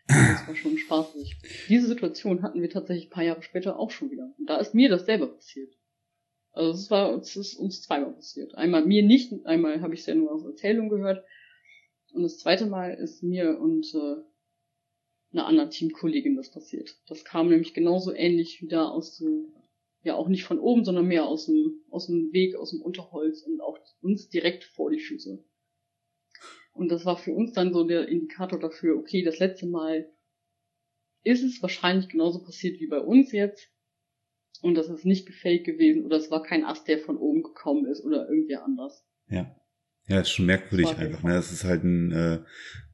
Das war schon spaßig. Diese Situation hatten wir tatsächlich ein paar Jahre später auch schon wieder. Und da ist mir das selber passiert. Also es war, es ist uns zweimal passiert. Einmal mir nicht, einmal habe ich es ja nur aus Erzählung gehört. Und das zweite Mal ist mir und äh, einer anderen Teamkollegin das passiert. Das kam nämlich genauso ähnlich wieder aus dem, ja auch nicht von oben, sondern mehr aus dem, aus dem Weg, aus dem Unterholz und auch uns direkt vor die Füße. Und das war für uns dann so der Indikator dafür, okay, das letzte Mal ist es wahrscheinlich genauso passiert wie bei uns jetzt. Und das ist nicht gefaked gewesen oder es war kein Ast, der von oben gekommen ist oder irgendwer anders. Ja. Ja, ist schon merkwürdig war einfach. Ne? Das ist halt ein äh,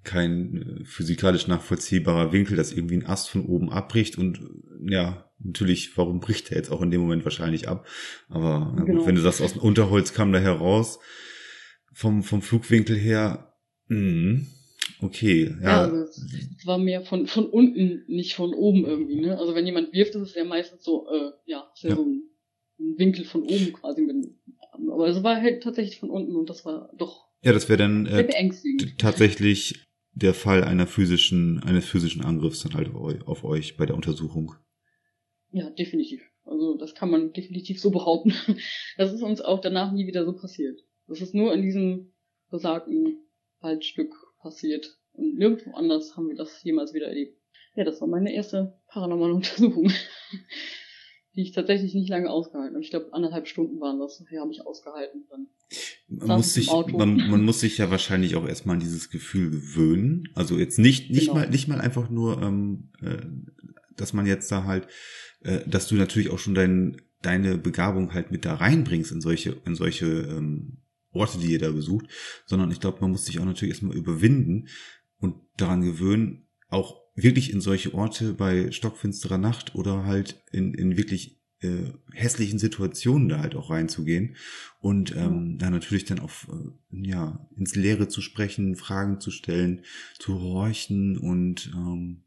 kein äh, physikalisch nachvollziehbarer Winkel, dass irgendwie ein Ast von oben abbricht und äh, ja, natürlich, warum bricht er jetzt auch in dem Moment wahrscheinlich ab? Aber na gut, Genau. wenn du sagst, aus dem Unterholz kam da heraus, vom, vom Flugwinkel her, mh, okay, Ja, ja. also es war mehr von, von unten, nicht von oben irgendwie, ne? Also wenn jemand wirft, ist es ja meistens so, äh, ja, ist ja, Ja. so ein, ein Winkel von oben quasi. Wenn, aber es war halt tatsächlich von unten und das war doch ja, das wäre dann äh, tatsächlich der Fall einer physischen, eines physischen Angriffs dann halt auf euch bei der Untersuchung. Ja, definitiv. Also das kann man definitiv so behaupten. Das ist uns auch danach nie wieder so passiert. Das ist nur in diesem besagten Waldstück passiert. Und nirgendwo anders haben wir das jemals wieder erlebt. Ja, das war meine erste paranormale Untersuchung. Die ich tatsächlich nicht lange ausgehalten habe. Ich glaube, anderthalb Stunden waren das. Nachher habe ich ausgehalten. Dann Man muss, sich, man, man muss sich ja wahrscheinlich auch erstmal an dieses Gefühl gewöhnen. Also jetzt nicht, nicht Genau. mal, nicht mal einfach nur, ähm, äh, dass man jetzt da halt, äh, dass du natürlich auch schon dein, deine Begabung halt mit da reinbringst in solche, in solche ähm, Orte, die ihr da besucht, sondern ich glaube, man muss sich auch natürlich erstmal überwinden und daran gewöhnen, auch wirklich in solche Orte bei stockfinsterer Nacht oder halt in, in wirklich äh, hässlichen Situationen da halt auch reinzugehen und ähm, da natürlich dann auf äh, ja ins Leere zu sprechen, Fragen zu stellen, zu horchen und ähm,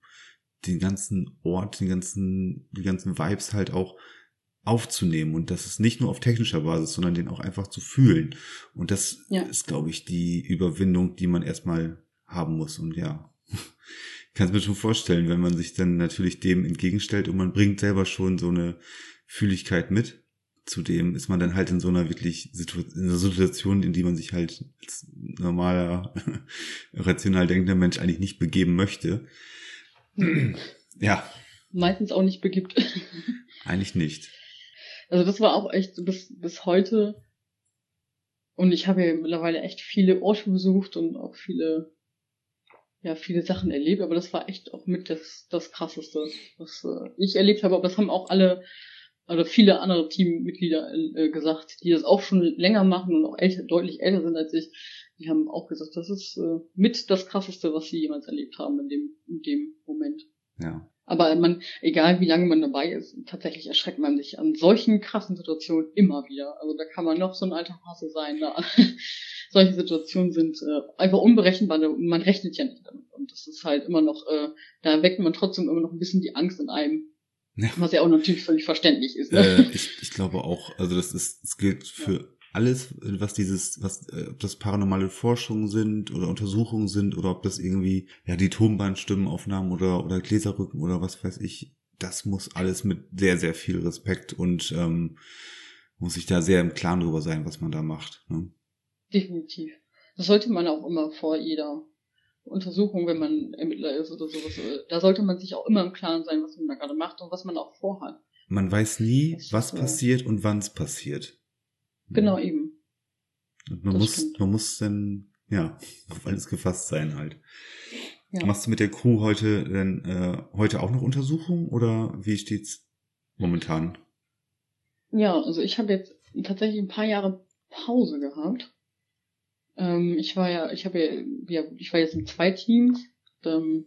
den ganzen Ort, den ganzen die ganzen Vibes halt auch aufzunehmen und das ist nicht nur auf technischer Basis, sondern den auch einfach zu fühlen. Und das Ja. ist glaube ich die Überwindung, die man erstmal haben muss und ja kann es mir schon vorstellen, wenn man sich dann natürlich dem entgegenstellt und man bringt selber schon so eine Fühligkeit mit. Zudem ist man dann halt in so einer wirklich Situ in einer Situation, in die man sich halt als normaler, rational denkender Mensch eigentlich nicht begeben möchte. Ja. Meistens auch nicht begibt. Eigentlich nicht. Also das war auch echt bis, bis heute. Und ich habe ja mittlerweile echt viele Orte besucht und auch viele, ja, viele Sachen erlebt, aber das war echt auch mit das, das krasseste, was äh, ich erlebt habe. Aber das haben auch alle, also viele andere Teammitglieder äh, gesagt, die das auch schon länger machen und auch älter, deutlich älter sind als ich. Die haben auch gesagt, das ist äh, mit das krasseste, was sie jemals erlebt haben in dem, in dem Moment. Ja. Aber man, egal wie lange man dabei ist, tatsächlich erschreckt man sich an solchen krassen Situationen immer wieder. Also da kann man noch so ein alter Hase sein. Da. Solche Situationen sind äh, einfach unberechenbar man rechnet ja nicht damit. Und das ist halt immer noch, äh, da weckt man trotzdem immer noch ein bisschen die Angst in einem. Ja. Was ja auch natürlich völlig verständlich ist. Ne? Äh, ich, ich glaube auch, also das ist, es gilt für alles, was dieses, was, äh, ob das paranormale Forschungen sind oder Untersuchungen sind oder ob das irgendwie, ja, die Tonbandstimmenaufnahmen oder, oder Gläserrücken oder was weiß ich, das muss alles mit sehr, sehr viel Respekt und ähm, muss sich da sehr im Klaren drüber sein, was man da macht. Ne? Definitiv. Das sollte man auch immer vor jeder Untersuchung, wenn man Ermittler ist oder sowas, äh, da sollte man sich auch immer im Klaren sein, was man da gerade macht und was man auch vorhat. Man weiß nie, was passiert und wann es passiert. Genau eben. Und man Das muss, stimmt. man muss dann, ja, auf alles gefasst sein halt. Ja. Machst du mit der Crew heute denn äh, heute auch noch Untersuchungen oder wie steht's momentan? Ja, also ich habe jetzt tatsächlich ein paar Jahre Pause gehabt. Ähm, ich war ja, ich habe ja, ja, ich war jetzt in zwei Teams, ähm,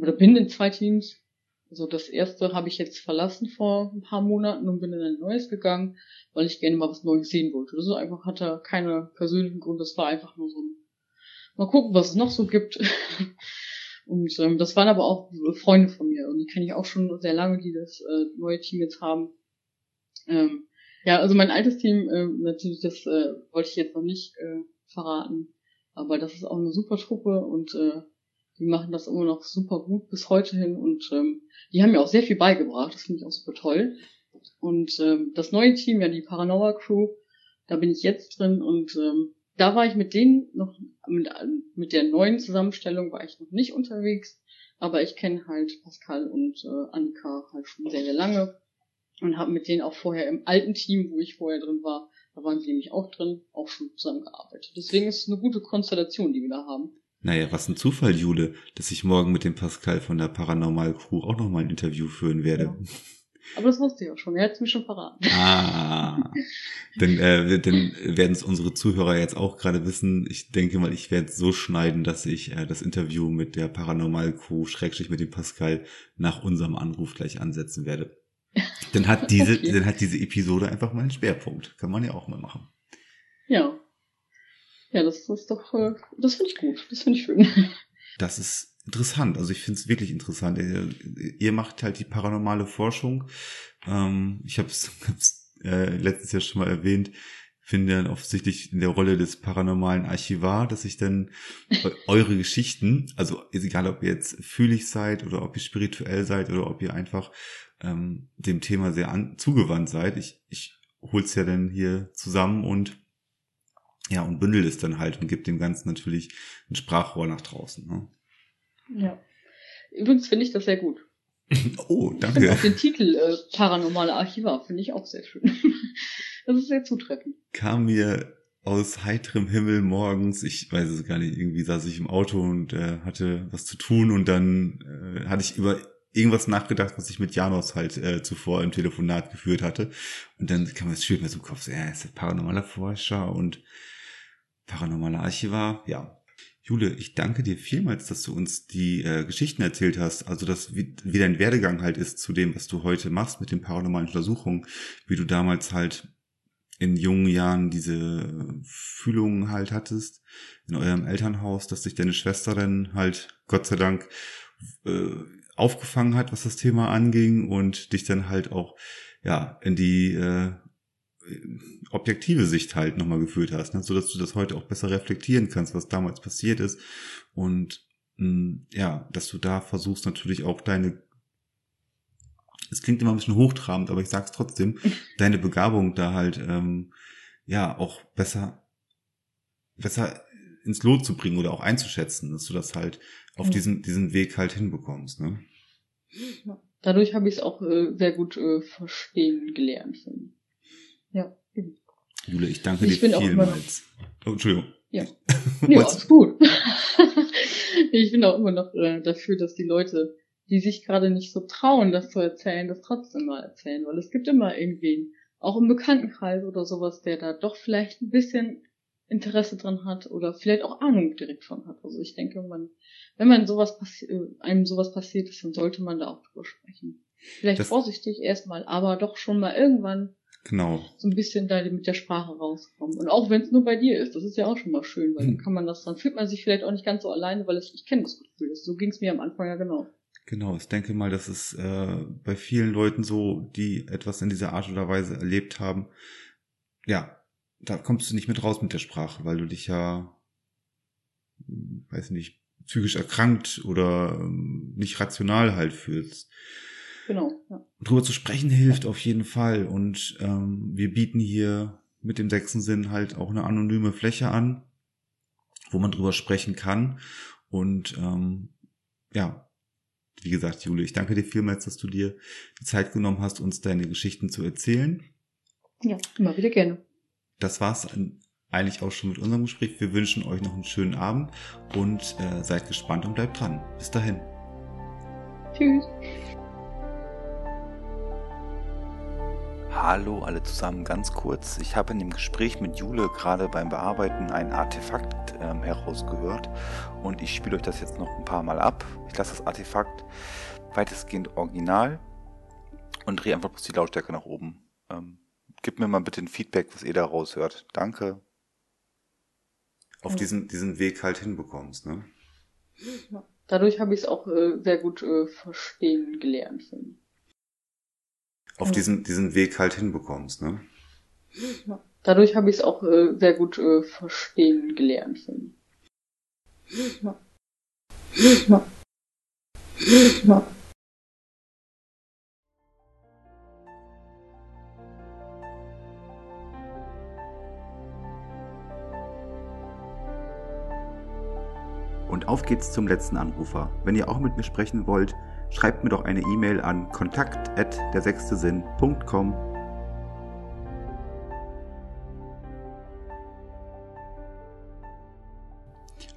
oder bin in zwei Teams. Also das erste habe ich jetzt verlassen vor ein paar Monaten und bin in ein neues gegangen, weil ich gerne mal was Neues sehen wollte. Das ist einfach, hatte keine persönlichen Gründe, das war einfach nur so ein, mal gucken, was es noch so gibt. Und ähm, das waren aber auch Freunde von mir und die kenne ich auch schon sehr lange, die das äh, neue Team jetzt haben. Ähm, ja, also mein altes Team, äh, natürlich, das äh, wollte ich jetzt noch nicht äh, verraten, aber das ist auch eine super Truppe und äh, die machen das immer noch super gut bis heute hin und ähm, die haben mir auch sehr viel beigebracht, das finde ich auch super toll. Und ähm, das neue Team, ja die Paranormal Crew, da bin ich jetzt drin und ähm, da war ich mit denen noch, mit, mit der neuen Zusammenstellung war ich noch nicht unterwegs, aber ich kenne halt Pascal und äh, Annika halt schon sehr, sehr lange und habe mit denen auch vorher im alten Team, wo ich vorher drin war, da waren sie nämlich auch drin, auch schon zusammengearbeitet. Deswegen ist es eine gute Konstellation, die wir da haben. Naja, was ein Zufall, Jule, dass ich morgen mit dem Pascal von der Paranormal Crew auch nochmal ein Interview führen werde. Aber das wusste ich auch schon, er hat es mir schon verraten. Ah, dann, äh, dann werden es unsere Zuhörer jetzt auch gerade wissen. Ich denke mal, ich werde es so schneiden, dass ich äh, das Interview mit der Paranormal Crew, Schrägstrich mit dem Pascal, nach unserem Anruf gleich ansetzen werde. Dann hat diese, Okay. dann hat diese Episode einfach mal einen Schwerpunkt. Kann man ja auch mal machen. Ja. Ja, das ist doch, äh, das finde ich gut, das finde ich schön. Das ist interessant. Also ich finde es wirklich interessant. Ihr, ihr macht halt die paranormale Forschung. Ähm, ich habe es äh, letztes Jahr schon mal erwähnt. Finde dann offensichtlich in der Rolle des paranormalen Archivar, dass ich dann eu- eure Geschichten, also ist egal, ob ihr jetzt fühlig seid oder ob ihr spirituell seid oder ob ihr einfach ähm, dem Thema sehr an, zugewandt seid. Ich, ich hol's ja dann hier zusammen und ja, und bündel es dann halt und gebe dem Ganzen natürlich ein Sprachrohr nach draußen. Ne? Ja. Übrigens finde ich das sehr gut. Oh, Ich finde auch danke. den Titel äh, Paranormale Archivar finde ich auch sehr schön. das ist sehr zutreffend. Kam mir aus heiterem Himmel morgens, ich weiß es gar nicht, irgendwie saß ich im Auto und äh, hatte was zu tun und dann äh, hatte ich über irgendwas nachgedacht, was ich mit Janos halt äh, zuvor im Telefonat geführt hatte. Und dann kam es schön mir zum Kopf, so, ja, er ist der paranormaler Forscher und paranormaler Archivar, ja. Jule, ich danke dir vielmals, dass du uns die äh, Geschichten erzählt hast, also dass wie, wie dein Werdegang halt ist zu dem, was du heute machst mit den paranormalen Untersuchungen, wie du damals halt in jungen Jahren diese Fühlungen halt hattest in eurem Elternhaus, dass sich deine Schwester dann halt Gott sei Dank äh, aufgefangen hat, was das Thema anging und dich dann halt auch ja in die äh, objektive Sicht halt nochmal geführt hast, ne? so dass du das heute auch besser reflektieren kannst, was damals passiert ist und mh, ja, dass du da versuchst natürlich auch deine es klingt immer ein bisschen hochtrabend, aber ich sag's trotzdem, deine Begabung da halt ähm, ja auch besser besser ins Lot zu bringen oder auch einzuschätzen, dass du das halt auf Ja. diesem diesen Weg halt hinbekommst, ne? Dadurch habe ich es auch äh, sehr gut äh, verstehen gelernt. Ja. Jule, ich danke Ich dir vielmals. Oh, Entschuldigung. Ja. Ja, ist gut. ich bin auch immer noch äh, dafür, dass die Leute, die sich gerade nicht so trauen, das zu erzählen, das trotzdem mal erzählen, weil es gibt immer irgendwen, auch im Bekanntenkreis oder sowas, der da doch vielleicht ein bisschen Interesse dran hat oder vielleicht auch Ahnung direkt von hat. Also ich denke, man, wenn man sowas äh, einem sowas passiert ist, dann sollte man da auch drüber sprechen. Vielleicht Das- vorsichtig erstmal, aber doch schon mal irgendwann Genau. so ein bisschen da mit der Sprache rauskommen. Und auch wenn es nur bei dir ist, das ist ja auch schon mal schön, weil dann Hm. kann man das, dann fühlt man sich vielleicht auch nicht ganz so alleine, weil ich, ich kenne das Gefühl. So ging es mir am Anfang ja genau. Genau, ich denke mal, das ist äh, bei vielen Leuten so, die etwas in dieser Art oder Weise erlebt haben. Ja, da kommst du nicht mit raus mit der Sprache, weil du dich ja, hm, weiß nicht, psychisch erkrankt oder ähm, nicht rational halt fühlst. Genau. Ja. drüber zu sprechen hilft auf jeden Fall. Und ähm, wir bieten hier mit dem sechsten Sinn halt auch eine anonyme Fläche an, wo man drüber sprechen kann. Und ähm, ja, wie gesagt, Jule, ich danke dir vielmals, dass du dir die Zeit genommen hast, uns deine Geschichten zu erzählen. ja, immer wieder gerne. Das war's eigentlich auch schon mit unserem Gespräch. Wir wünschen euch noch einen schönen Abend und äh, seid gespannt und bleibt dran. Bis dahin. Tschüss. Hallo alle zusammen, ganz kurz. Ich habe in dem Gespräch mit Jule gerade beim Bearbeiten ein Artefakt ähm, herausgehört und ich spiele euch das jetzt noch ein paar Mal ab. Ich lasse das Artefakt weitestgehend original und drehe einfach bloß die Lautstärke nach oben. Ähm, gebt mir mal bitte ein Feedback, was ihr da raushört. Danke. Auf diesen, diesen Weg halt hinbekommst, ne? Dadurch habe ich es auch äh, sehr gut äh, verstehen gelernt. Auf Ja. diesen, diesen Weg halt hinbekommst, ne? Dadurch habe ich es auch äh, sehr gut äh, verstehen gelernt. Und auf geht's zum letzten Anrufer. Wenn ihr auch mit mir sprechen wollt, schreibt mir doch eine E-Mail an kontakt der sechste Sinn.com.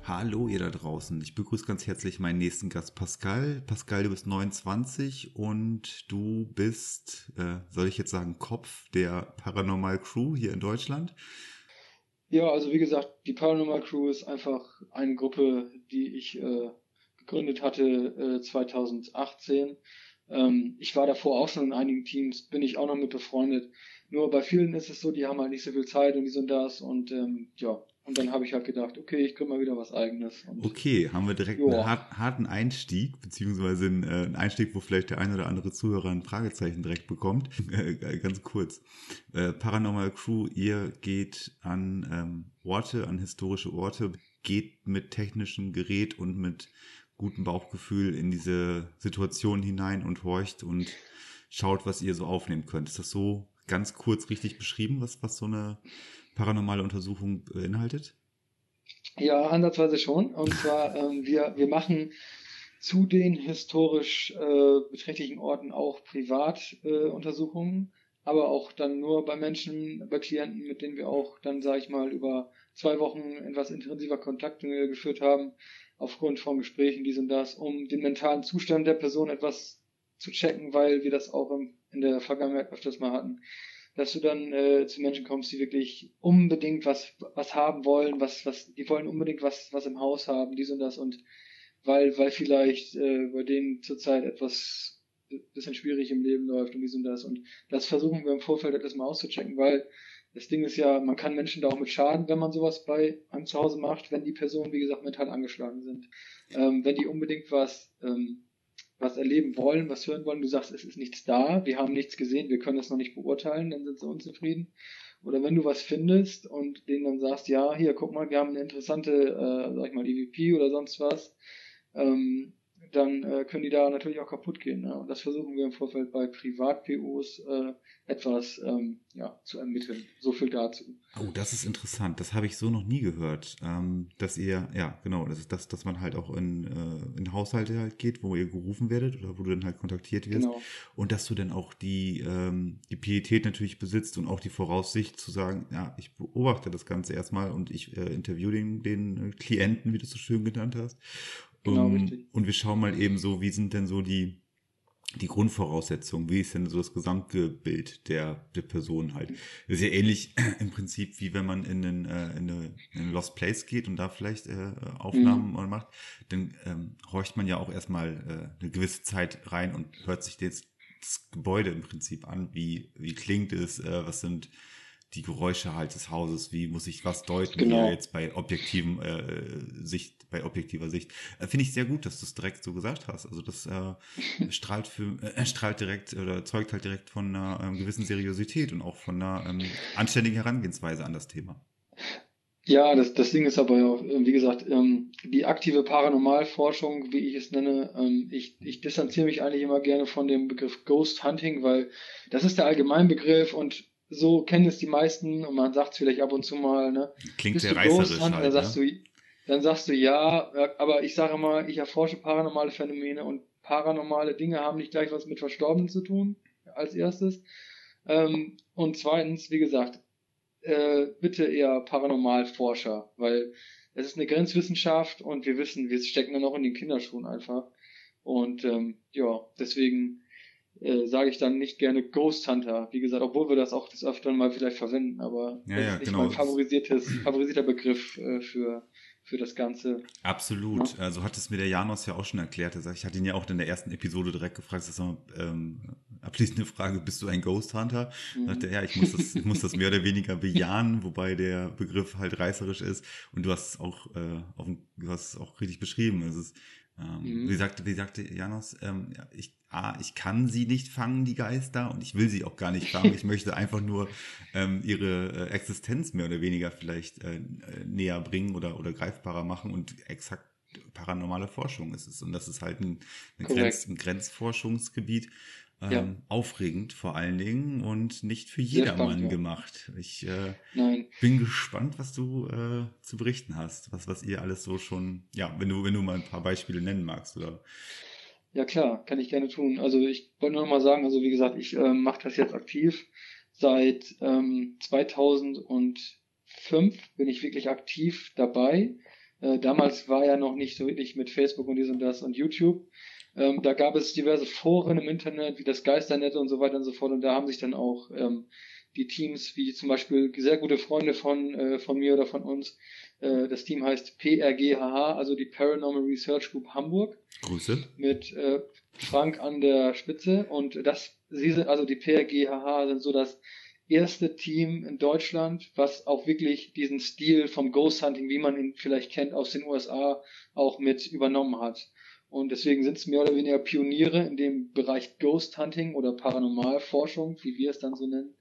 Hallo ihr da draußen. Ich begrüße ganz herzlich meinen nächsten Gast Pascal. Pascal, du bist 29 und du bist, äh, soll ich jetzt sagen, Kopf der Paranormal Crew hier in Deutschland. Ja, also wie gesagt, die Paranormal Crew ist einfach eine Gruppe, die ich äh, gegründet hatte äh, 2018. Ähm, ich war davor auch schon in einigen Teams, bin ich auch noch mit befreundet. Nur bei vielen ist es so, die haben halt nicht so viel Zeit und die sind das und ähm, ja, und dann habe ich halt gedacht, okay, ich gründe mal wieder was eigenes. Und Okay, haben wir direkt Joa. einen hart, harten Einstieg, beziehungsweise einen, äh, einen Einstieg, wo vielleicht der ein oder andere Zuhörer ein Fragezeichen direkt bekommt. Äh, Ganz kurz. Äh, Paranormal Crew, ihr geht an ähm, Orte, an historische Orte, geht mit technischem Gerät und mit gutem Bauchgefühl in diese Situation hinein und horcht und schaut, was ihr so aufnehmen könnt. Ist das so ganz kurz richtig beschrieben, was, was so eine paranormale Untersuchung beinhaltet? Ja, ansatzweise schon. Und zwar, ähm, wir, wir machen zu den historisch äh, beträchtlichen Orten auch Privatuntersuchungen, äh, Untersuchungen, aber auch dann nur bei Menschen, bei Klienten, mit denen wir auch dann, sage ich mal, über zwei Wochen etwas intensiver Kontakt geführt haben, aufgrund von Gesprächen, dies und das, um den mentalen Zustand der Person etwas zu checken, weil wir das auch im, in der Vergangenheit öfters mal hatten. Dass du dann äh, zu Menschen kommst, die wirklich unbedingt was was haben wollen, was was die wollen unbedingt was was im Haus haben, dies und das. Und weil weil vielleicht äh, bei denen zurzeit etwas bisschen schwierig im Leben läuft und dies und das. Und das versuchen wir im Vorfeld etwas mal auszuchecken, weil das Ding ist ja, man kann Menschen da auch mit schaden, wenn man sowas bei einem zu Hause macht, wenn die Personen, wie gesagt, mental angeschlagen sind. Ähm, wenn die unbedingt was ähm, was erleben wollen, was hören wollen, du sagst, es ist nichts da, wir haben nichts gesehen, wir können das noch nicht beurteilen, dann sind sie unzufrieden. Oder wenn du was findest und denen dann sagst, ja, hier, guck mal, wir haben eine interessante, äh, sag ich mal, EVP oder sonst was, ähm, dann äh, können die da natürlich auch kaputt gehen. Ne? Und das versuchen wir im Vorfeld bei Privat-POs äh, etwas ähm, ja, zu ermitteln. So viel dazu. Oh, das ist interessant. Das habe ich so noch nie gehört. Ähm, dass ihr, ja, genau, das ist das, dass man halt auch in, äh, in Haushalte halt geht, wo ihr gerufen werdet oder wo du dann halt kontaktiert wirst. Genau. Und dass du dann auch die, ähm, die Pietät natürlich besitzt und auch die Voraussicht zu sagen, ja, ich beobachte das Ganze erstmal und ich äh, interview den, den äh, Klienten, wie du es so schön genannt hast. Genau, Um, richtig. und wir schauen mal eben so, wie sind denn so die, die Grundvoraussetzungen, wie ist denn so das Gesamtbild der, der Person halt. Das ist ja ähnlich im Prinzip, wie wenn man in, einen, äh, in, eine, in eine Lost Place geht und da vielleicht äh, Aufnahmen Mhm. macht, dann ähm, horcht man ja auch erstmal äh, eine gewisse Zeit rein und hört sich jetzt das Gebäude im Prinzip an, wie, wie klingt es, äh, was sind die Geräusche halt des Hauses, wie muss ich was deuten, Genau. hier jetzt bei objektiven äh, Sicht, bei objektiver Sicht. Äh, Finde ich sehr gut, dass du es direkt so gesagt hast. Also das äh, strahlt für äh, strahlt direkt oder zeugt halt direkt von einer ähm, gewissen Seriosität und auch von einer ähm, anständigen Herangehensweise an das Thema. Ja, das, das Ding ist aber ja, auch, äh, wie gesagt, ähm, die aktive Paranormalforschung, wie ich es nenne, ähm, ich, ich distanziere mich eigentlich immer gerne von dem Begriff Ghost Hunting, weil das ist der Allgemeinbegriff und so kennen es die meisten und man sagt es vielleicht ab und zu mal, ne? Klingt Bist sehr du reißerisch Ghost Hunter? halt. dann sagst ne? du, dann sagst du ja, aber ich sage mal, ich erforsche paranormale Phänomene und paranormale Dinge haben nicht gleich was mit Verstorbenen zu tun, als erstes. Ähm, und zweitens, wie gesagt, äh, bitte eher Paranormalforscher, weil es ist eine Grenzwissenschaft und wir wissen, wir stecken da noch in den Kinderschuhen einfach. Und ähm, ja, deswegen äh, sage ich dann nicht gerne Ghost Hunter. Wie gesagt, obwohl wir das auch des Öfteren mal vielleicht verwenden, aber Ja, das ja, ist nicht genau. mein favorisiertes, favorisierter Begriff äh, für, für das Ganze. Absolut. Also hat es mir der Janos ja auch schon erklärt. Er sagt, ich hatte ihn ja auch in der ersten Episode direkt gefragt, das ist noch, ähm, abschließende Frage, bist du ein Ghost Hunter? Mhm. Da sagte er, ja, ich muss das, ich muss das mehr oder weniger bejahen, wobei der Begriff halt reißerisch ist. Und du hast es auch, äh, auf, du hast es auch richtig beschrieben. Es ist, ähm, Mhm. wie sagte, wie sagte Janos, ähm, ich, A, ich kann sie nicht fangen, die Geister, und ich will sie auch gar nicht fangen. Ich möchte einfach nur ähm, ihre äh, Existenz mehr oder weniger vielleicht äh, äh, näher bringen oder, oder greifbarer machen und exakt paranormale Forschung ist es. Und das ist halt ein, ein. Grenz, ein Grenzforschungsgebiet. Ähm, Ja. Aufregend vor allen Dingen und nicht für jedermann spannend, gemacht. Ich äh, bin gespannt, was du äh, zu berichten hast, was, was ihr alles so schon, ja, wenn du, wenn du mal ein paar Beispiele nennen magst, oder? Ja klar, kann ich gerne tun. Also ich wollte nur noch mal sagen, also wie gesagt, ich ähm, mache das jetzt aktiv. Seit ähm, 2005 bin ich wirklich aktiv dabei. Äh, damals war ja noch nicht so wirklich mit Facebook und dies und das und YouTube. Ähm, da gab es diverse Foren im Internet, wie das Geisternet und so weiter und so fort. Und da haben sich dann auch ähm, die Teams, wie zum Beispiel sehr gute Freunde von, äh, von mir oder von uns, äh, das Team heißt PRGHH, also die Paranormal Research Group Hamburg Grüße. mit äh, Frank an der Spitze und das sie sind also die PRGHH sind so das erste Team in Deutschland, was auch wirklich diesen Stil vom Ghost Hunting, wie man ihn vielleicht kennt aus den USA, auch mit übernommen hat. Und deswegen sind es mehr oder weniger Pioniere in dem Bereich Ghost Hunting oder Paranormalforschung, wie wir es dann so nennen.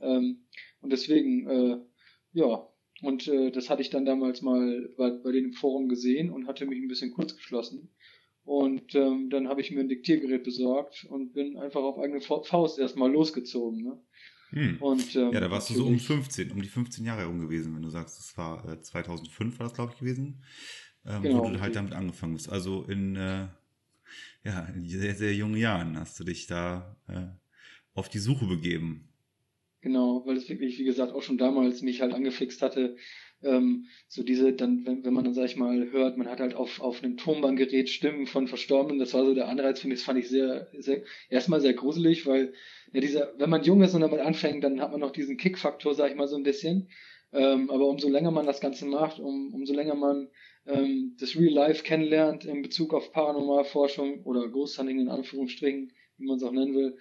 Ähm, und deswegen, äh, ja, und äh, das hatte ich dann damals mal bei, bei denen im Forum gesehen und hatte mich ein bisschen kurz geschlossen. Und ähm, dann habe ich mir ein Diktiergerät besorgt und bin einfach auf eigene Fa- Faust erstmal losgezogen. Ne? Hm. Und, ähm, Ja, da warst du so um natürlich- 15, um die 15 Jahre herum gewesen, wenn du sagst, das war äh, 2005 war das, glaube ich, gewesen, ähm, Genau, wo du halt damit angefangen bist. Also in, äh, ja, in sehr, sehr jungen Jahren hast du dich da äh, auf die Suche begeben. Genau, weil es wirklich, wie gesagt, auch schon damals mich halt angefixt hatte. Ähm, so diese, dann, wenn, wenn man dann, sag ich mal, hört, man hat halt auf, auf einem Tonbandgerät Stimmen von Verstorbenen, das war so der Anreiz für mich, das fand ich sehr, sehr, erstmal sehr gruselig, weil, ja, dieser, wenn man jung ist und damit anfängt, dann hat man noch diesen Kick-Faktor, sag ich mal, so ein bisschen. Ähm, aber umso länger man das Ganze macht, um, umso länger man ähm, das Real Life kennenlernt in Bezug auf Paranormalforschung oder Ghost Hunting in Anführungsstrichen, wie man es auch nennen will,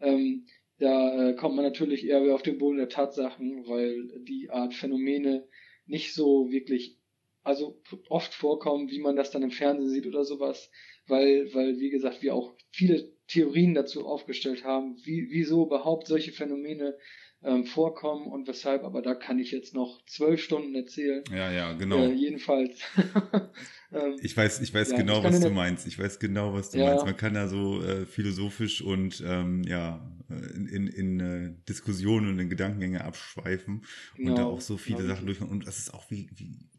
ähm, da äh, kommt man natürlich eher auf den Boden der Tatsachen, weil die Art Phänomene nicht so wirklich, also oft vorkommen, wie man das dann im Fernsehen sieht oder sowas, weil, weil, wie gesagt, wir auch viele Theorien dazu aufgestellt haben, wie, wieso überhaupt solche Phänomene ähm, vorkommen und weshalb, aber da kann ich jetzt noch zwölf Stunden erzählen. Ja, ja, genau. Äh, jedenfalls. ähm, Ich weiß, ich weiß Ja, genau, ich was du meinst. Ich weiß genau, was du Ja. meinst. Man kann da so äh, philosophisch und ähm, ja in, in, in äh, Diskussionen und in Gedankengänge abschweifen Genau, und da auch so viele genau. Sachen durchmachen. Und das ist auch wie, wie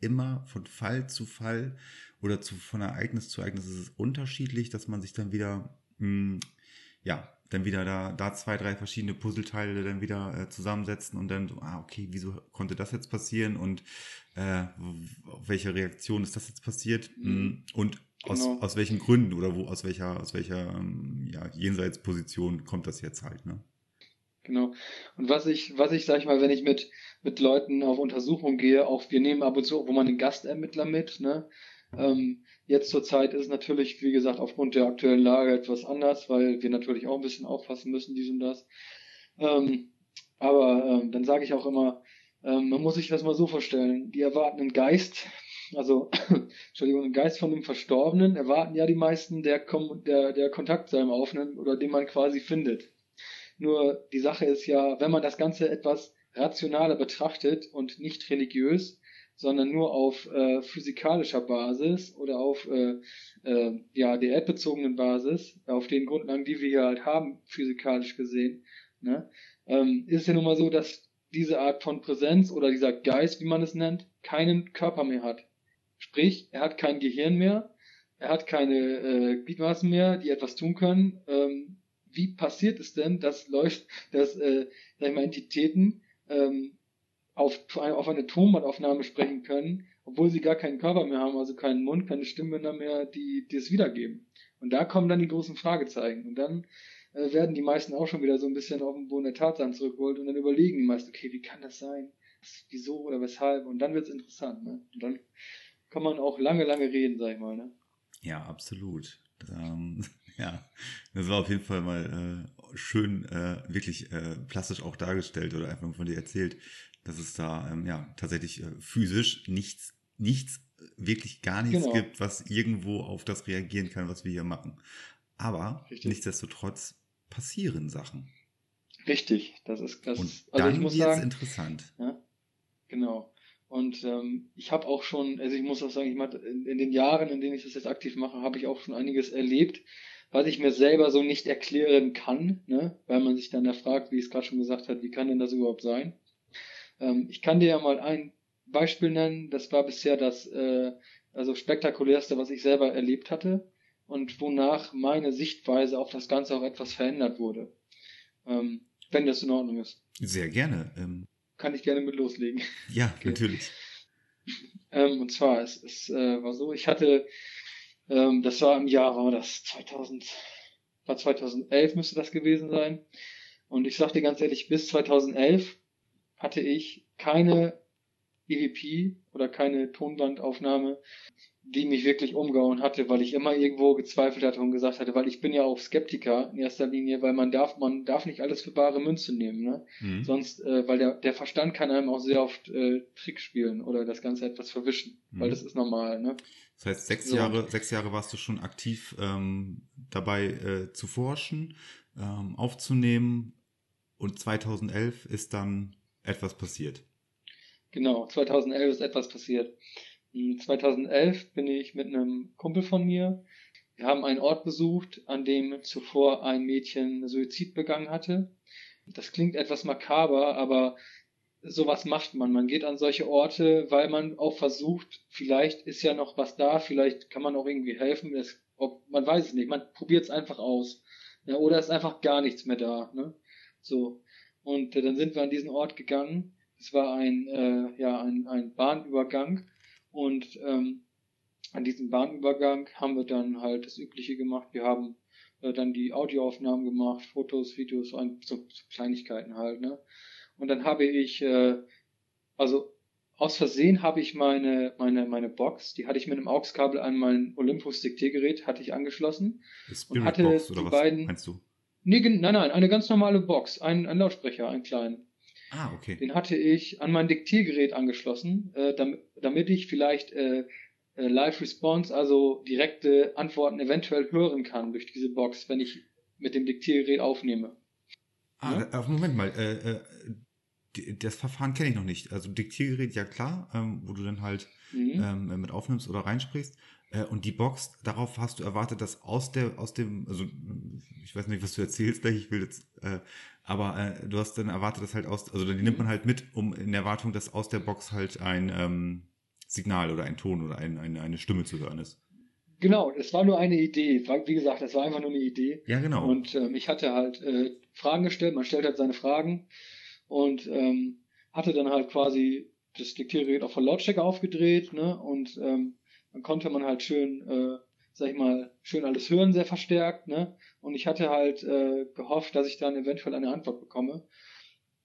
immer von Fall zu Fall oder zu, von Ereignis zu Ereignis ist es unterschiedlich, dass man sich dann wieder, mh, ja, dann wieder da, da zwei, drei verschiedene Puzzleteile dann wieder äh, zusammensetzen und dann so, ah, okay, wieso konnte das jetzt passieren und äh, welche Reaktion ist das jetzt passiert Mhm. Mm, und aus, Genau. aus welchen Gründen oder wo, aus welcher, aus welcher ähm, ja, Jenseitsposition kommt das jetzt halt, ne? Genau. Und was ich, was ich, sag ich mal, wenn ich mit, mit Leuten auf Untersuchung gehe, auch wir nehmen ab und zu, wo man einen Gastermittler mit, ne? Ähm, jetzt zur Zeit ist es natürlich, wie gesagt, aufgrund der aktuellen Lage etwas anders, weil wir natürlich auch ein bisschen aufpassen müssen, dies und das. Ähm, aber ähm, dann sage ich auch immer, ähm, man muss sich das mal so vorstellen, die erwarten einen Geist, also Entschuldigung, einen Geist von einem Verstorbenen, erwarten ja die meisten, der, Kom der, der Kontakt zu einem aufnimmt oder den man quasi findet. Nur die Sache ist ja, wenn man das Ganze etwas rationaler betrachtet und nicht religiös, sondern nur auf äh, physikalischer Basis oder auf äh, äh, ja der erdbezogenen Basis, auf den Grundlagen, die wir hier halt haben, physikalisch gesehen, ne, ähm, ist es ja nun mal so, dass diese Art von Präsenz oder dieser Geist, wie man es nennt, keinen Körper mehr hat. Sprich, er hat kein Gehirn mehr, er hat keine äh, Gliedmaßen mehr, die etwas tun können. Ähm, wie passiert es denn, dass läuft, dass äh, sag ich mal, Entitäten ähm, auf, auf eine Tonbandaufnahme sprechen können, obwohl sie gar keinen Körper mehr haben, also keinen Mund, keine Stimmbänder mehr, die, die es wiedergeben. Und da kommen dann die großen Fragezeichen. Und dann äh, werden die meisten auch schon wieder so ein bisschen auf den Boden der Tatsachen zurückgeholt und dann überlegen die meisten, okay, wie kann das sein? Wieso oder weshalb? Und dann wird's interessant, ne? Und dann kann man auch lange, lange reden, sag ich mal, ne? Ja, absolut. Ähm, ja, das war auf jeden Fall mal äh, schön, äh, wirklich äh, plastisch auch dargestellt oder einfach von dir erzählt, dass es da ähm, ja tatsächlich äh, physisch nichts, nichts, äh, wirklich gar nichts Genau. gibt, was irgendwo auf das reagieren kann, was wir hier machen. Aber Richtig. nichtsdestotrotz passieren Sachen. Richtig, das ist das. Und also dann ich muss sagen, interessant. Ja, genau. Und ähm, ich habe auch schon, also ich muss auch sagen, ich mach, in, in den Jahren, in denen ich das jetzt aktiv mache, habe ich auch schon einiges erlebt, was ich mir selber so nicht erklären kann, ne? weil man sich dann da fragt, wie es gerade schon gesagt hat, wie kann denn das überhaupt sein? Ähm, ich kann dir ja mal ein Beispiel nennen, das war bisher das äh, also spektakulärste, was ich selber erlebt hatte und wonach meine Sichtweise auf das Ganze auch etwas verändert wurde. Ähm, wenn das in Ordnung ist. Sehr gerne. Ähm, Kann ich gerne mit loslegen. ja, Okay. natürlich. Ähm, und zwar, es, es äh, war so, ich hatte, ähm, das war im Jahr, war das 2000, war 2011 müsste das gewesen sein. Und ich sag dir ganz ehrlich, bis 2011 hatte ich keine EVP oder keine Tonbandaufnahme, die mich wirklich umgehauen hatte, weil ich immer irgendwo gezweifelt hatte und gesagt hatte, weil ich bin ja auch Skeptiker in erster Linie, weil man darf, man darf nicht alles für bare Münze nehmen, ne? Mhm. Sonst, äh, weil der, der Verstand kann einem auch sehr oft äh, Trick spielen oder das Ganze etwas verwischen, weil Mhm. das ist normal, ne? Das heißt, sechs So. Jahre, sechs Jahre warst du schon aktiv ähm, dabei äh, zu forschen, ähm, aufzunehmen und 2011 ist dann etwas passiert. Genau, 2011 ist etwas passiert. Hm, 2011 bin ich mit einem Kumpel von mir, wir haben einen Ort besucht, an dem zuvor ein Mädchen Suizid begangen hatte. Das klingt etwas makaber, aber sowas macht man. Man geht an solche Orte, weil man auch versucht, vielleicht ist ja noch was da, vielleicht kann man auch irgendwie helfen. Es, ob, man weiß es nicht, man probiert es einfach aus. Ja, oder ist einfach gar nichts mehr da. Ne? So. Und äh, dann sind wir an diesen Ort gegangen. Es war ein, äh, ja, ein, ein Bahnübergang. Und ähm, an diesem Bahnübergang haben wir dann halt das Übliche gemacht. Wir haben äh, dann die Audioaufnahmen gemacht, Fotos, Videos, so, ein, so, Kleinigkeiten halt. Ne? Und dann habe ich, äh, also aus Versehen habe ich meine, meine, meine Box, die hatte ich mit einem AUX-Kabel an mein Olympus Diktiergerät, hatte ich angeschlossen. Spirit hatte die was beiden- meinst du? Nee, nein, nein, eine ganz normale Box, ein, ein Lautsprecher, einen kleinen. Ah, okay. Den hatte ich an mein Diktiergerät angeschlossen, äh, damit, damit ich vielleicht äh, äh, Live Response, also direkte Antworten eventuell hören kann durch diese Box, wenn ich mit dem Diktiergerät aufnehme. Ah, Ja? äh, Moment mal. Äh, äh, das Verfahren kenne ich noch nicht. Also Diktiergerät, ja klar, ähm, wo du dann halt Mhm. ähm, mit aufnimmst oder reinsprichst. Äh, und die Box, darauf hast du erwartet, dass aus der, aus dem, also ich weiß nicht, was du erzählst gleich, ich will jetzt, äh, aber äh, du hast dann erwartet, dass halt aus, also die nimmt man halt mit, um in Erwartung, dass aus der Box halt ein ähm, Signal oder ein Ton oder ein, eine, eine Stimme zu hören ist. Genau, es war nur eine Idee. War- Wie gesagt, es war einfach nur eine Idee. Ja, genau. Und ähm, ich hatte halt äh, Fragen gestellt, man stellt halt seine Fragen und ähm, hatte dann halt quasi das Diktiergerät auf voll Lautstärke aufgedreht, ne? Und ähm, dann konnte man halt schön, äh, sag ich mal, schön alles hören, sehr verstärkt, ne? Und ich hatte halt äh, gehofft, dass ich dann eventuell eine Antwort bekomme.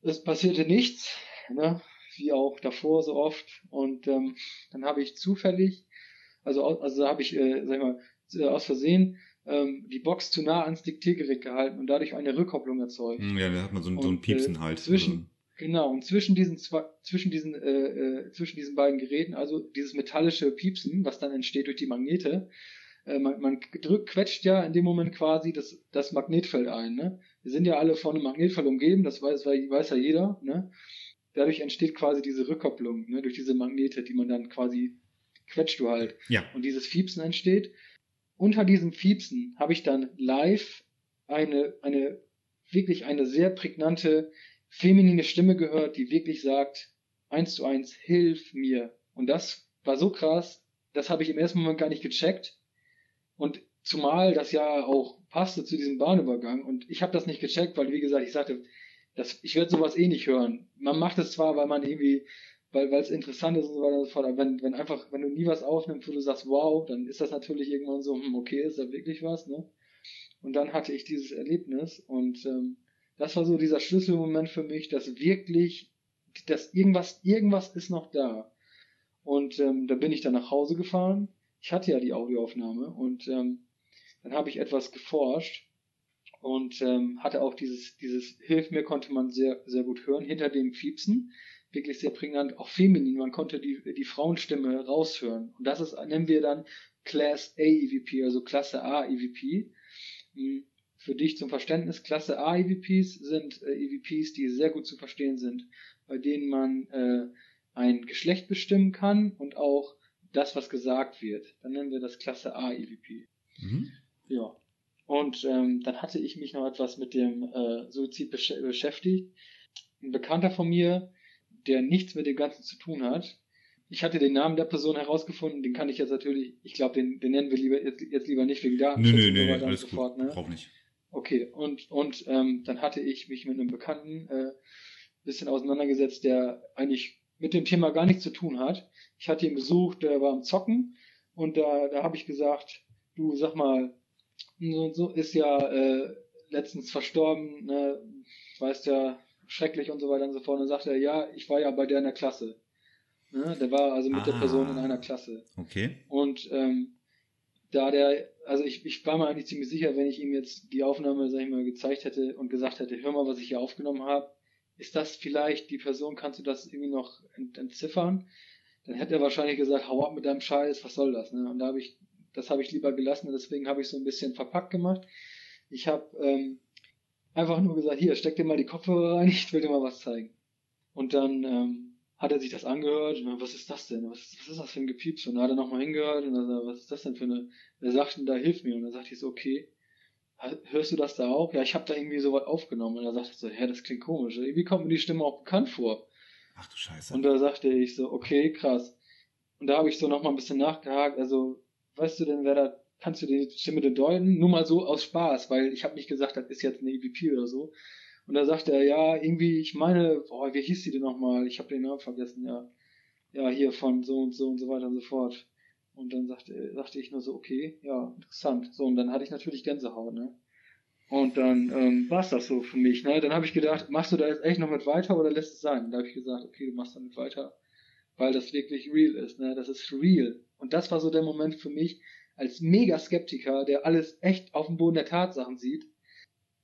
Es passierte nichts, ne? Wie auch davor so oft. Und ähm, dann habe ich zufällig, also also habe ich, äh, sag ich mal, äh, aus Versehen ähm, die Box zu nah ans Diktiergerät gehalten und dadurch eine Rückkopplung erzeugt. Hm, Ja, da hat man so, ein- so ein Und, Piepsen äh, halt. zwischen- Genau, und zwischen diesen zwei, zwischen diesen, äh, äh, zwischen diesen beiden Geräten, also dieses metallische Piepsen, was dann entsteht durch die Magnete, äh, man, man drückt, quetscht ja in dem Moment quasi das, das Magnetfeld ein, ne? Wir sind ja alle von einem Magnetfeld umgeben, das weiß, weiß ja jeder, ne? Dadurch entsteht quasi diese Rückkopplung, ne? Durch diese Magnete, die man dann quasi quetscht du halt ja. und dieses Fiepsen entsteht. Unter diesem Fiepsen habe ich dann live eine, eine, wirklich eine sehr prägnante feminine Stimme gehört, die wirklich sagt, eins zu eins, hilf mir. Und das war so krass, das habe ich im ersten Moment gar nicht gecheckt. Und zumal das ja auch passte zu diesem Bahnübergang. Und ich habe das nicht gecheckt, weil, wie gesagt, ich sagte, das, ich werde sowas eh nicht hören. Man macht es zwar, weil man irgendwie weil es interessant ist und so weiter und so fort. Aber wenn, wenn einfach, wenn du nie was aufnimmst, wo du sagst, wow, dann ist das natürlich irgendwann so, hm, okay, ist da wirklich was, ne? Und dann hatte ich dieses Erlebnis und ähm, das war so dieser Schlüsselmoment für mich, dass wirklich, dass irgendwas, irgendwas ist noch da. Und ähm, da bin ich dann nach Hause gefahren. Ich hatte ja die Audioaufnahme und ähm, dann habe ich etwas geforscht und ähm, hatte auch dieses, dieses Hilf mir konnte man sehr, sehr gut hören hinter dem Fiepsen wirklich sehr prägnant, auch feminin. Man konnte die, die Frauenstimme raushören. Und das ist, nennen wir dann Class A EVP, also Klasse A EVP. Hm, Für dich zum Verständnis, Klasse A EVPs sind äh, EVPs, die sehr gut zu verstehen sind, bei denen man äh, ein Geschlecht bestimmen kann und auch das, was gesagt wird. Dann nennen wir das Klasse A EVP. Mhm. Ja. Und ähm, dann hatte ich mich noch etwas mit dem äh, Suizid besch beschäftigt. Ein Bekannter von mir, der nichts mit dem Ganzen zu tun hat. Ich hatte den Namen der Person herausgefunden, den kann ich jetzt natürlich, ich glaube, den, den nennen wir lieber jetzt, jetzt lieber nicht wegen Nö, Datenschutz nö, und so nö, weiter und so fort. Ne? Brauch nicht. Okay, und, und ähm, dann hatte ich mich mit einem Bekannten äh, bisschen auseinandergesetzt, der eigentlich mit dem Thema gar nichts zu tun hat. Ich hatte ihn besucht, der war am Zocken und da, da habe ich gesagt, du sag mal, so und so ist ja äh, letztens verstorben, ne, weißt ja, schrecklich und so weiter und so fort. Und dann sagte er, ja, ich war ja bei der in der Klasse. Ne, der war also mit der Ah. Person in einer Klasse. Okay. Und ähm, da der, also ich, ich war mir eigentlich ziemlich sicher, wenn ich ihm jetzt die Aufnahme, sag ich mal, gezeigt hätte und gesagt hätte, hör mal, was ich hier aufgenommen habe, ist das vielleicht die Person, kannst du das irgendwie noch ent entziffern? Dann hätte er wahrscheinlich gesagt, hau ab mit deinem Scheiß, was soll das? Ne? Und da habe ich, das habe ich lieber gelassen deswegen habe ich so ein bisschen verpackt gemacht. Ich habe ähm, einfach nur gesagt, hier, steck dir mal die Kopfhörer rein, ich will dir mal was zeigen. Und dann ähm, hat er sich das angehört, und dann, was ist das denn? Was, was ist das für ein Gepieps? Und dann hat er nochmal hingehört und dann sagt er, was ist das denn für eine, er sagte, da hilf mir. Und dann sagte ich so, okay, hörst du das da auch? Ja, ich habe da irgendwie so was aufgenommen. Und er sagte so, hä, das klingt komisch. Irgendwie kommt mir die Stimme auch bekannt vor. Ach du Scheiße. Und da sagte ich so, okay, krass. Und da habe ich so nochmal ein bisschen nachgehakt. Also, weißt du denn, wer da, kannst du die Stimme denn deuten? Nur mal so aus Spaß, weil ich habe nicht gesagt, das ist jetzt eine EVP oder so. Und da sagte er, ja, irgendwie, ich meine, boah, wie hieß die denn nochmal? Ich habe den Namen vergessen, ja. Ja, hier von so und so und so weiter und so fort. Und dann sagte, sagte ich nur so, okay, ja, interessant. So, und dann hatte ich natürlich Gänsehaut, ne? Und dann ähm, war es das so für mich, ne? Dann habe ich gedacht, machst du da jetzt echt noch mit weiter oder lässt es sein? Und da habe ich gesagt, okay, du machst damit weiter, weil das wirklich real ist, ne? Das ist real. Und das war so der Moment für mich als Mega-Skeptiker, der alles echt auf dem Boden der Tatsachen sieht.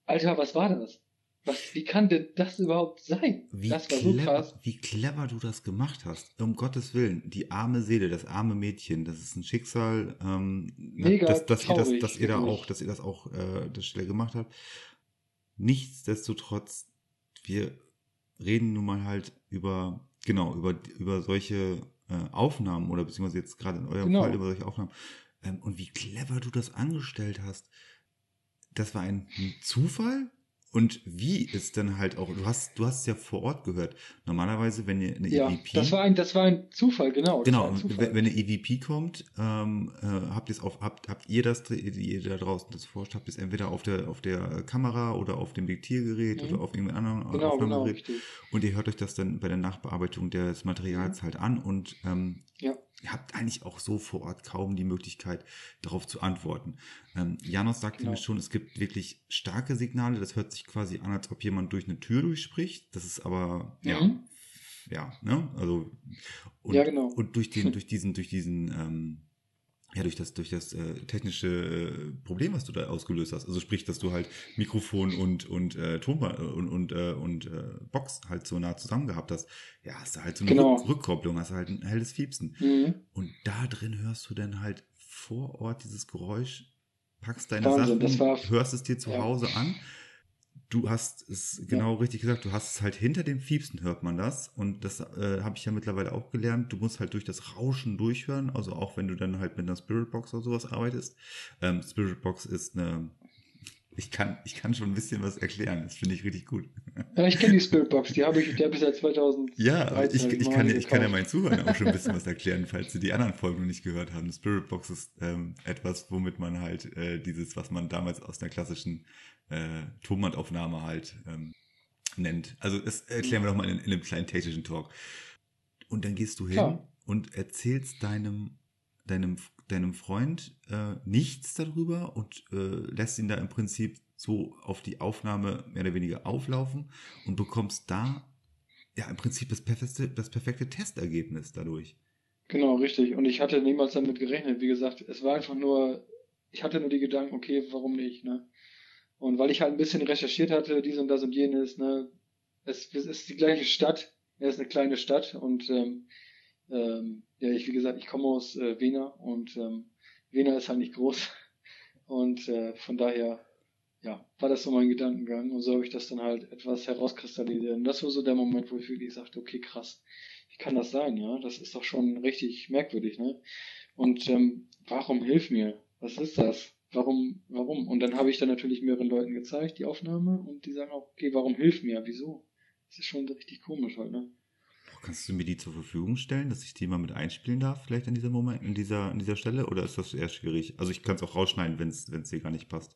Alter, was war das? Was, wie kann denn das überhaupt sein? Wie, das war so clever, krass. wie clever du das gemacht hast. Um Gottes Willen, die arme Seele, das arme Mädchen, das ist ein Schicksal, ähm, na, Mega dass, dass ihr das, dass ihr da auch, dass ihr das auch, äh, das schnell gemacht habt. Nichtsdestotrotz, wir reden nun mal halt über, genau, über, über solche äh, Aufnahmen oder beziehungsweise jetzt gerade in eurem Genau. Fall über solche Aufnahmen. Ähm, und wie clever du das angestellt hast. Das war ein Zufall? Und wie ist dann halt auch, du hast, du hast es ja vor Ort gehört. Normalerweise, wenn ihr eine Ja, EVP. das war ein, das war ein Zufall, genau. Genau, Zufall. wenn, eine EVP kommt, ähm, äh, habt ihr es auf, habt, habt ihr das, ihr da draußen das forscht, habt ihr es entweder auf der, auf der Kamera oder auf dem Diktiergerät Mhm. oder auf irgendeinem anderen genau, genau, Aufnahmegerät richtig. und ihr hört euch das dann bei der Nachbearbeitung des Materials halt an und ähm, Ja. Ihr habt eigentlich auch so vor Ort kaum die Möglichkeit, darauf zu antworten. Ähm, Janos sagte Genau. mir schon, es gibt wirklich starke Signale, das hört sich quasi an, als ob jemand durch eine Tür durchspricht. Das ist aber, ja, Mhm. ja, ne? Also und, Ja, genau. und durch den, durch diesen, durch diesen, ähm, ja, durch das, durch das äh, technische äh, Problem, was du da ausgelöst hast. Also sprich, dass du halt Mikrofon und und äh, Ton und und äh, und äh, Box halt so nah zusammen gehabt hast. Ja, hast du halt so eine Genau. Rück Rückkopplung, hast du halt ein helles Fiepsen. Mhm. Und da drin hörst du dann halt vor Ort dieses Geräusch, packst deine Wahnsinn, Sachen, hörst es dir zu ja. Hause an. Du hast es genau richtig gesagt, du hast es halt hinter dem Fiepsen hört man das und das äh, habe ich ja mittlerweile auch gelernt. Du musst halt durch das Rauschen durchhören, also auch wenn du dann halt mit einer Spirit Box oder sowas arbeitest. Ähm, Spirit Box ist eine, ich kann, ich kann schon ein bisschen was erklären, das finde ich richtig gut. Ja, ich kenne die Spiritbox, die habe ich, die habe ich seit 2000. Ja, aber ich, 13 ich, kann, ja- ich kann ja meinen Zuhörern auch schon ein bisschen was erklären, falls sie die anderen Folgen noch nicht gehört haben. Spirit Box ist ähm, etwas, womit man halt äh, dieses, was man damals aus der klassischen äh, Tonbandaufnahme halt ähm, nennt. Also das erklären wir doch mal in, in einem kleinen technischen Talk. Und dann gehst du hin Klar. und erzählst deinem, deinem, deinem Freund äh, nichts darüber und äh, lässt ihn da im Prinzip so auf die Aufnahme mehr oder weniger auflaufen und bekommst da ja im Prinzip das perfekte, das perfekte Testergebnis dadurch. Genau, richtig. Und ich hatte niemals damit gerechnet. Wie gesagt, es war einfach nur, ich hatte nur die Gedanken, okay, warum nicht, ne? Und weil ich halt ein bisschen recherchiert hatte, dies und das und jenes, ne? Es, es ist die gleiche Stadt, es ist eine kleine Stadt und ähm, ähm, ja, ich, wie gesagt, ich komme aus äh, Wena und ähm, Wena ist halt nicht groß. Und äh, von daher, ja, war das so mein Gedankengang und so habe ich das dann halt etwas herauskristallisiert. Und das war so der Moment, wo ich wirklich sagte, okay, krass, wie kann das sein, ja? Das ist doch schon richtig merkwürdig, ne? Und ähm, warum hilf mir? Was ist das? Warum, warum? Und dann habe ich dann natürlich mehreren Leuten gezeigt, die Aufnahme, und die sagen auch, okay, warum hilf mir? Wieso? Das ist schon richtig komisch halt, ne? Kannst du mir die zur Verfügung stellen, dass ich die mal mit einspielen darf, vielleicht an dieser Moment, in dieser, an dieser Stelle, oder ist das eher schwierig? Also ich kann es auch rausschneiden, wenn es dir gar nicht passt.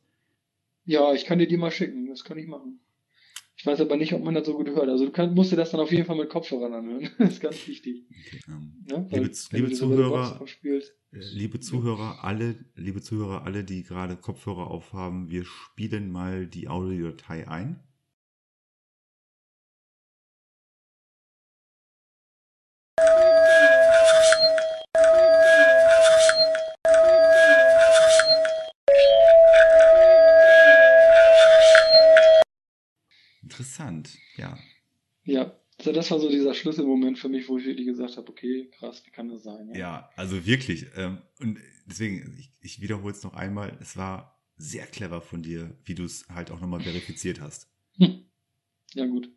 Ja, ich kann dir die mal schicken, das kann ich machen. Ich weiß aber nicht, ob man das so gut hört. Also du kann, musst dir das dann auf jeden Fall mit Kopfhörern anhören. Das ist ganz wichtig. Ähm, Ne? Liebe- Weil, liebe Zuhörer, Äh, Liebe Zuhörer, alle, liebe Zuhörer, alle, die gerade Kopfhörer aufhaben, wir spielen mal die Audiodatei ein. Interessant, ja. Ja, also das war so dieser Schlüsselmoment für mich, wo ich wirklich gesagt habe, okay, krass, wie kann das sein? Ja, also wirklich. Ähm, und deswegen, ich, ich wiederhole es noch einmal, es war sehr clever von dir, wie du es halt auch nochmal verifiziert hast. Hm. Ja, gut.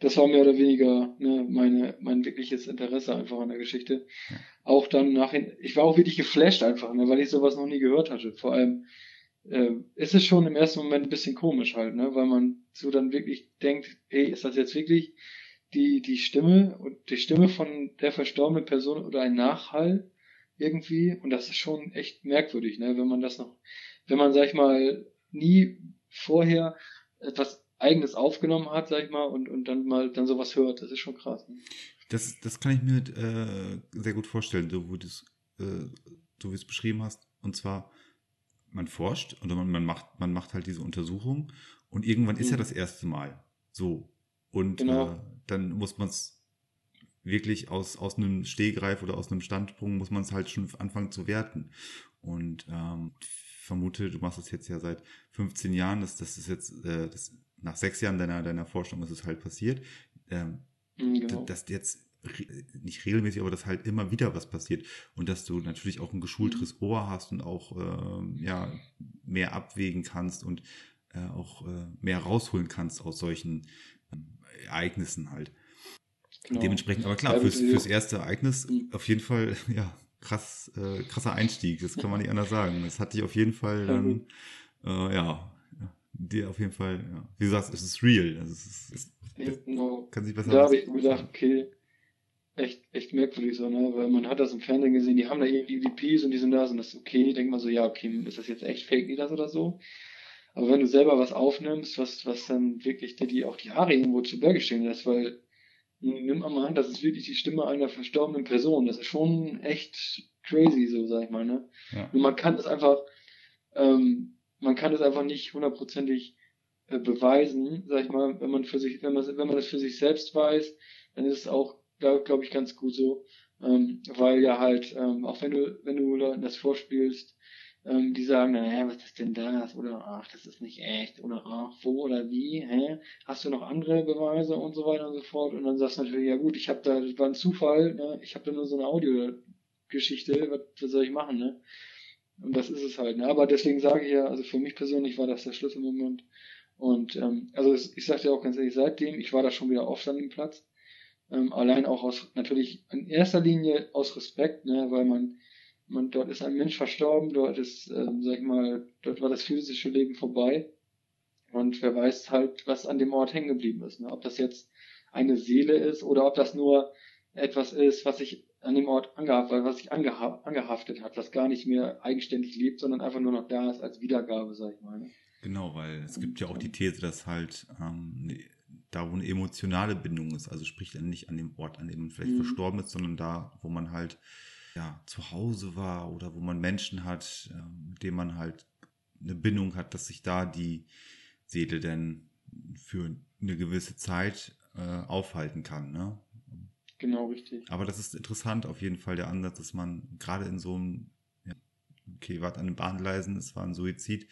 Das war mehr oder weniger ne, meine, mein wirkliches Interesse einfach an der Geschichte. Ja. Auch dann nachhin, ich war auch wirklich geflasht einfach, ne, weil ich sowas noch nie gehört hatte. Vor allem äh, ist es schon im ersten Moment ein bisschen komisch halt, ne, weil man so dann wirklich denkt, ey, ist das jetzt wirklich die, die Stimme und die Stimme von der verstorbenen Person oder ein Nachhall irgendwie? Und das ist schon echt merkwürdig, ne, wenn man das noch, wenn man, sag ich mal, nie vorher etwas eigenes aufgenommen hat, sag ich mal, und, und dann mal dann sowas hört. Das ist schon krass. Ne? Das, das kann ich mir äh, sehr gut vorstellen, so wie du es äh, beschrieben hast. Und zwar, man forscht und man, man macht, man macht halt diese Untersuchung und irgendwann ist ja Mhm. das erste Mal so. Und Genau. äh, dann muss man es wirklich aus, aus einem Stehgreif oder aus einem Standpunkt muss man es halt schon anfangen zu werten. Und ähm, ich vermute, du machst das jetzt ja seit 15 Jahren, das, das ist jetzt, äh, das, nach sechs Jahren deiner, deiner Forschung ist es halt passiert. Ähm, Mhm, genau. dass jetzt nicht regelmäßig, aber dass halt immer wieder was passiert und dass du natürlich auch ein geschulteres Ohr hast und auch ähm, ja mehr abwägen kannst und äh, auch äh, mehr rausholen kannst aus solchen ähm, Ereignissen halt. Genau. Dementsprechend, aber klar, fürs, fürs erste Ereignis Mhm. auf jeden Fall, ja, krass, äh, krasser Einstieg, das kann man nicht anders sagen. Das hat dich auf jeden Fall dann, äh, ja, dir auf jeden Fall, ja. wie du sagst, es ist real. Also es ist, es genau. kann sich besser Da habe ich gedacht, okay, echt, echt merkwürdig so, ne? Weil man hat das im Fernsehen gesehen, die haben da irgendwie EVPs und die sind da, und das ist okay, denkt man so, ja, okay, ist das jetzt echt Fake News oder so? Aber wenn du selber was aufnimmst, was, was dann wirklich dir die auch die Haare irgendwo zu Berge stehen lässt, weil nimm mal an, das ist wirklich die Stimme einer verstorbenen Person. Das ist schon echt crazy, so sag ich mal, ne? Ja. Und man kann das einfach, ähm, man kann das einfach nicht hundertprozentig äh, beweisen, sag ich mal, wenn man für sich, wenn man, wenn man das für sich selbst weiß, dann ist es auch, glaube glaub ich, ganz gut so, ähm, weil ja halt, ähm, auch wenn du, wenn du Leuten das vorspielst, ähm, die sagen, naja, was ist denn das? Oder ach, das ist nicht echt, oder ach, wo oder wie, hä? Hast du noch andere Beweise und so weiter und so fort? Und dann sagst du natürlich, ja gut, ich habe da, das war ein Zufall, ne? ich habe da nur so eine Audiogeschichte, was, was soll ich machen, ne? Und das ist es halt, ne? Aber deswegen sage ich ja, also für mich persönlich war das der Schlüsselmoment. Und ähm, also es, ich sage dir auch ganz ehrlich, seitdem, ich war da schon wieder oft an Platz. Ähm, allein auch aus, natürlich in erster Linie aus Respekt, ne, weil man, man, dort ist ein Mensch verstorben, dort ist, ähm, sag ich mal, dort war das physische Leben vorbei. Und wer weiß halt, was an dem Ort hängen geblieben ist. Ne? Ob das jetzt eine Seele ist oder ob das nur etwas ist, was sich an dem Ort angehaftet, was sich angeha angehaftet hat, was gar nicht mehr eigenständig lebt, sondern einfach nur noch da ist als Wiedergabe, sag ich mal. Ne? Genau, weil es gibt ja auch die These, dass halt ähm, da, wo eine emotionale Bindung ist, also sprich dann nicht an dem Ort, an dem man vielleicht Mhm. verstorben ist, sondern da, wo man halt ja zu Hause war oder wo man Menschen hat, ähm, mit denen man halt eine Bindung hat, dass sich da die Seele denn für eine gewisse Zeit äh, aufhalten kann. Ne? Genau, richtig. Aber das ist interessant, auf jeden Fall der Ansatz, dass man gerade in so einem, ja, okay, wart an den Bahngleisen, es war ein Suizid.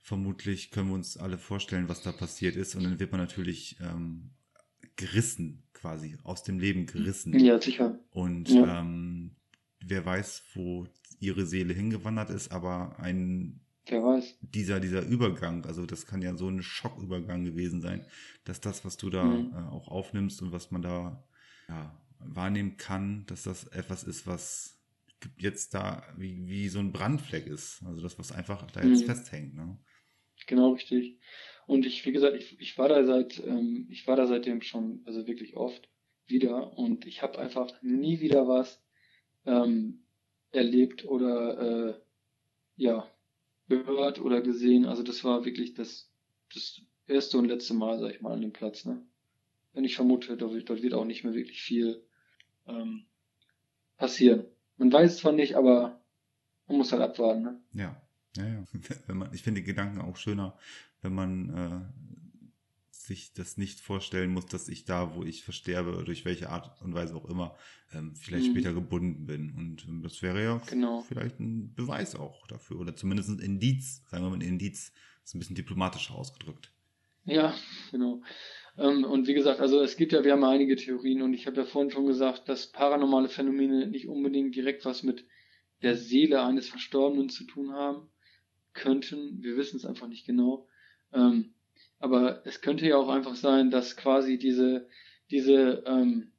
Vermutlich können wir uns alle vorstellen, was da passiert ist. Und dann wird man natürlich ähm, gerissen, quasi, aus dem Leben gerissen. Ja, sicher. Und Ja. ähm, wer weiß, wo ihre Seele hingewandert ist, aber ein Wer weiß. dieser, dieser Übergang, also das kann ja so ein Schockübergang gewesen sein, dass das, was du da Mhm. äh, auch aufnimmst und was man da ja, wahrnehmen kann, dass das etwas ist, was jetzt da wie, wie so ein Brandfleck ist. Also das, was einfach da jetzt Mhm. festhängt. Ne? Genau richtig. Und ich, wie gesagt, ich, ich war da seit, ähm, ich war da seitdem schon, also wirklich oft wieder und ich habe einfach nie wieder was ähm, erlebt oder äh, ja gehört oder gesehen. Also das war wirklich das, das erste und letzte Mal, sag ich mal, an dem Platz. Ne? Und ich vermute, dort wird, dort wird auch nicht mehr wirklich viel ähm, passieren. Man weiß es zwar nicht, aber man muss halt abwarten. Ne? Ja, ja, ja. Wenn man, ich finde Gedanken auch schöner, wenn man äh, sich das nicht vorstellen muss, dass ich da, wo ich versterbe, durch welche Art und Weise auch immer, ähm, vielleicht Mhm. später gebunden bin. Und ähm, das wäre ja Genau. vielleicht ein Beweis auch dafür. Oder zumindest ein Indiz, sagen wir mal ein Indiz. ist ein bisschen diplomatischer ausgedrückt. Ja, genau. Ähm, und wie gesagt, also es gibt ja, wir haben einige Theorien und ich habe ja vorhin schon gesagt, dass paranormale Phänomene nicht unbedingt direkt was mit der Seele eines Verstorbenen zu tun haben könnten. Wir wissen es einfach nicht genau. Ähm, aber es könnte ja auch einfach sein, dass quasi diese, diese, ähm,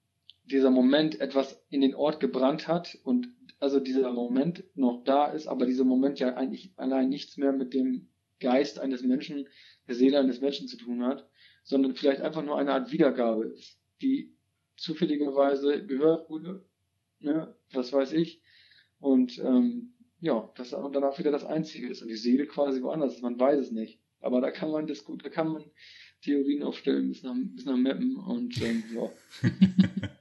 dieser Moment etwas in den Ort gebrannt hat und also dieser Moment noch da ist, aber dieser Moment ja eigentlich allein nichts mehr mit dem Geist eines Menschen, der Seele eines Menschen zu tun hat, sondern vielleicht einfach nur eine Art Wiedergabe ist, die zufälligerweise gehört wurde, ne, was weiß ich, und ähm, ja, das dann danach wieder das Einzige ist und die Seele quasi woanders ist, man weiß es nicht. Aber da kann man das gut, da kann man Theorien aufstellen, bis nach, bis nach Mappen und ähm, ja.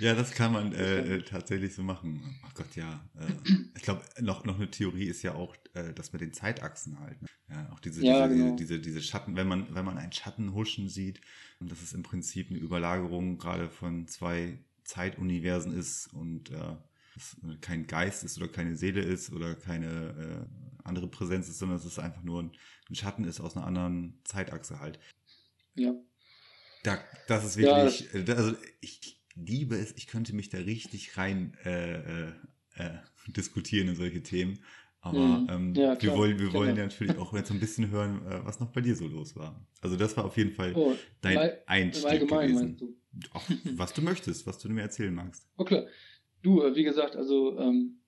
ja, das kann man äh, tatsächlich so machen. Ach Gott, ja. Äh, ich glaube, noch, noch eine Theorie ist ja auch äh, das mit den Zeitachsen halt. Ne? Ja, auch diese, Ja, diese, genau. diese, diese Schatten, wenn man, wenn man einen Schatten huschen sieht, und das ist im Prinzip eine Überlagerung gerade von zwei Zeituniversen ist und äh, es kein Geist ist oder keine Seele ist oder keine äh, andere Präsenz ist, sondern dass es einfach nur ein, ein Schatten ist aus einer anderen Zeitachse halt. Ja. Da, das ist Ja, wirklich, äh, also ich liebe es, ich könnte mich da richtig rein äh, äh, äh, diskutieren in solche Themen. Aber Mhm. ähm, Ja, wir wollen, wir wollen ja natürlich auch jetzt so ein bisschen hören, äh, was noch bei dir so los war. Also das war auf jeden Fall Oh, dein Im Einstieg gewesen. du? Ach, was du möchtest, was du mir erzählen magst. Okay. Du, äh, wie gesagt, also ähm,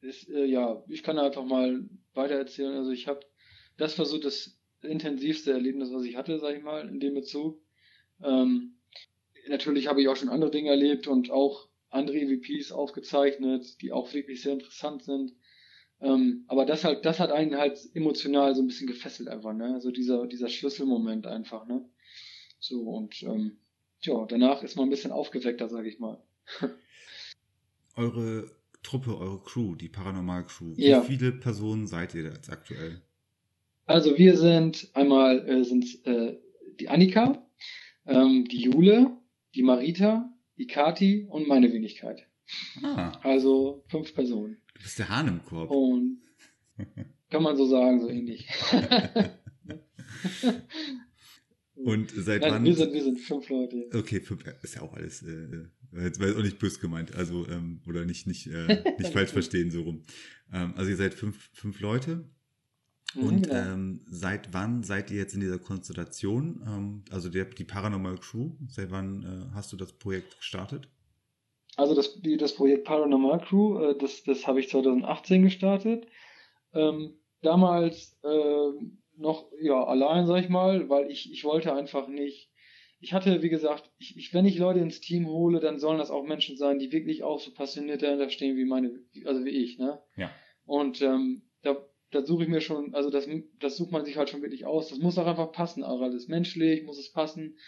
ist, äh, ja, ich kann einfach mal weiter erzählen. Also ich habe, das war so das intensivste Erlebnis, was ich hatte, sag ich mal, in dem Bezug. Ähm, natürlich habe ich auch schon andere Dinge erlebt und auch andere EVPs aufgezeichnet, die auch wirklich sehr interessant sind. Ähm, aber das halt, das hat einen halt emotional so ein bisschen gefesselt einfach, ne? Also dieser, dieser Schlüsselmoment einfach, ne? So und ähm, ja, danach ist man ein bisschen aufgeweckter, sag ich mal. Eure Truppe, eure Crew, die Paranormal Crew, Ja. wie viele Personen seid ihr da jetzt aktuell? Also wir sind einmal äh, sind äh, die Annika, ähm, die Jule, die Marita, die Kati und meine Wenigkeit. Ah, Also fünf Personen. du bist der Hahn im Korb. Und kann man so sagen, so ähnlich. Und seit Nein, wann? wir sind wir sind fünf Leute. Okay, fünf, ist ja auch alles, äh, jetzt war auch nicht böse gemeint, also, ähm, oder nicht, nicht, äh, nicht falsch verstehen, so rum. Ähm, also ihr seid fünf, fünf Leute. Mhm, Und genau. ähm, seit wann seid ihr jetzt in dieser Konstellation? Ähm, also der, die Paranormal Crew, seit wann äh, hast du das Projekt gestartet? Also das, das Projekt Paranormal Crew, äh, das, das habe ich 2018 gestartet. Ähm, damals äh, noch ja allein, sag ich mal, weil ich, ich wollte einfach nicht. Ich hatte, wie gesagt, ich, ich, wenn ich Leute ins Team hole, dann sollen das auch Menschen sein, die wirklich auch so passioniert dahinter stehen wie meine, also wie ich, ne? Ja. Und ähm, da, da suche ich mir schon, also das, das sucht man sich halt schon wirklich aus. Das muss auch einfach passen, auch alles menschlich, muss es passen.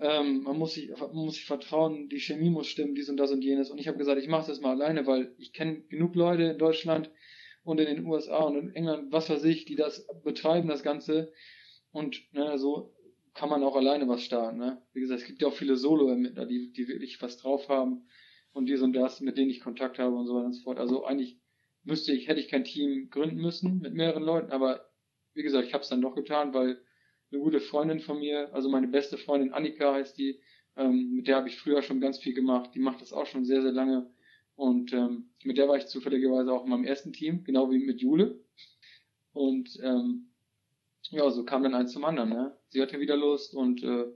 Ähm, man muss sich, man muss sich vertrauen, die Chemie muss stimmen, dies und das und jenes. Und ich habe gesagt, ich mache das mal alleine, weil ich kenne genug Leute in Deutschland und in den USA und in England, was weiß ich, die das betreiben, das Ganze. Und ne, so kann man auch alleine was starten. Ne? Wie gesagt, es gibt ja auch viele Solo-Ermittler, die, die wirklich was drauf haben und dies und das, mit denen ich Kontakt habe und so weiter und so fort. Also eigentlich müsste ich, hätte ich kein Team gründen müssen mit mehreren Leuten, aber wie gesagt, ich habe es dann doch getan, weil eine gute Freundin von mir, also meine beste Freundin Annika heißt die, ähm, mit der habe ich früher schon ganz viel gemacht. Die macht das auch schon sehr, sehr lange. Und ähm, mit der war ich zufälligerweise auch in meinem ersten Team, genau wie mit Jule. Und ähm, ja, so kam dann eins zum anderen. Ne? Sie hatte wieder Lust und äh,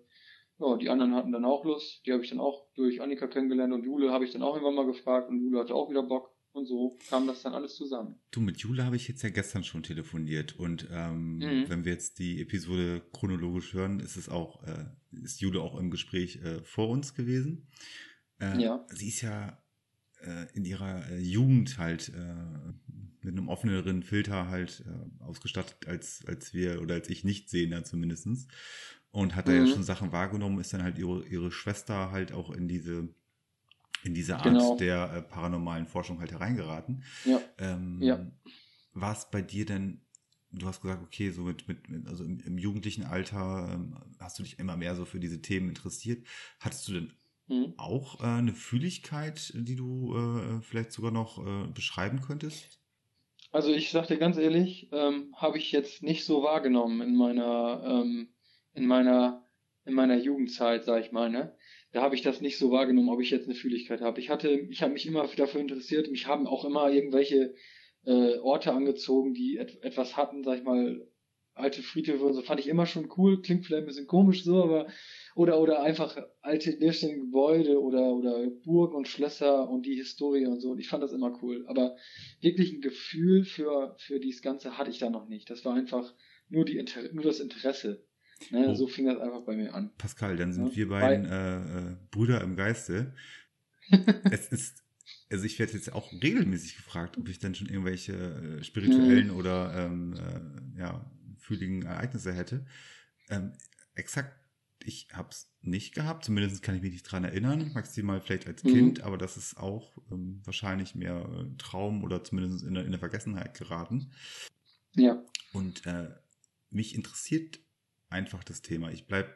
ja, die anderen hatten dann auch Lust. Die habe ich dann auch durch Annika kennengelernt und Jule habe ich dann auch irgendwann mal gefragt und Jule hatte auch wieder Bock. Und so kam das dann alles zusammen. Du, mit Jule habe ich jetzt ja gestern schon telefoniert und ähm, Mhm. wenn wir jetzt die Episode chronologisch hören, ist es auch, äh, ist Jule auch im Gespräch äh, vor uns gewesen. Äh, Ja. Sie ist ja äh, in ihrer äh, Jugend halt äh, mit einem offeneren Filter halt ausgestattet als, als wir oder als ich nicht sehender zumindestens Und hat da ja Mhm. schon Sachen wahrgenommen, ist dann halt ihre, ihre Schwester halt auch in diese in diese Art Genau. der äh, paranormalen Forschung halt hereingeraten. Ja. Ähm, Ja. War es bei dir denn, du hast gesagt, okay, so mit, mit, also im, im jugendlichen Alter ähm, hast du dich immer mehr so für diese Themen interessiert. Hattest du denn Mhm. auch äh, eine Fühligkeit, die du äh, vielleicht sogar noch äh, beschreiben könntest? Also ich sag dir ganz ehrlich, ähm, habe ich jetzt nicht so wahrgenommen in meiner, ähm, in meiner, in meiner Jugendzeit, sag ich mal, ne? Da habe ich das nicht so wahrgenommen, ob ich jetzt eine Fühligkeit habe. Ich hatte, ich habe mich immer dafür interessiert. Mich haben auch immer irgendwelche äh, Orte angezogen, die et etwas hatten, sag ich mal, alte Friedhöfe und so. Fand ich immer schon cool. Klingt vielleicht ein bisschen komisch so, aber oder oder einfach alte leerstehende Gebäude oder oder Burgen und Schlösser und die Historie und so. Und ich fand das immer cool. Aber wirklich ein Gefühl für für dieses Ganze hatte ich da noch nicht. Das war einfach nur die Inter nur das Interesse. Ne? Oh. So fing das einfach bei mir an. Pascal, dann sind Ja, wir beiden äh, äh, Brüder im Geiste. es ist, also ich werde jetzt auch regelmäßig gefragt, ob ich dann schon irgendwelche äh, spirituellen Mhm. oder ähm, äh, ja, fühligen Ereignisse hätte. Ähm, exakt, ich habe es nicht gehabt, zumindest kann ich mich nicht dran erinnern, maximal vielleicht als Mhm. Kind, aber das ist auch ähm, wahrscheinlich mehr äh, Traum oder zumindest in der, in der Vergessenheit geraten. Ja. Und mich interessiert einfach das Thema. Ich bleib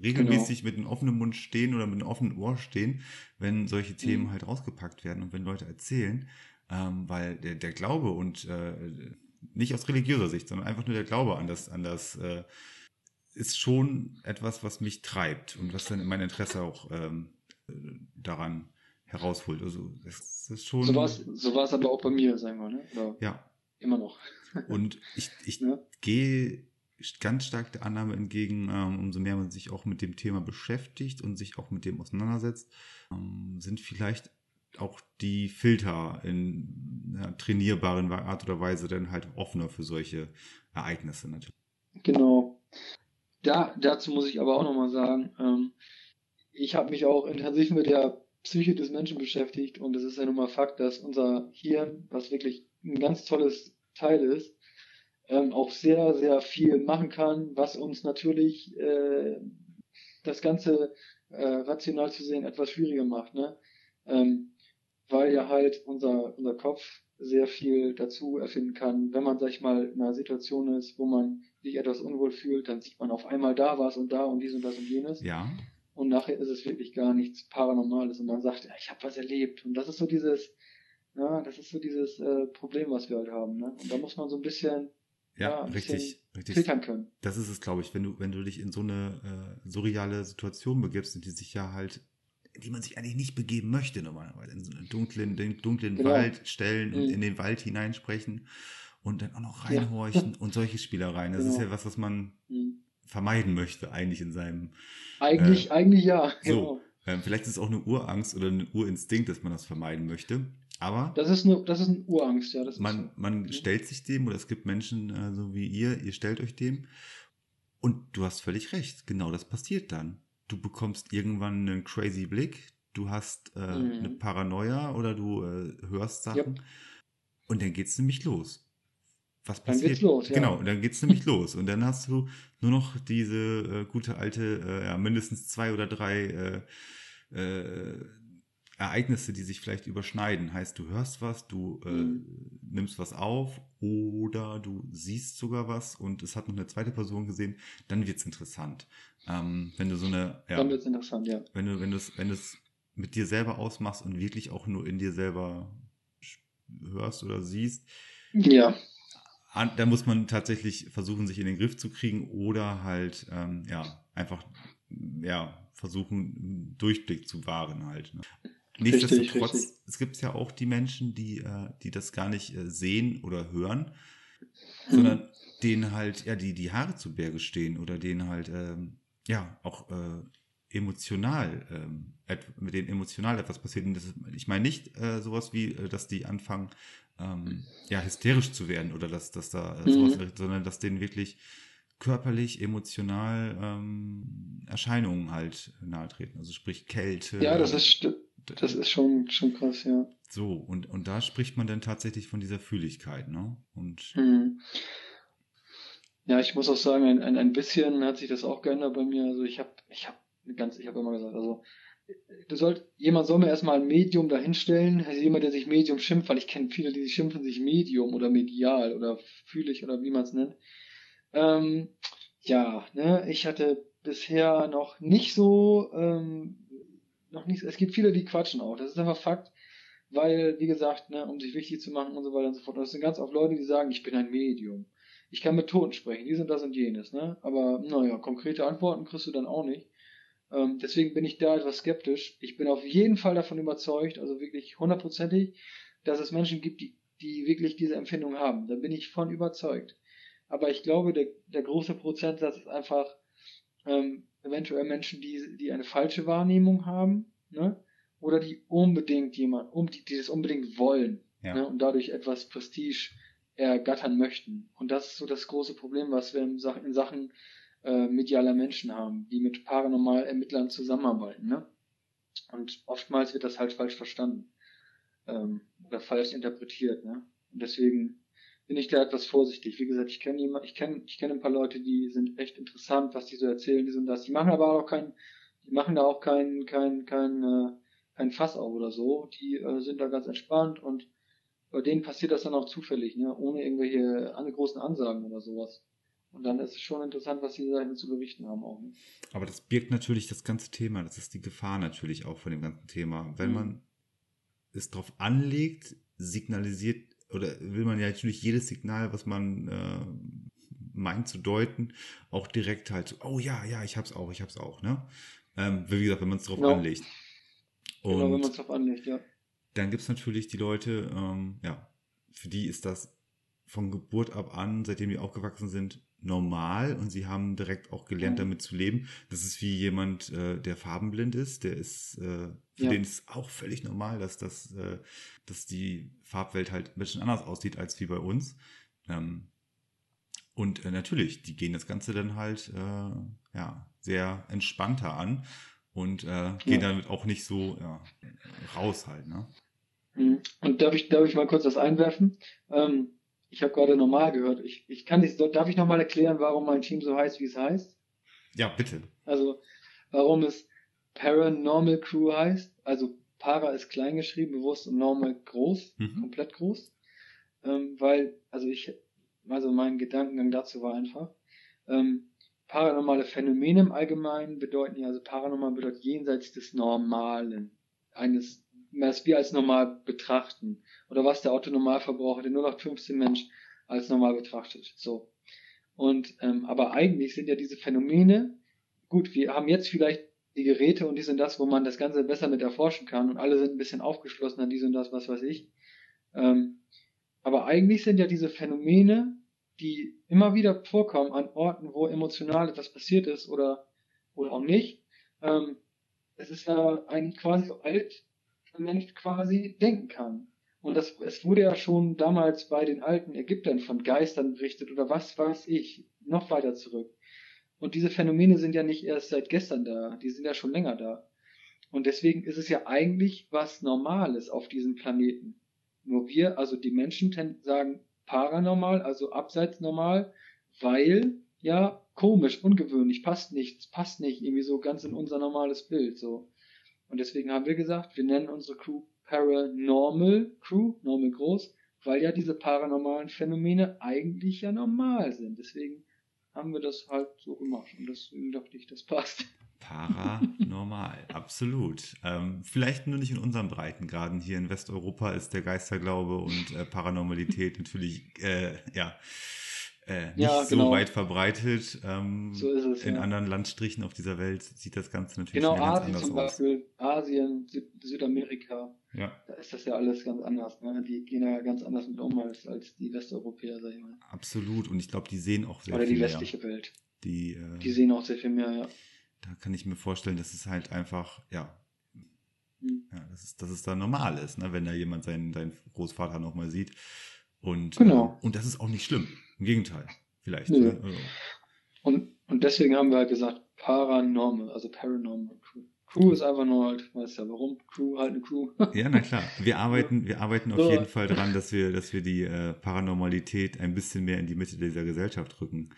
regelmäßig mit einem offenen Mund stehen oder mit einem offenen Ohr stehen, wenn solche Themen Mhm. halt rausgepackt werden und wenn Leute erzählen, ähm, weil der, der Glaube und äh, nicht aus religiöser Sicht, sondern einfach nur der Glaube an das, an das äh, ist schon etwas, was mich treibt und was dann mein Interesse auch ähm, äh, daran herausholt. Also es ist schon. So war es so war's aber auch bei mir, sagen wir, ne? Oder? Ja, Immer noch. Und ich, ich Ne? gehe ganz stark der Annahme entgegen, ähm, umso mehr man sich auch mit dem Thema beschäftigt und sich auch mit dem auseinandersetzt, ähm, sind vielleicht auch die Filter in ja, trainierbaren Art oder Weise dann halt offener für solche Ereignisse natürlich. Genau. Da, dazu muss ich aber auch nochmal sagen, ähm, ich habe mich auch intensiv mit der Psyche des Menschen beschäftigt und es ist ja nun mal Fakt, dass unser Hirn, was wirklich ein ganz tolles Teil ist, ähm, auch sehr, sehr viel machen kann, was uns natürlich äh, das Ganze äh, rational zu sehen etwas schwieriger macht, ne? Ähm, weil ja halt unser, unser Kopf sehr viel dazu erfinden kann. Wenn man, sag ich mal, in einer Situation ist, wo man sich etwas unwohl fühlt, dann sieht man auf einmal da was und da und dies und das und jenes. Ja, Und nachher ist es wirklich gar nichts Paranormales und man sagt, ja, ich habe was erlebt. Und das ist so dieses, ja, das ist so dieses äh, Problem, was wir halt haben. Ne? Und da muss man so ein bisschen ja, Ja, richtig, bisschen richtig. filtern können. Das ist es, glaube ich, wenn du, wenn du dich in so eine äh, surreale Situation begibst, in die sich ja halt, die man sich eigentlich nicht begeben möchte normalerweise, in so einen dunklen, den dunklen Genau. Wald stellen, in, Mhm. in den Wald hineinsprechen und dann auch noch Ja. reinhorchen und solche Spielereien. Das ist Genau. ja was, was man Mhm. vermeiden möchte eigentlich in seinem. Eigentlich, eigentlich ja. so. Genau. Ähm, vielleicht ist es auch eine Urangst oder ein Urinstinkt, dass man das vermeiden möchte. Aber Das ist eine, das ist eine Urangst, ja. Man, so. man Mhm. stellt sich dem oder es gibt Menschen äh, so wie ihr, ihr stellt euch dem und du hast völlig recht, genau das passiert dann. Du bekommst irgendwann einen crazy Blick, du hast äh, Mhm. eine Paranoia oder du äh, hörst Sachen und dann geht's nämlich los. Was Dann passiert? geht's los, ja. Genau, und dann geht's nämlich los und dann hast du nur noch diese äh, gute alte, äh, ja, mindestens zwei oder drei äh, äh, Ereignisse, die sich vielleicht überschneiden. Heißt, du hörst was, du äh, Mhm. nimmst was auf oder du siehst sogar was und es hat noch eine zweite Person gesehen, dann wird's interessant. Ähm, wenn du so eine, ja, Dann wird's interessant, ja. wenn du, wenn du es, wenn du es mit dir selber ausmachst und wirklich auch nur in dir selber hörst oder siehst, Ja, da muss man tatsächlich versuchen, sich in den Griff zu kriegen oder halt, ähm, ja, einfach, ja, versuchen, einen Durchblick zu wahren halt. Ne? Nichtsdestotrotz, richtig. es gibt ja auch die Menschen, die, äh, die das gar nicht äh, sehen oder hören, Mhm. sondern denen halt, ja, die, die Haare zu Berge stehen oder denen halt, ähm, ja, auch äh, emotional, ähm, mit denen emotional etwas passiert. Und das ich meine nicht äh, sowas wie, äh, dass die anfangen, ähm, ja, hysterisch zu werden oder dass, dass da äh, sowas, Mhm. sondern dass denen wirklich körperlich, emotional ähm, Erscheinungen halt nahe treten. Also sprich Kälte. ja, das ist, st- das ist schon, schon krass, ja. so, und, und da spricht man dann tatsächlich von dieser Fühligkeit, ne? Und Mhm. Ja, ich muss auch sagen, ein, ein, ein bisschen hat sich das auch geändert bei mir. Also ich habe, ich habe ganz, ich habe immer gesagt, also du sollst, jemand soll mir erstmal ein Medium dahinstellen, also jemand, der sich Medium schimpft, weil ich kenne viele, die schimpfen sich Medium oder medial oder fühlig oder wie man es nennt. Ähm, ja, ne, ich hatte bisher noch nicht so, ähm, noch nicht, es gibt viele, die quatschen auch. Das ist einfach Fakt, weil, wie gesagt, ne, um sich wichtig zu machen und so weiter und so fort. Und das sind ganz oft Leute, die sagen, ich bin ein Medium. Ich kann mit Toten sprechen, dies und das und jenes, ne? Aber naja, konkrete Antworten kriegst du dann auch nicht. Ähm, deswegen bin ich da etwas skeptisch. Ich bin auf jeden Fall davon überzeugt, also wirklich hundertprozentig, dass es Menschen gibt, die, die wirklich diese Empfindung haben. Da bin ich von überzeugt. Aber ich glaube, der, der große Prozentsatz ist einfach ähm, eventuell Menschen, die, die eine falsche Wahrnehmung haben, ne? Oder die unbedingt jemand, um, die, die das unbedingt wollen, Ja. ne? Und dadurch etwas Prestige ergattern möchten. Und das ist so das große Problem, was wir in Sachen, in Sachen äh, medialer Menschen haben, die mit Paranormal-Ermittlern zusammenarbeiten. Ne? Und oftmals wird das halt falsch verstanden ähm, oder falsch interpretiert. Ne? Und deswegen bin ich da etwas vorsichtig. Wie gesagt, ich kenne ich kenne, ich kenne ein paar Leute, die sind echt interessant, was die so erzählen, die sind das. Die machen aber auch kein, die machen da auch kein, kein, kein, äh, kein Fass auf oder so. Die äh, sind da ganz entspannt und bei denen passiert das dann auch zufällig, ne? ohne irgendwelche an, großen Ansagen oder sowas. Und dann ist es schon interessant, was die Seiten zu berichten haben auch. Ne? Aber das birgt natürlich das ganze Thema, das ist die Gefahr natürlich auch von dem ganzen Thema. Wenn Mhm. man es drauf anlegt, signalisiert oder will man ja natürlich jedes Signal, was man äh, meint zu deuten, auch direkt halt so, oh ja, ja, ich hab's auch, ich hab's auch, ne? Ähm, wie gesagt, wenn man es drauf Genau. anlegt. Genau, wenn Und man es drauf anlegt, ja. dann gibt's natürlich die Leute, ähm, ja, für die ist das von Geburt ab an, seitdem die aufgewachsen sind, normal und sie haben direkt auch gelernt, Mhm. damit zu leben. Das ist wie jemand, äh, der farbenblind ist, der ist, äh, für Ja. den ist auch völlig normal, dass das, äh, dass die Farbwelt halt ein bisschen anders aussieht als wie bei uns. Ähm, und äh, natürlich, die gehen das Ganze dann halt äh, ja sehr entspannter an und äh, gehen Ja. damit auch nicht so ja, raus halt, ne? Mhm. Und darf ich, darf ich mal kurz was einwerfen? Ähm, ich habe gerade normal gehört. Ich, ich kann nicht, darf ich nochmal erklären, warum mein Team so heißt, wie es heißt? Ja, bitte. Also, warum es Paranormal Crew heißt. Also, Para ist klein geschrieben, bewusst und Normal groß, Mhm. komplett groß. Ähm, weil, also ich, also mein Gedankengang dazu war einfach, ähm, paranormale Phänomene im Allgemeinen bedeuten ja, also paranormal bedeutet jenseits des Normalen. Eines, was wir als normal betrachten. Oder was der Autonormalverbraucher, der 0815 Mensch als normal betrachtet. So. Und, ähm, aber eigentlich sind ja diese Phänomene, gut, wir haben jetzt vielleicht die Geräte und dies und das, wo man das Ganze besser mit erforschen kann und alle sind ein bisschen aufgeschlossen an dies und das, was weiß ich. Ähm, aber eigentlich sind ja diese Phänomene, die immer wieder vorkommen an Orten, wo emotional etwas passiert ist oder, oder auch nicht. Ähm, es ist ja eigentlich quasi so alt, ein Mensch quasi denken kann. Und das, es wurde ja schon damals bei den alten Ägyptern von Geistern berichtet oder was weiß ich, noch weiter zurück. Und diese Phänomene sind ja nicht erst seit gestern da, die sind ja schon länger da. Und deswegen ist es ja eigentlich was Normales auf diesem Planeten. Nur wir, also die Menschen, sagen paranormal, also abseits normal, weil ja komisch, ungewöhnlich, passt nichts, passt nicht irgendwie so ganz in unser normales Bild so. Und deswegen haben wir gesagt, wir nennen unsere Crew Paranormal Crew, normal groß, weil ja diese paranormalen Phänomene eigentlich ja normal sind. Deswegen haben wir das halt so gemacht und deswegen dachte ich, das passt. Paranormal, absolut. Ähm, vielleicht nur nicht in unseren Breitengraden. Hier in Westeuropa ist der Geisterglaube und äh, Paranormalität natürlich äh, ja, äh, nicht Ja, so genau. weit verbreitet. Ähm, So ist es, in ja. anderen Landstrichen auf dieser Welt sieht das Ganze natürlich Genau, ganz Asien anders zum aus. Beispiel, Asien, Süd Südamerika, Ja, da ist das ja alles ganz anders. Ne? Die gehen ja ganz anders mit um als, als die Westeuropäer, sag ich mal. absolut. Und ich glaube, die sehen auch sehr Oder viel die mehr. westliche Welt. Die, äh, Die sehen auch sehr viel mehr, ja. da kann ich mir vorstellen, dass es halt einfach, ja, Hm. ja dass, es, dass es da normal ist, ne? wenn da jemand seinen, seinen Großvater nochmal sieht. Und, Genau. äh, und das ist auch nicht schlimm. Im Gegenteil, vielleicht. Nö. Ne? Also, Und, und deswegen haben wir halt gesagt, Paranormal, also Paranormal Crew. Crew ist einfach nur halt, weißt ja warum, Crew halt eine Crew. ja, na klar. Wir arbeiten, wir arbeiten auf So. jeden Fall dran, dass wir, dass wir die äh, Paranormalität ein bisschen mehr in die Mitte dieser Gesellschaft rücken.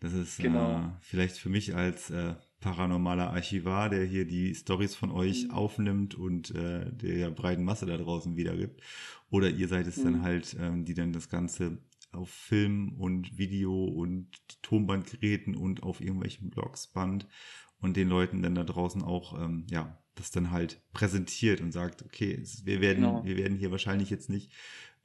Das ist Genau. äh, vielleicht für mich als äh, paranormaler Archivar, der hier die Stories von euch Mhm. aufnimmt und äh, der breiten Masse da draußen wiedergibt. Oder ihr seid es dann Mhm. halt, ähm, die dann das Ganze auf Film und Video und Tonbandgeräten und auf irgendwelchen Blogs band und den Leuten dann da draußen auch, ähm, ja, das dann halt präsentiert und sagt, okay, wir werden, Genau. wir werden hier wahrscheinlich jetzt nicht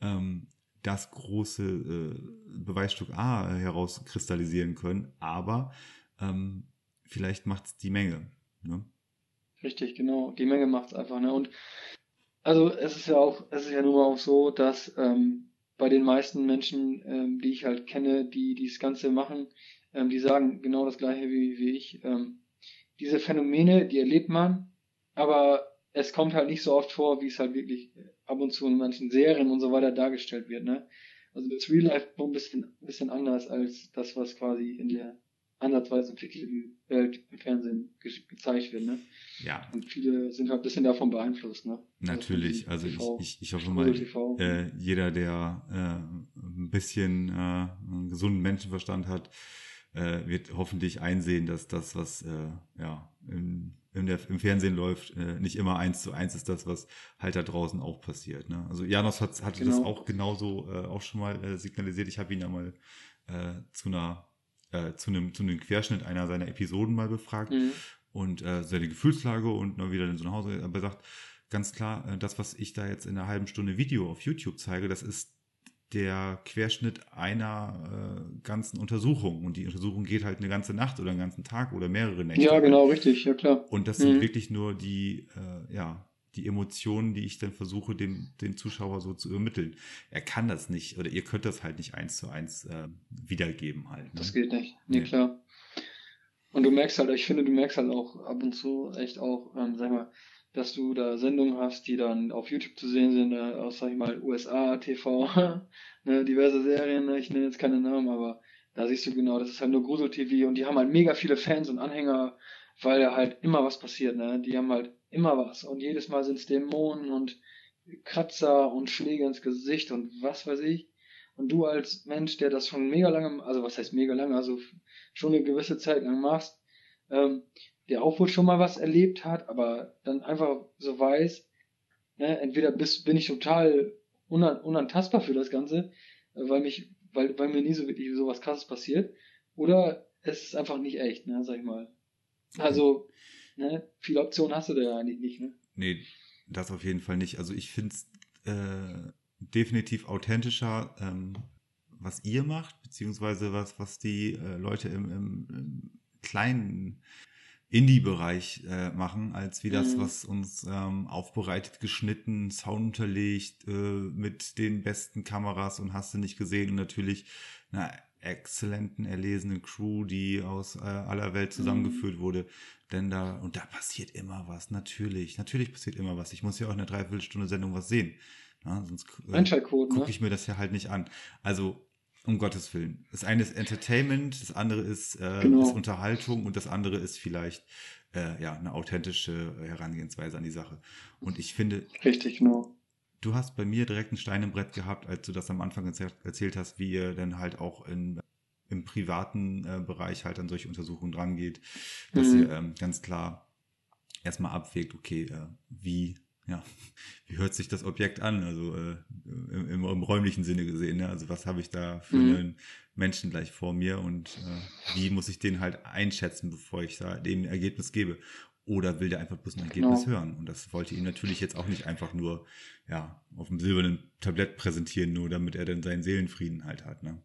ähm, das große äh, Beweisstück A herauskristallisieren können, aber ähm, vielleicht macht es die Menge. Ne? Richtig, genau. Die Menge macht's einfach, ne? Und also es ist ja auch, es ist ja nun mal auch so, dass ähm, bei den meisten Menschen, ähm, die ich halt kenne, die das Ganze machen, ähm, die sagen genau das gleiche wie, wie ich. Ähm, diese Phänomene, die erlebt man, aber es kommt halt nicht so oft vor, wie es halt wirklich ab und zu in manchen Serien und so weiter dargestellt wird, ne? Also das Real Life ein bisschen, ein bisschen anders als das, was quasi in der ansatzweise entwickelten Welt im Fernsehen ge gezeigt wird, ne? Ja, Und viele sind halt ein bisschen davon beeinflusst, ne? natürlich. Also Also ich, ich, ich hoffe mal, äh, jeder, der äh, ein bisschen äh, einen gesunden Menschenverstand hat, äh, wird hoffentlich einsehen, dass das, was äh, ja im, im, der, im Fernsehen läuft, äh, nicht immer eins zu eins ist das, was halt da draußen auch passiert. Ne? Also Janos hat, hatte das Genau. auch genauso äh, auch schon mal äh, signalisiert. Ich habe ihn ja mal äh, zu einer äh, zu einem zu einem Querschnitt einer seiner Episoden mal befragt Mhm. und äh, seine Gefühlslage und dann wieder in so nach Hause. Aber er sagt ganz klar, äh, das, was ich da jetzt in einer halben Stunde Video auf YouTube zeige, das ist der Querschnitt einer äh, ganzen Untersuchung. Und die Untersuchung geht halt eine ganze Nacht oder einen ganzen Tag oder mehrere Nächte. Ja, genau, richtig, ja klar. Und das Mhm. sind wirklich nur die, äh, ja, die Emotionen, die ich dann versuche, dem, den Zuschauer so zu übermitteln. Er kann das nicht oder ihr könnt das halt nicht eins zu eins äh, wiedergeben halt. Ne? Das geht nicht. Nee, nee, klar. Und du merkst halt, ich finde, du merkst halt auch ab und zu echt auch, ähm, sag mal, dass du da Sendungen hast, die dann auf YouTube zu sehen sind, äh, aus, sag ich mal, USA, TV, ne, diverse Serien, ne, ich nenne jetzt keine Namen, aber da siehst du genau, das ist halt nur Grusel-TV und die haben halt mega viele Fans und Anhänger, weil da halt immer was passiert, ne, die haben halt immer was und jedes Mal sind es Dämonen und Kratzer und Schläge ins Gesicht und was weiß ich. Und du als Mensch, der das schon mega lange, also was heißt mega lange, also schon eine gewisse Zeit lang machst, ähm, der auch wohl schon mal was erlebt hat, aber dann einfach so weiß, ne, entweder bist, bin ich total unan, unantastbar für das Ganze, äh, weil mich, weil, weil mir nie so wirklich so was krasses passiert, oder es ist einfach nicht echt, ne, sag ich mal. Also, ne, viele Optionen hast du da ja eigentlich nicht, ne? Nee, das auf jeden Fall nicht. Also ich finde es äh, definitiv authentischer, ähm, was ihr macht, beziehungsweise was, was die äh, Leute im, im, im kleinen Indie-Bereich äh, machen, als wie das, mhm. was uns ähm, aufbereitet, geschnitten, Sound unterlegt, äh, mit den besten Kameras und hast du nicht gesehen und natürlich einer exzellenten, erlesenen Crew, die aus äh, aller Welt zusammengeführt mhm. wurde. Denn da, und da passiert immer was, natürlich, natürlich passiert immer was. Ich muss ja auch in einer Dreiviertelstunde Sendung was sehen. Na, sonst äh, gucke ne? ich mir das ja halt nicht an. Also um Gottes Willen. Das eine ist Entertainment, das andere ist, äh, genau. ist Unterhaltung und das andere ist vielleicht äh, ja eine authentische Herangehensweise an die Sache. Und ich finde. Richtig, genau. Du hast bei mir direkt ein Stein im Brett gehabt, als du das am Anfang erzählt hast, wie ihr dann halt auch in, im privaten äh, Bereich halt an solche Untersuchungen drangeht, dass mhm. ihr ähm, ganz klar erstmal abwägt, okay, äh, wie ja, wie hört sich das Objekt an? Also äh, im, im, im räumlichen Sinne gesehen. Ne? Also was habe ich da für mhm. einen Menschen gleich vor mir und äh, wie muss ich den halt einschätzen, bevor ich da dem Ergebnis gebe? Oder will der einfach bloß ein Ergebnis genau. hören? Und das wollte ihm natürlich jetzt auch nicht einfach nur ja auf dem silbernen Tablett präsentieren, nur damit er dann seinen Seelenfrieden halt hat. Ne?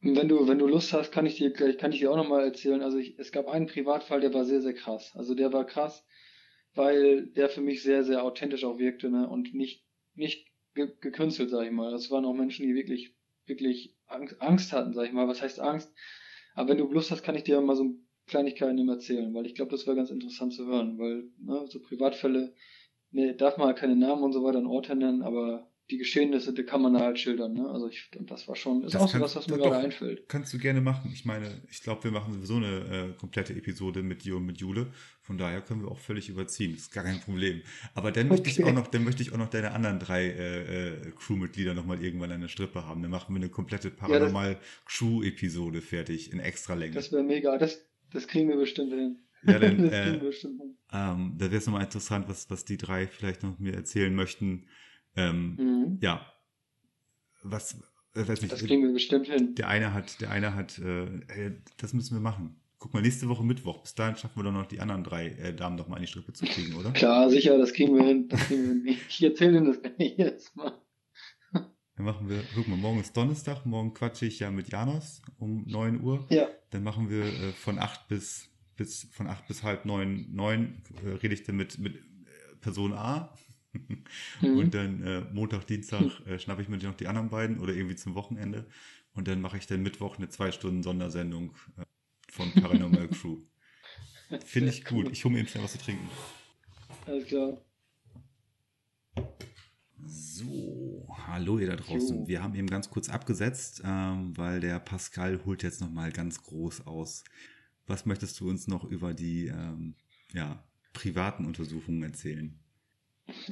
Wenn du, wenn du Lust hast, kann ich dir, kann ich dir auch nochmal erzählen. Also ich, es gab einen Privatfall, der war sehr, sehr krass. Also der war krass weil der für mich sehr, sehr authentisch auch wirkte ne? und nicht, nicht ge gekünstelt, sag ich mal. Das waren auch Menschen, die wirklich, wirklich Angst hatten, sag ich mal. Was heißt Angst? Aber wenn du Lust hast, kann ich dir mal so Kleinigkeiten immer erzählen, weil ich glaube, das wäre ganz interessant zu hören, weil ne, so Privatfälle, ne, darf man halt keine Namen und so weiter an Orte nennen, aber die Geschehnisse, die kann man da halt schildern. Ne? Also ich, das war schon, ist das auch so was, was mir gerade einfällt. Kannst du gerne machen. Ich meine, ich glaube, wir machen sowieso eine äh, komplette Episode mit dir und mit Jule. Von daher können wir auch völlig überziehen. Das ist gar kein Problem. Aber dann möchte ich auch noch, dann möchte ich auch noch deine anderen drei äh, äh, Crewmitglieder nochmal irgendwann an der Strippe haben. Dann machen wir eine komplette Paranormal Crew-Episode fertig in extra Länge. Das wäre mega. Das, das kriegen wir bestimmt hin. Ja, dann, äh, ähm, da wäre es nochmal interessant, was, was die drei vielleicht noch mir erzählen möchten ähm, mhm. Ja, was, äh, weiß nicht, das kriegen wir bestimmt hin. Der eine hat, der eine hat, äh, das müssen wir machen. Guck mal, nächste Woche Mittwoch. Bis dahin schaffen wir doch noch die anderen drei äh, Damen doch mal in die Strippe zu kriegen, oder? Klar, sicher, das kriegen wir hin. Das kriegen wir hin. Ich erzähle Ihnen das gar nicht jetzt mal. Dann machen wir, guck mal, morgen ist Donnerstag, morgen quatsche ich ja mit Janos um neun Uhr. Ja. Dann machen wir äh, von acht bis, bis, von acht bis halb neun, neun äh, rede ich dann mit, mit äh, Person A mhm. Und dann äh, Montag, Dienstag äh, schnappe ich mir noch die anderen beiden oder irgendwie zum Wochenende. Und dann mache ich dann Mittwoch eine zwei Stunden Sondersendung äh, von Paranormal Crew. Finde ich gut. Ich hole mir eben schnell was zu trinken. Alles klar. So, hallo ihr da draußen. Jo. Wir haben eben ganz kurz abgesetzt, ähm, weil der Pascal holt jetzt noch mal ganz groß aus. Was möchtest du uns noch über die ähm, ja, privaten Untersuchungen erzählen?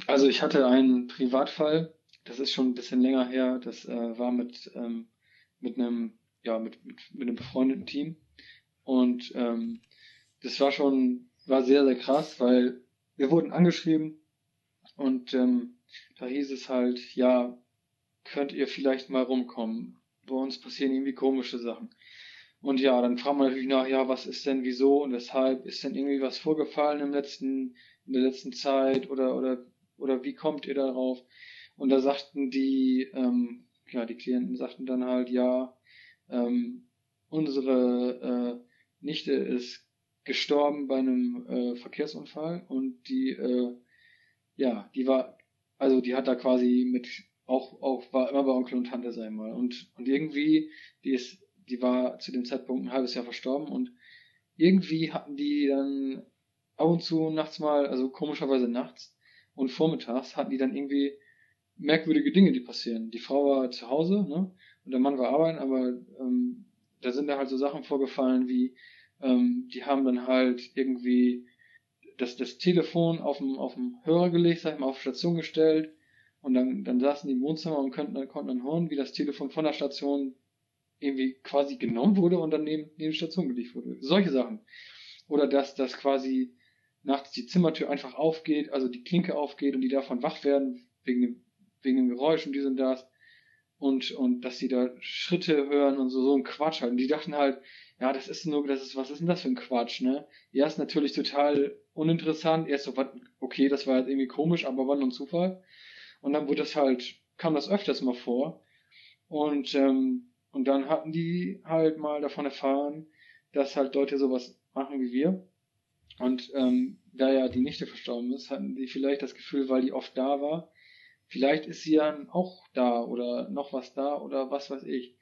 Also ich hatte einen Privatfall, das ist schon ein bisschen länger her, das äh, war mit, ähm, mit einem, ja, mit, mit, mit einem befreundeten Team. Und ähm, das war schon, war sehr, sehr krass, weil wir wurden angeschrieben und ähm, da hieß es halt, ja, könnt ihr vielleicht mal rumkommen. Bei uns passieren irgendwie komische Sachen. Und ja, dann fragt man natürlich nach, ja, was ist denn, wieso und weshalb? Ist denn irgendwie was vorgefallen im letzten in der letzten Zeit oder oder oder wie kommt ihr darauf? Und da sagten die, ähm, ja, die Klienten sagten dann halt, ja, ähm, unsere äh, Nichte ist gestorben bei einem äh, Verkehrsunfall und die äh, ja, die war, also die hat da quasi mit, auch, auch, war immer bei Onkel und Tante, ich mal. Und, und irgendwie, die ist, die war zu dem Zeitpunkt ein halbes Jahr verstorben und irgendwie hatten die dann ab und zu nachts mal, also komischerweise nachts und vormittags hatten die dann irgendwie merkwürdige Dinge, die passieren. Die Frau war zu Hause, ne? Und der Mann war arbeiten, aber ähm, da sind da halt so Sachen vorgefallen wie, ähm, die haben dann halt irgendwie das, das Telefon auf dem, auf dem Hörer gelegt, sag ich mal, auf Station gestellt und dann, dann saßen die im Wohnzimmer und konnten, dann, konnten dann hören, wie das Telefon von der Station irgendwie quasi genommen wurde und dann neben, neben die Station gelegt wurde. Solche Sachen. Oder dass, dass quasi nachts die Zimmertür einfach aufgeht, also die Klinke aufgeht und die davon wach werden, wegen dem, wegen dem Geräusch und dies und das. Und, und dass sie da Schritte hören und so, so ein Quatsch halt. Und die dachten halt, ja, das ist nur, das ist, was ist denn das für ein Quatsch, ne? Erst natürlich total uninteressant, erst so, okay, das war jetzt irgendwie komisch, aber war nur ein Zufall. Und dann wurde das halt, kam das öfters mal vor. Und, ähm, und dann hatten die halt mal davon erfahren, dass halt Leute sowas machen wie wir. Und ähm, da ja die Nichte verstorben ist, hatten die vielleicht das Gefühl, weil die oft da war, vielleicht ist sie dann auch da oder noch was da oder was weiß ich.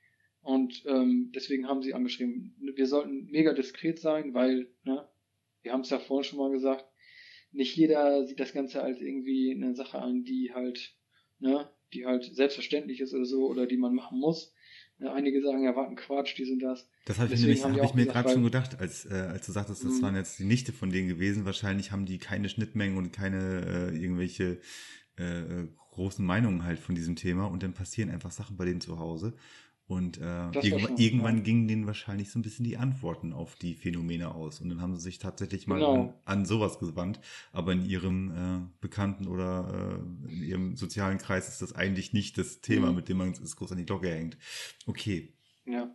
Und ähm, deswegen haben sie angeschrieben, wir sollten mega diskret sein, weil, ne, wir haben es ja vorhin schon mal gesagt, nicht jeder sieht das Ganze als irgendwie eine Sache an, die halt, ne, die halt selbstverständlich ist oder so, oder die man machen muss. Ne, einige sagen, ja, warten Quatsch, die sind das. Das habe ich, nämlich, hab ich mir gerade schon gedacht, als, äh, als du sagtest, das mhm. waren jetzt die Nichte von denen gewesen. Wahrscheinlich haben die keine Schnittmengen und keine äh, irgendwelche äh, äh großen Meinungen halt von diesem Thema und dann passieren einfach Sachen bei denen zu Hause. Und äh, irgendwann, irgendwann gingen denen wahrscheinlich so ein bisschen die Antworten auf die Phänomene aus. Und dann haben sie sich tatsächlich mal genau. an, an, sowas gewandt. Aber in ihrem äh, Bekannten oder äh, in ihrem sozialen Kreis ist das eigentlich nicht das Thema, mhm. mit dem man es groß an die Glocke hängt. Okay. Ja.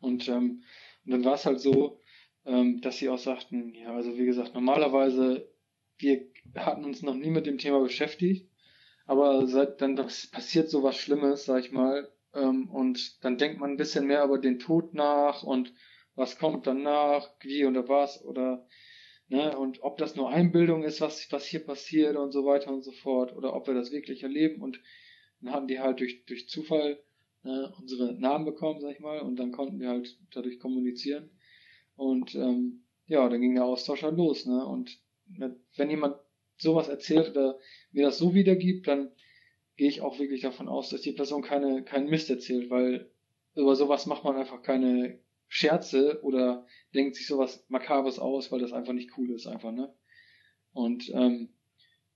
Und, ähm, und dann war es halt so, ähm, dass sie auch sagten, ja, also wie gesagt, normalerweise, wir hatten uns noch nie mit dem Thema beschäftigt. Aber seit dann passiert so was Schlimmes, sag ich mal, ähm, und dann denkt man ein bisschen mehr über den Tod nach und was kommt danach, wie oder was oder ne, und ob das nur Einbildung ist, was, was hier passiert und so weiter und so fort, oder ob wir das wirklich erleben und dann haben die halt durch, durch Zufall ne, unsere Namen bekommen, sag ich mal, und dann konnten wir halt dadurch kommunizieren. Und ähm, ja, dann ging der Austausch halt los, ne? Und wenn jemand sowas erzählt oder mir das so wiedergibt, dann gehe ich auch wirklich davon aus, dass die Person keine, keinen Mist erzählt, weil über sowas macht man einfach keine Scherze oder denkt sich sowas Makabres aus, weil das einfach nicht cool ist, einfach, ne? Und ähm,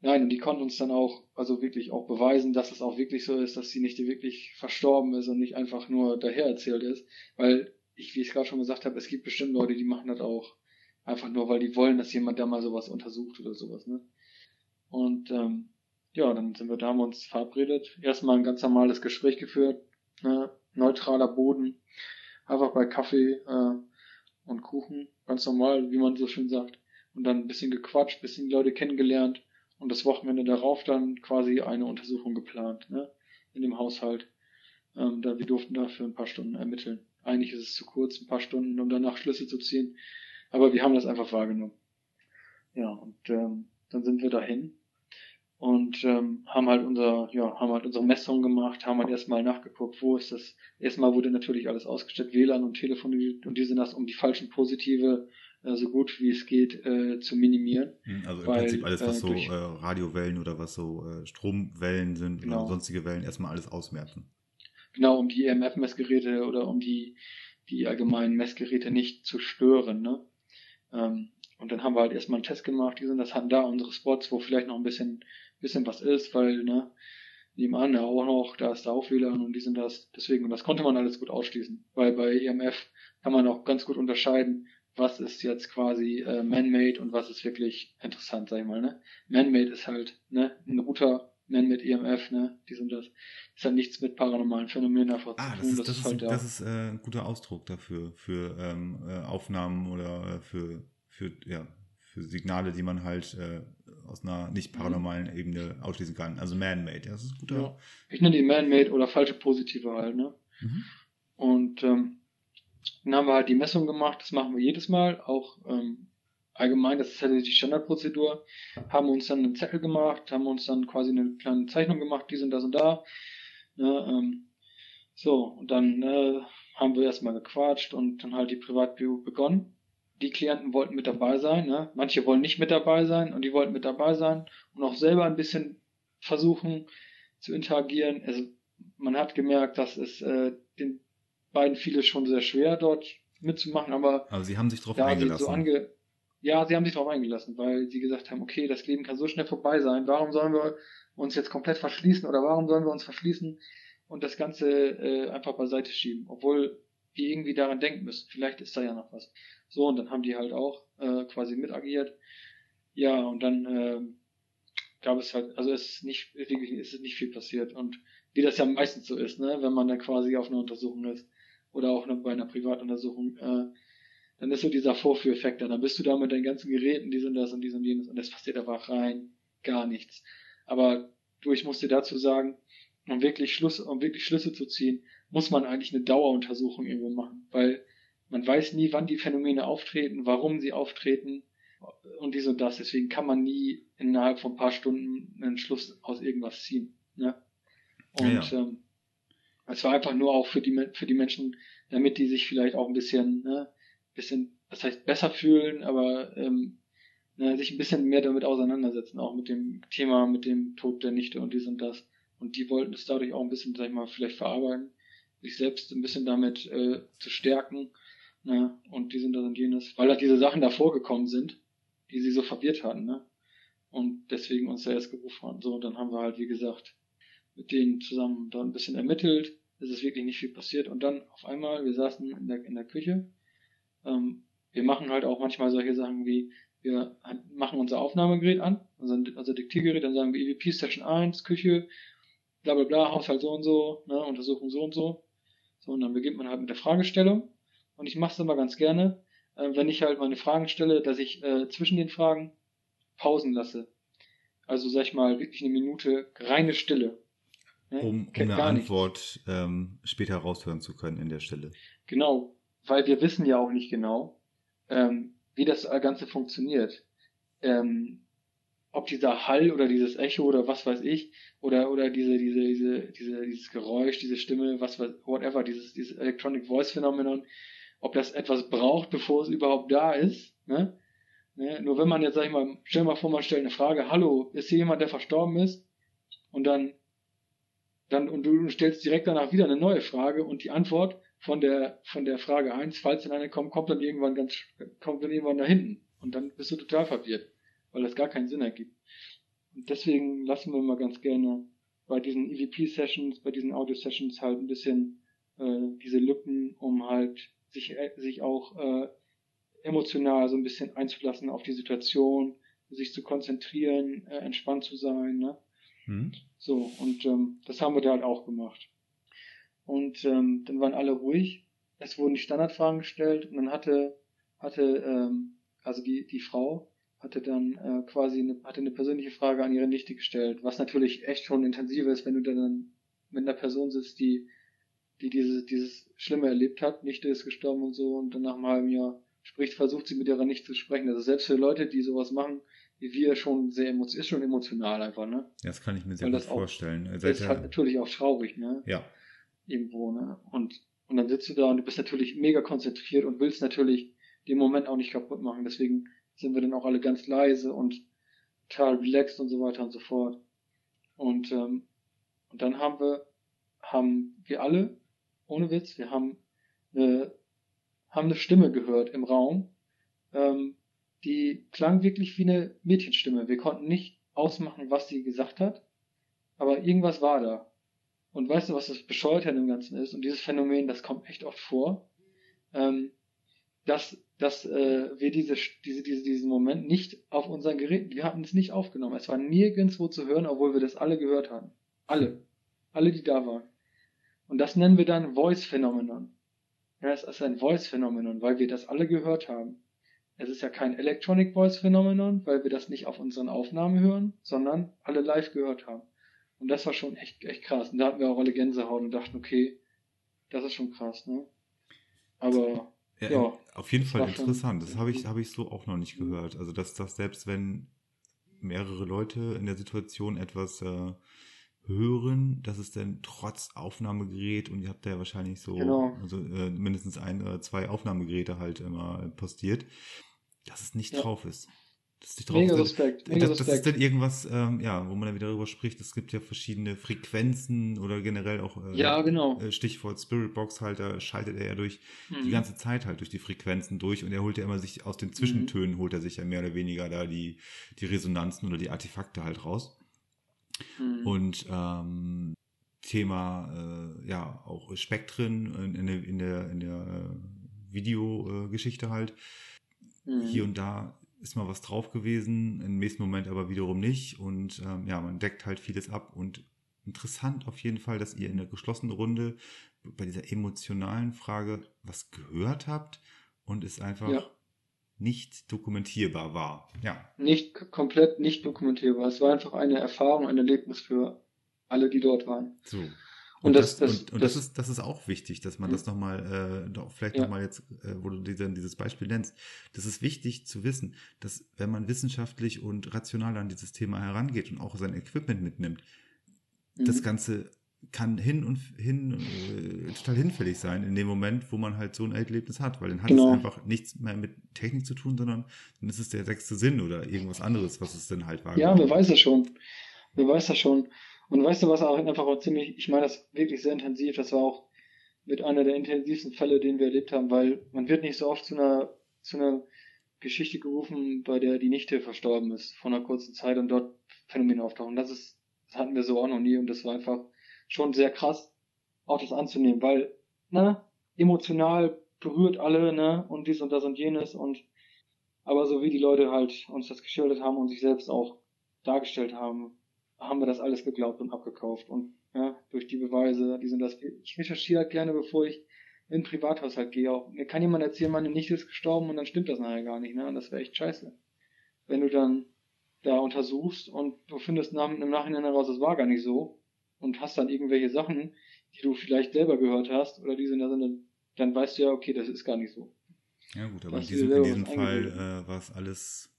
nein, und die konnten uns dann auch, also wirklich auch beweisen, dass es auch wirklich so ist, dass sie nicht wirklich verstorben ist und nicht einfach nur daher erzählt ist, weil ich, wie ich gerade schon gesagt habe, es gibt bestimmt Leute, die machen das auch einfach nur, weil die wollen, dass jemand da mal sowas untersucht oder sowas, ne? Und ähm, ja, dann sind wir da, haben uns verabredet. Erstmal ein ganz normales Gespräch geführt, ne? neutraler Boden, einfach bei Kaffee äh, und Kuchen, ganz normal, wie man so schön sagt. Und dann ein bisschen gequatscht, bisschen Leute kennengelernt und das Wochenende darauf dann quasi eine Untersuchung geplant, ne? in dem Haushalt. Ähm, da wir durften da für ein paar Stunden ermitteln. Eigentlich ist es zu kurz, ein paar Stunden, um danach Schlüsse zu ziehen. Aber wir haben das einfach wahrgenommen. Ja, und ähm, dann sind wir dahin und ähm, haben halt unser, ja, haben halt unsere Messung gemacht, haben halt erstmal nachgeguckt, wo ist das. Erstmal wurde natürlich alles ausgestellt, WLAN und Telefon und diese das, um die falschen Positive äh, so gut wie es geht äh, zu minimieren. Hm, also im weil, Prinzip alles, was äh, so äh, Radiowellen oder was so äh, Stromwellen sind genau. oder sonstige Wellen, erstmal alles ausmerzen. Genau, um die EMF-Messgeräte oder um die, die allgemeinen Messgeräte nicht zu stören, ne? Ähm, und dann haben wir halt erstmal einen Test gemacht, die sind das hatten da unsere Spots, wo vielleicht noch ein bisschen bisschen was ist, weil, ne, nebenan ja auch noch, da ist da auch WLAN und die sind das, deswegen, und das konnte man alles gut ausschließen, weil bei EMF kann man auch ganz gut unterscheiden, was ist jetzt quasi äh, man-made und was ist wirklich interessant, sag ich mal, ne. Man-made ist halt, ne, ein Router, nennen mit EMF, ne, die sind das. Das hat nichts mit paranormalen Phänomenen einfach ah, zu tun. Das ist, das, ist, halt das ist äh, ein guter Ausdruck dafür, für ähm, äh, Aufnahmen oder äh, für, für, ja, Signale, die man halt äh, aus einer nicht mhm. paranormalen mhm. Ebene ausschließen kann. Also man-made, ja, das ist guter. Ja. Ich nenne die man-made oder falsche Positive halt, ne? Mhm. Und ähm, dann haben wir halt die Messung gemacht, das machen wir jedes Mal, auch ähm, allgemein, das ist halt die Standardprozedur, haben uns dann einen Zettel gemacht, haben uns dann quasi eine kleine Zeichnung gemacht, die sind das und da. Ne, ähm, so, und dann äh, haben wir erstmal gequatscht und dann halt die Privatbio begonnen. Die Klienten wollten mit dabei sein, ne? manche wollen nicht mit dabei sein und die wollten mit dabei sein und auch selber ein bisschen versuchen zu interagieren. Also man hat gemerkt, dass es äh, den beiden fiel es schon sehr schwer, dort mitzumachen, aber Aber sie haben sich darauf eingelassen. so ange ja, sie haben sich darauf eingelassen, weil sie gesagt haben, okay, das Leben kann so schnell vorbei sein, warum sollen wir uns jetzt komplett verschließen oder warum sollen wir uns verschließen und das Ganze äh, einfach beiseite schieben, obwohl wir irgendwie daran denken müssen, vielleicht ist da ja noch was. So, und dann haben die halt auch äh, quasi mitagiert. Ja, und dann äh, gab es halt, also es ist nicht, wirklich, es ist nicht viel passiert und wie das ja meistens so ist, ne, wenn man dann quasi auf einer Untersuchung ist oder auch bei einer Privatuntersuchung, äh, dann ist so dieser Vorführeffekt da. Dann bist du da mit deinen ganzen Geräten, die sind das und dies und jenes und es passiert einfach rein gar nichts. Aber du, ich muss dir dazu sagen, um wirklich Schluss, um wirklich Schlüsse zu ziehen, muss man eigentlich eine Daueruntersuchung irgendwo machen, weil man weiß nie, wann die Phänomene auftreten, warum sie auftreten und dies und das. Deswegen kann man nie innerhalb von ein paar Stunden einen Schluss aus irgendwas ziehen. Ne? Und Ja. Ähm, es war einfach nur auch für die für die Menschen, damit die sich vielleicht auch ein bisschen, ne, bisschen, das heißt besser fühlen, aber ähm, ne, sich ein bisschen mehr damit auseinandersetzen, auch mit dem Thema, mit dem Tod der Nichte und dies und das. Und die wollten es dadurch auch ein bisschen, sag ich mal, vielleicht verarbeiten, sich selbst ein bisschen damit äh, zu stärken, ne, und dies und das und jenes, weil halt diese Sachen davor gekommen sind, die sie so verwirrt hatten, ne, und deswegen uns da erst gerufen haben. So, und dann haben wir halt, wie gesagt, mit denen zusammen da ein bisschen ermittelt. Es ist wirklich nicht viel passiert. Und dann auf einmal, wir saßen in der, in der Küche. Ähm, wir machen halt auch manchmal solche Sachen wie, wir machen unser Aufnahmegerät an, unser, unser Diktiergerät, dann sagen wir EVP Session 1, Küche, bla bla bla, Haushalt so und so, ne, Untersuchung so und so. So, und dann beginnt man halt mit der Fragestellung. Und ich mache es immer ganz gerne, äh, wenn ich halt meine Fragen stelle, dass ich äh, zwischen den Fragen Pausen lasse. Also sag ich mal, wirklich eine Minute reine Stille. Ne? um, um eine. Antwort ähm, später raushören zu können in der Stelle. Genau, weil wir wissen ja auch nicht genau, ähm, wie das Ganze funktioniert. Ähm, ob dieser Hall oder dieses Echo oder was weiß ich, oder, oder diese, diese, diese, diese, dieses Geräusch, diese Stimme, was whatever, dieses, dieses Electronic Voice Phänomenon, ob das etwas braucht, bevor es überhaupt da ist, ne? ne? Nur wenn man jetzt, sag ich mal, stell mal vor, man stellt eine Frage, hallo, ist hier jemand, der verstorben ist? Und dann, dann, und du stellst direkt danach wieder eine neue Frage und die Antwort von der, von der Frage 1, falls dann eine kommt, kommt dann irgendwann ganz, kommt dann irgendwann da hinten. Und dann bist du total verwirrt, weil das gar keinen Sinn ergibt. Und deswegen lassen wir mal ganz gerne bei diesen EVP-Sessions, bei diesen Audio-Sessions halt ein bisschen äh, diese Lücken, um halt sich, äh, sich auch äh, emotional so ein bisschen einzulassen auf die Situation, sich zu konzentrieren, äh, entspannt zu sein, ne? Hm? So, und ähm, das haben wir da halt auch gemacht. Und ähm, dann waren alle ruhig. Es wurden die Standardfragen gestellt und dann hatte, hatte ähm, also die, die Frau hatte dann äh, quasi eine, hatte eine persönliche Frage an ihre Nichte gestellt, was natürlich echt schon intensiv ist, wenn du dann mit einer Person sitzt, die, die dieses, dieses Schlimme erlebt hat, Nichte ist gestorben und so und dann nach einem halben Jahr spricht, versucht sie mit ihrer Nichte zu sprechen. Also selbst für Leute, die sowas machen, wie wir schon sehr emotional, ist schon emotional einfach, ne? Das kann ich mir sehr Weil gut auch- vorstellen. Äh, Das ist halt natürlich auch traurig, ne? ja, Irgendwo, ne? Und, und dann sitzt du da und du bist natürlich mega konzentriert und willst natürlich den Moment auch nicht kaputt machen. Deswegen sind wir dann auch alle ganz leise und total relaxed und so weiter und so fort. Und, ähm, und dann haben wir, haben wir alle, ohne Witz, wir haben eine, haben eine Stimme gehört im Raum, ähm, die klang wirklich wie eine Mädchenstimme. Wir konnten nicht ausmachen, was sie gesagt hat, aber irgendwas war da. Und weißt du, was das Bescheuerte an dem Ganzen ist? Und dieses Phänomen, das kommt echt oft vor, ähm, dass, dass äh, wir diese, diese, diese, diesen Moment nicht auf unseren Geräten, wir hatten es nicht aufgenommen. Es war nirgendwo zu hören, obwohl wir das alle gehört hatten. Alle. Alle, die da waren. Und das nennen wir dann Voice-Phänomenon. Ja, es ist ein Voice-Phänomenon, weil wir das alle gehört haben. Es ist ja kein Electronic Voice Phänomenon, weil wir das nicht auf unseren Aufnahmen hören, sondern alle live gehört haben. Und das war schon echt, echt krass. Und da hatten wir auch alle Gänsehaut und dachten, okay, das ist schon krass, ne? Aber Ja, Ja, auf jeden Fall interessant. Das habe ich, habe ich so auch noch nicht gehört. Also, dass das selbst wenn mehrere Leute in der Situation etwas äh, hören, dass es dann trotz Aufnahmegerät und ihr habt da ja wahrscheinlich so Genau. also, äh, mindestens ein oder zwei Aufnahmegeräte halt immer postiert, dass es nicht Ja. drauf ist. Dass es nicht drauf Mega ist. Respekt, mega das, das ist dann irgendwas, ähm, ja, wo man dann wieder darüber spricht. Es gibt ja verschiedene Frequenzen oder generell auch äh, Ja, genau. äh, Stichwort Spiritbox halt, da schaltet er ja durch die Mhm. ganze Zeit halt durch die Frequenzen durch und er holt ja immer sich aus den Zwischentönen holt er sich ja mehr oder weniger da die, die Resonanzen oder die Artefakte halt raus. Mhm. Und ähm, Thema äh, ja auch Spektren in, in der, in der, in der äh, Videogeschichte halt. Mhm. Hier und da ist mal was drauf gewesen, im nächsten Moment aber wiederum nicht. Und ähm, ja, man deckt halt vieles ab. Und interessant auf jeden Fall, dass ihr in der geschlossenen Runde bei dieser emotionalen Frage was gehört habt und es einfach Ja. Nicht dokumentierbar war. Ja, Nicht komplett nicht dokumentierbar. Es war einfach eine Erfahrung, ein Erlebnis für alle, die dort waren. so. Und das- das- und, und das, das- ist, das ist auch wichtig, dass man Mhm. das nochmal, äh, doch vielleicht Ja. nochmal jetzt, äh, wo du dir dann dieses Beispiel nennst, das ist wichtig zu wissen, dass wenn man wissenschaftlich und rational an dieses Thema herangeht und auch sein Equipment mitnimmt, das Mhm. Ganze kann hin und hin äh, total hinfällig sein in dem Moment, wo man halt so ein Erlebnis hat, weil dann hat Genau. es einfach nichts mehr mit Technik zu tun, sondern dann ist es der sechste Sinn oder irgendwas anderes, was es dann halt war. Ja, wer weiß das schon. Wer weiß das schon. Und weißt du, was auch einfach auch ziemlich, ich meine das wirklich sehr intensiv, das war auch mit einer der intensivsten Fälle, den wir erlebt haben, weil man wird nicht so oft zu einer, zu einer Geschichte gerufen, bei der die Nichte verstorben ist, vor einer kurzen Zeit und dort Phänomene auftauchen. Das ist, das hatten wir so auch noch nie und das war einfach schon sehr krass, auch das anzunehmen, weil, ne, emotional berührt alle, ne, und dies und das und jenes und, aber so wie die Leute halt uns das geschildert haben und sich selbst auch dargestellt haben, haben wir das alles geglaubt und abgekauft und, ja, durch die Beweise, die sind das, ich recherchiere halt gerne, bevor ich in Privathaushalt gehe auch. Mir kann jemand erzählen, meine Nichte ist gestorben und dann stimmt das nachher gar nicht, ne, und das wäre echt scheiße. Wenn du dann da untersuchst und du findest im Nachhinein heraus, es war gar nicht so und hast dann irgendwelche Sachen, die du vielleicht selber gehört hast oder die sind da sind, dann weißt du ja, okay, das ist gar nicht so. Ja gut, aber in diesem, in diesem Fall äh, war es alles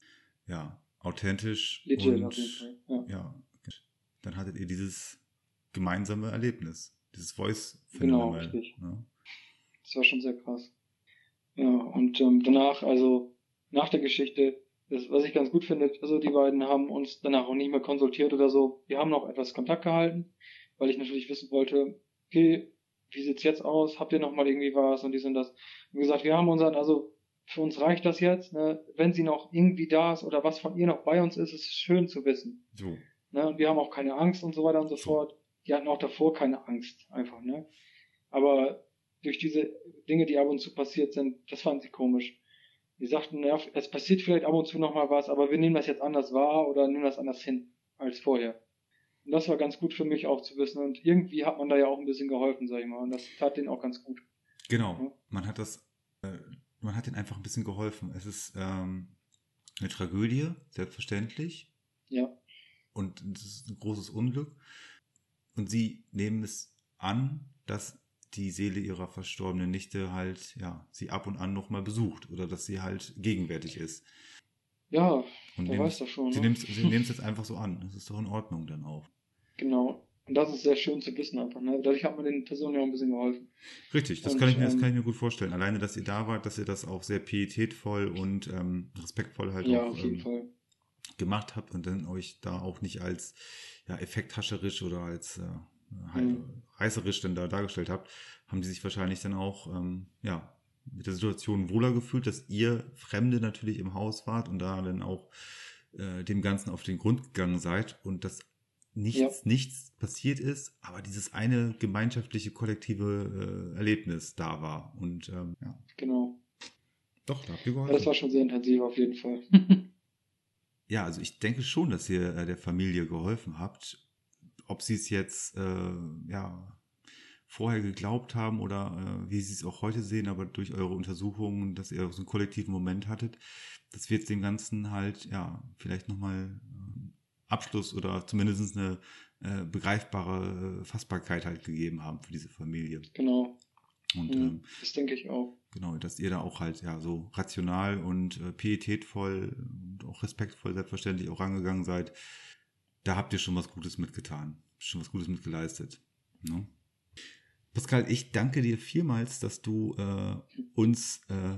ja authentisch Legit und auf jeden Fall. Ja. ja, dann hattet ihr dieses gemeinsame Erlebnis, dieses Genau, Voice-Phänomen. richtig. Ne? Das war schon sehr krass. Ja, und ähm, danach, also nach der Geschichte, das, was ich ganz gut finde, also die beiden haben uns danach auch nicht mehr konsultiert oder so. Wir haben noch etwas Kontakt gehalten, weil ich natürlich wissen wollte, okay, wie sieht's jetzt aus? Habt ihr noch mal irgendwie was und dies und das? Und gesagt, wir haben unseren, also für uns reicht das jetzt. Ne? Wenn sie noch irgendwie da ist oder was von ihr noch bei uns ist, ist es schön zu wissen. So. Ne? Und wir haben auch keine Angst und so weiter und so So. fort. Die hatten auch davor keine Angst, einfach, ne? Aber durch diese Dinge, die ab und zu passiert sind, das fanden sie komisch. Die sagten, ja, es passiert vielleicht ab und zu noch mal was, aber wir nehmen das jetzt anders wahr oder nehmen das anders hin als vorher. Und das war ganz gut für mich auch zu wissen. Und irgendwie hat man da ja auch ein bisschen geholfen, sag ich mal. Und das tat denen auch ganz gut. Genau, Ja. man hat das, äh, man hat ihnen einfach ein bisschen geholfen. Es ist ähm, eine Tragödie, selbstverständlich, Ja, und es ist ein großes Unglück. Und sie nehmen es an, dass die Seele ihrer verstorbenen Nichte halt, ja, sie ab und an nochmal besucht oder dass sie halt gegenwärtig ist. ja, Und wer weiß das schon. sie Ne? nehmen es jetzt einfach so an. Das ist doch in Ordnung dann auch. Genau. Und das ist sehr schön zu wissen einfach. Ne? Dadurch hat man den Personen ja auch ein bisschen geholfen. Richtig, das Und, kann ich mir, das ähm, kann ich mir gut vorstellen. Alleine, dass ihr da wart, dass ihr das auch sehr pietätvoll und ähm, respektvoll halt ja, auch auf jeden ähm, Fall. gemacht habt und dann euch da auch nicht als ja, effekthascherisch oder als äh, hei- Mhm. Reißerisch dann da dargestellt habt, haben die sich wahrscheinlich dann auch ähm, ja, mit der Situation wohler gefühlt, dass ihr Fremde natürlich im Haus wart und da dann auch äh, dem Ganzen auf den Grund gegangen seid und dass nichts, Ja. nichts passiert ist, aber dieses eine gemeinschaftliche, kollektive äh, Erlebnis da war. Und ähm, ja, Genau. doch, da habt ihr Ja, geholfen. das war schon sehr intensiv auf jeden Fall. Ja, also ich denke schon, dass ihr äh, der Familie geholfen habt. Ob sie es jetzt äh, ja vorher geglaubt haben oder äh, wie sie es auch heute sehen, aber durch eure Untersuchungen, dass ihr so einen kollektiven Moment hattet, dass wir jetzt dem Ganzen halt ja vielleicht nochmal äh, Abschluss oder zumindest eine äh, begreifbare äh, Fassbarkeit halt gegeben haben für diese Familie. genau. Und Mhm, ähm, das denke ich auch. genau, dass ihr da auch halt ja so rational und äh, pietätvoll und auch respektvoll selbstverständlich auch rangegangen seid. Da habt ihr schon was Gutes mitgetan, schon was Gutes mitgeleistet. Ne? Pascal, ich danke dir vielmals, dass du äh, uns äh,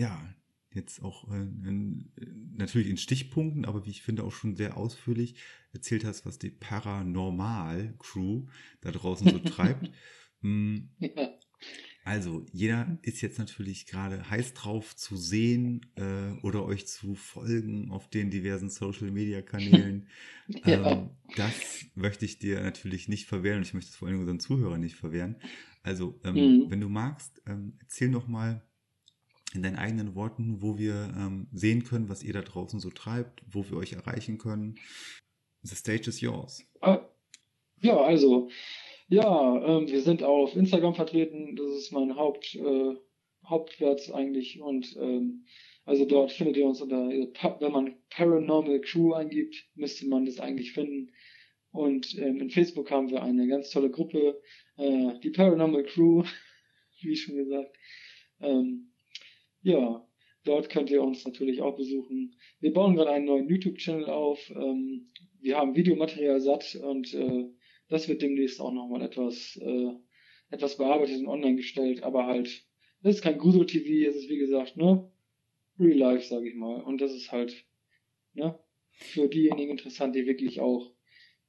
ja jetzt auch äh, in, natürlich in Stichpunkten, aber wie ich finde auch schon sehr ausführlich erzählt hast, was die Paranormal-Crew da draußen so treibt. Hm, Ja. Also, jeder ist jetzt natürlich gerade heiß drauf zu sehen äh, oder euch zu folgen auf den diversen Social Media Kanälen. Ja. ähm, das möchte ich dir natürlich nicht verwehren und ich möchte es vor allem unseren Zuhörern nicht verwehren. Also, ähm, Mhm. wenn du magst, ähm, erzähl doch mal in deinen eigenen Worten, wo wir ähm, sehen können, was ihr da draußen so treibt, wo wir euch erreichen können. The stage is yours. Ah, Ja, also, ja, ähm, wir sind auf Instagram vertreten. Das ist mein Haupt, äh, Hauptplatz eigentlich. Und ähm, also dort findet ihr uns unter, wenn man Paranormal Crew eingibt, müsste man das eigentlich finden. Und ähm, in Facebook haben wir eine ganz tolle Gruppe, äh, die Paranormal Crew, wie schon gesagt. Ähm, ja, dort könnt ihr uns natürlich auch besuchen. Wir bauen gerade einen neuen YouTube-Channel auf. Ähm, wir haben Videomaterial satt und äh, das wird demnächst auch nochmal etwas, äh, etwas bearbeitet und online gestellt, aber halt, das ist kein Grusel-TV, es ist wie gesagt, ne, Real Life, sage ich mal. Und das ist halt, ne, für diejenigen interessant, die wirklich auch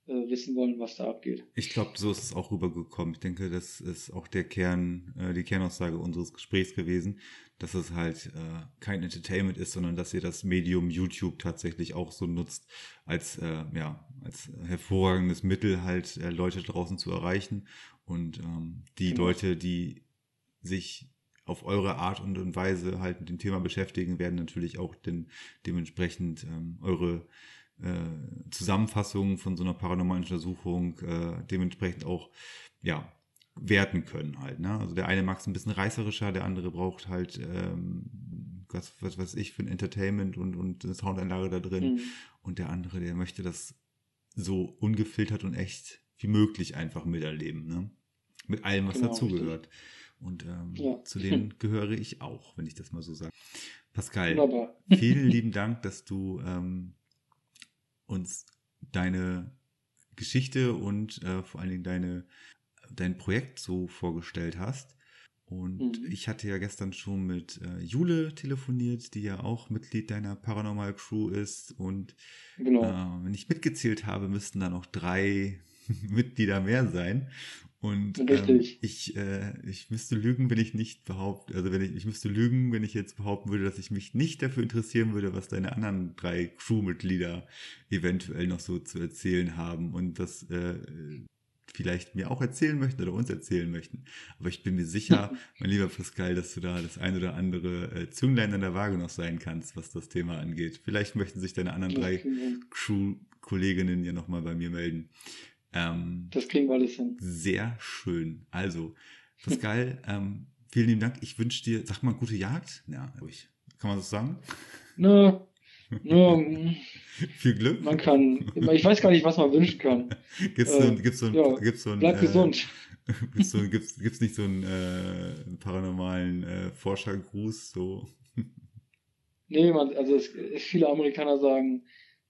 äh, wissen wollen, was da abgeht. Ich glaube, so ist es auch rübergekommen. Ich denke, das ist auch der Kern, äh, die Kernaussage unseres Gesprächs gewesen, dass es halt äh, kein Entertainment ist, sondern dass ihr das Medium YouTube tatsächlich auch so nutzt, als, äh, ja, als hervorragendes Mittel halt äh, Leute draußen zu erreichen. Und ähm, die Genau. Leute, die sich auf eure Art und Weise halt mit dem Thema beschäftigen, werden natürlich auch den, dementsprechend ähm, eure äh, Zusammenfassung von so einer paranormalen Untersuchung äh, dementsprechend auch ja werten können halt. Ne? Also der eine mag es ein bisschen reißerischer, der andere braucht halt ähm, was, was weiß ich für ein Entertainment und, und eine Soundanlage da drin. Mhm. Und der andere, der möchte das so ungefiltert und echt wie möglich einfach miterleben. Ne? Mit allem, was Genau, dazugehört. Und ähm, Ja. zu denen gehöre ich auch, wenn ich das mal so sage. Pascal, Wunderbar. vielen lieben Dank, dass du ähm, uns deine Geschichte und äh, vor allen Dingen deine, dein Projekt so vorgestellt hast. Und Mhm. ich hatte ja gestern schon mit äh, Jule telefoniert, die ja auch Mitglied deiner Paranormal Crew ist. Und Genau. äh, wenn ich mitgezählt habe, müssten da noch drei Mitglieder mehr sein. Und ähm, ich, äh, ich müsste lügen, wenn ich nicht behaupte, also wenn ich, ich müsste lügen, wenn ich jetzt behaupten würde, dass ich mich nicht dafür interessieren würde, was deine anderen drei Crewmitglieder eventuell noch so zu erzählen haben und das äh, vielleicht mir auch erzählen möchten oder uns erzählen möchten. Aber ich bin mir sicher, mein lieber Pascal, dass du da das ein oder andere äh, Zünglein an der Waage noch sein kannst, was das Thema angeht. Vielleicht möchten sich deine anderen Das drei Crew-Kolleginnen ja nochmal bei mir melden. Ähm, Das kriegen wir alles hin. sehr schön. Also, Pascal, ähm, vielen lieben Dank. Ich wünsche dir, sag mal, gute Jagd. Ja, ruhig. Kann man das sagen? Nö, nö, Viel Glück. man kann, ich weiß gar nicht, was man wünschen kann. Gibt's so, ein- äh, gibt's so, ein- ja, gibt's so ein, Bleib äh, gesund. Gibt's, so, gibt's, gibt's nicht so einen äh, paranormalen äh, Forschergruß? So. Nee, man, also es, viele Amerikaner sagen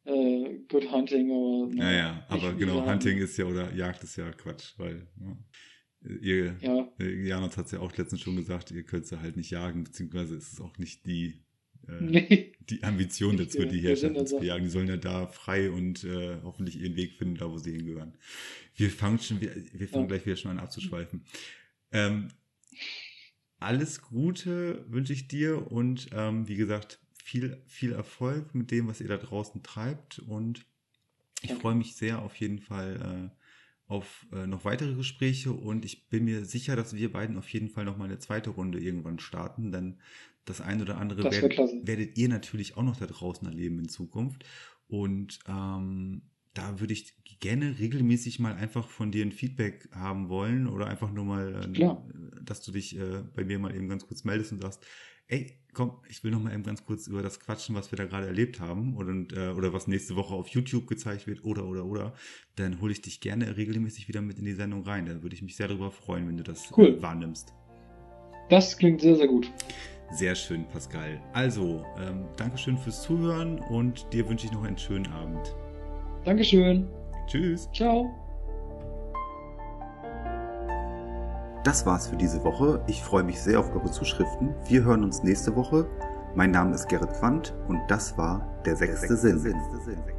äh, good hunting, aber Naja, ich aber genau, sagen, Hunting ist ja oder Jagd ist ja Quatsch, weil ja, ihr, Ja, äh, Janus hat es ja auch letztens schon gesagt, ihr könnt sie halt nicht jagen, beziehungsweise ist es auch nicht die, äh, die Ambition dazu, die der zu Sache. jagen. Die sollen ja da frei und äh, hoffentlich ihren Weg finden, da wo sie hingehören. Wir fangen schon, wir, wir fangen Ja. gleich wieder schon an abzuschweifen. Ähm, alles Gute wünsche ich dir und ähm, wie gesagt, viel, viel Erfolg mit dem, was ihr da draußen treibt und ich Danke. freue mich sehr auf jeden Fall äh, auf äh, noch weitere Gespräche und ich bin mir sicher, dass wir beiden auf jeden Fall noch mal eine zweite Runde irgendwann starten, denn das ein oder andere werdet, werdet ihr natürlich auch noch da draußen erleben in Zukunft. Und ähm, da würde ich gerne regelmäßig mal einfach von dir ein Feedback haben wollen oder einfach nur mal, äh, dass du dich äh, bei mir mal eben ganz kurz meldest und sagst, ey, komm, ich will noch mal eben ganz kurz über das quatschen, was wir da gerade erlebt haben oder, und, äh, oder was nächste Woche auf YouTube gezeigt wird oder, oder, oder, dann hole ich dich gerne regelmäßig wieder mit in die Sendung rein. Da würde ich mich sehr darüber freuen, wenn du das Cool. äh, wahrnimmst. Das klingt sehr, sehr gut. Sehr schön, Pascal. Also, ähm, Dankeschön fürs Zuhören und dir wünsche ich noch einen schönen Abend. Dankeschön. Tschüss. Ciao. Das war's für diese Woche. Ich freue mich sehr auf eure Zuschriften. Wir hören uns nächste Woche. Mein Name ist Gerrit Quandt und das war der sechste, der sechste Sinn. Sinn.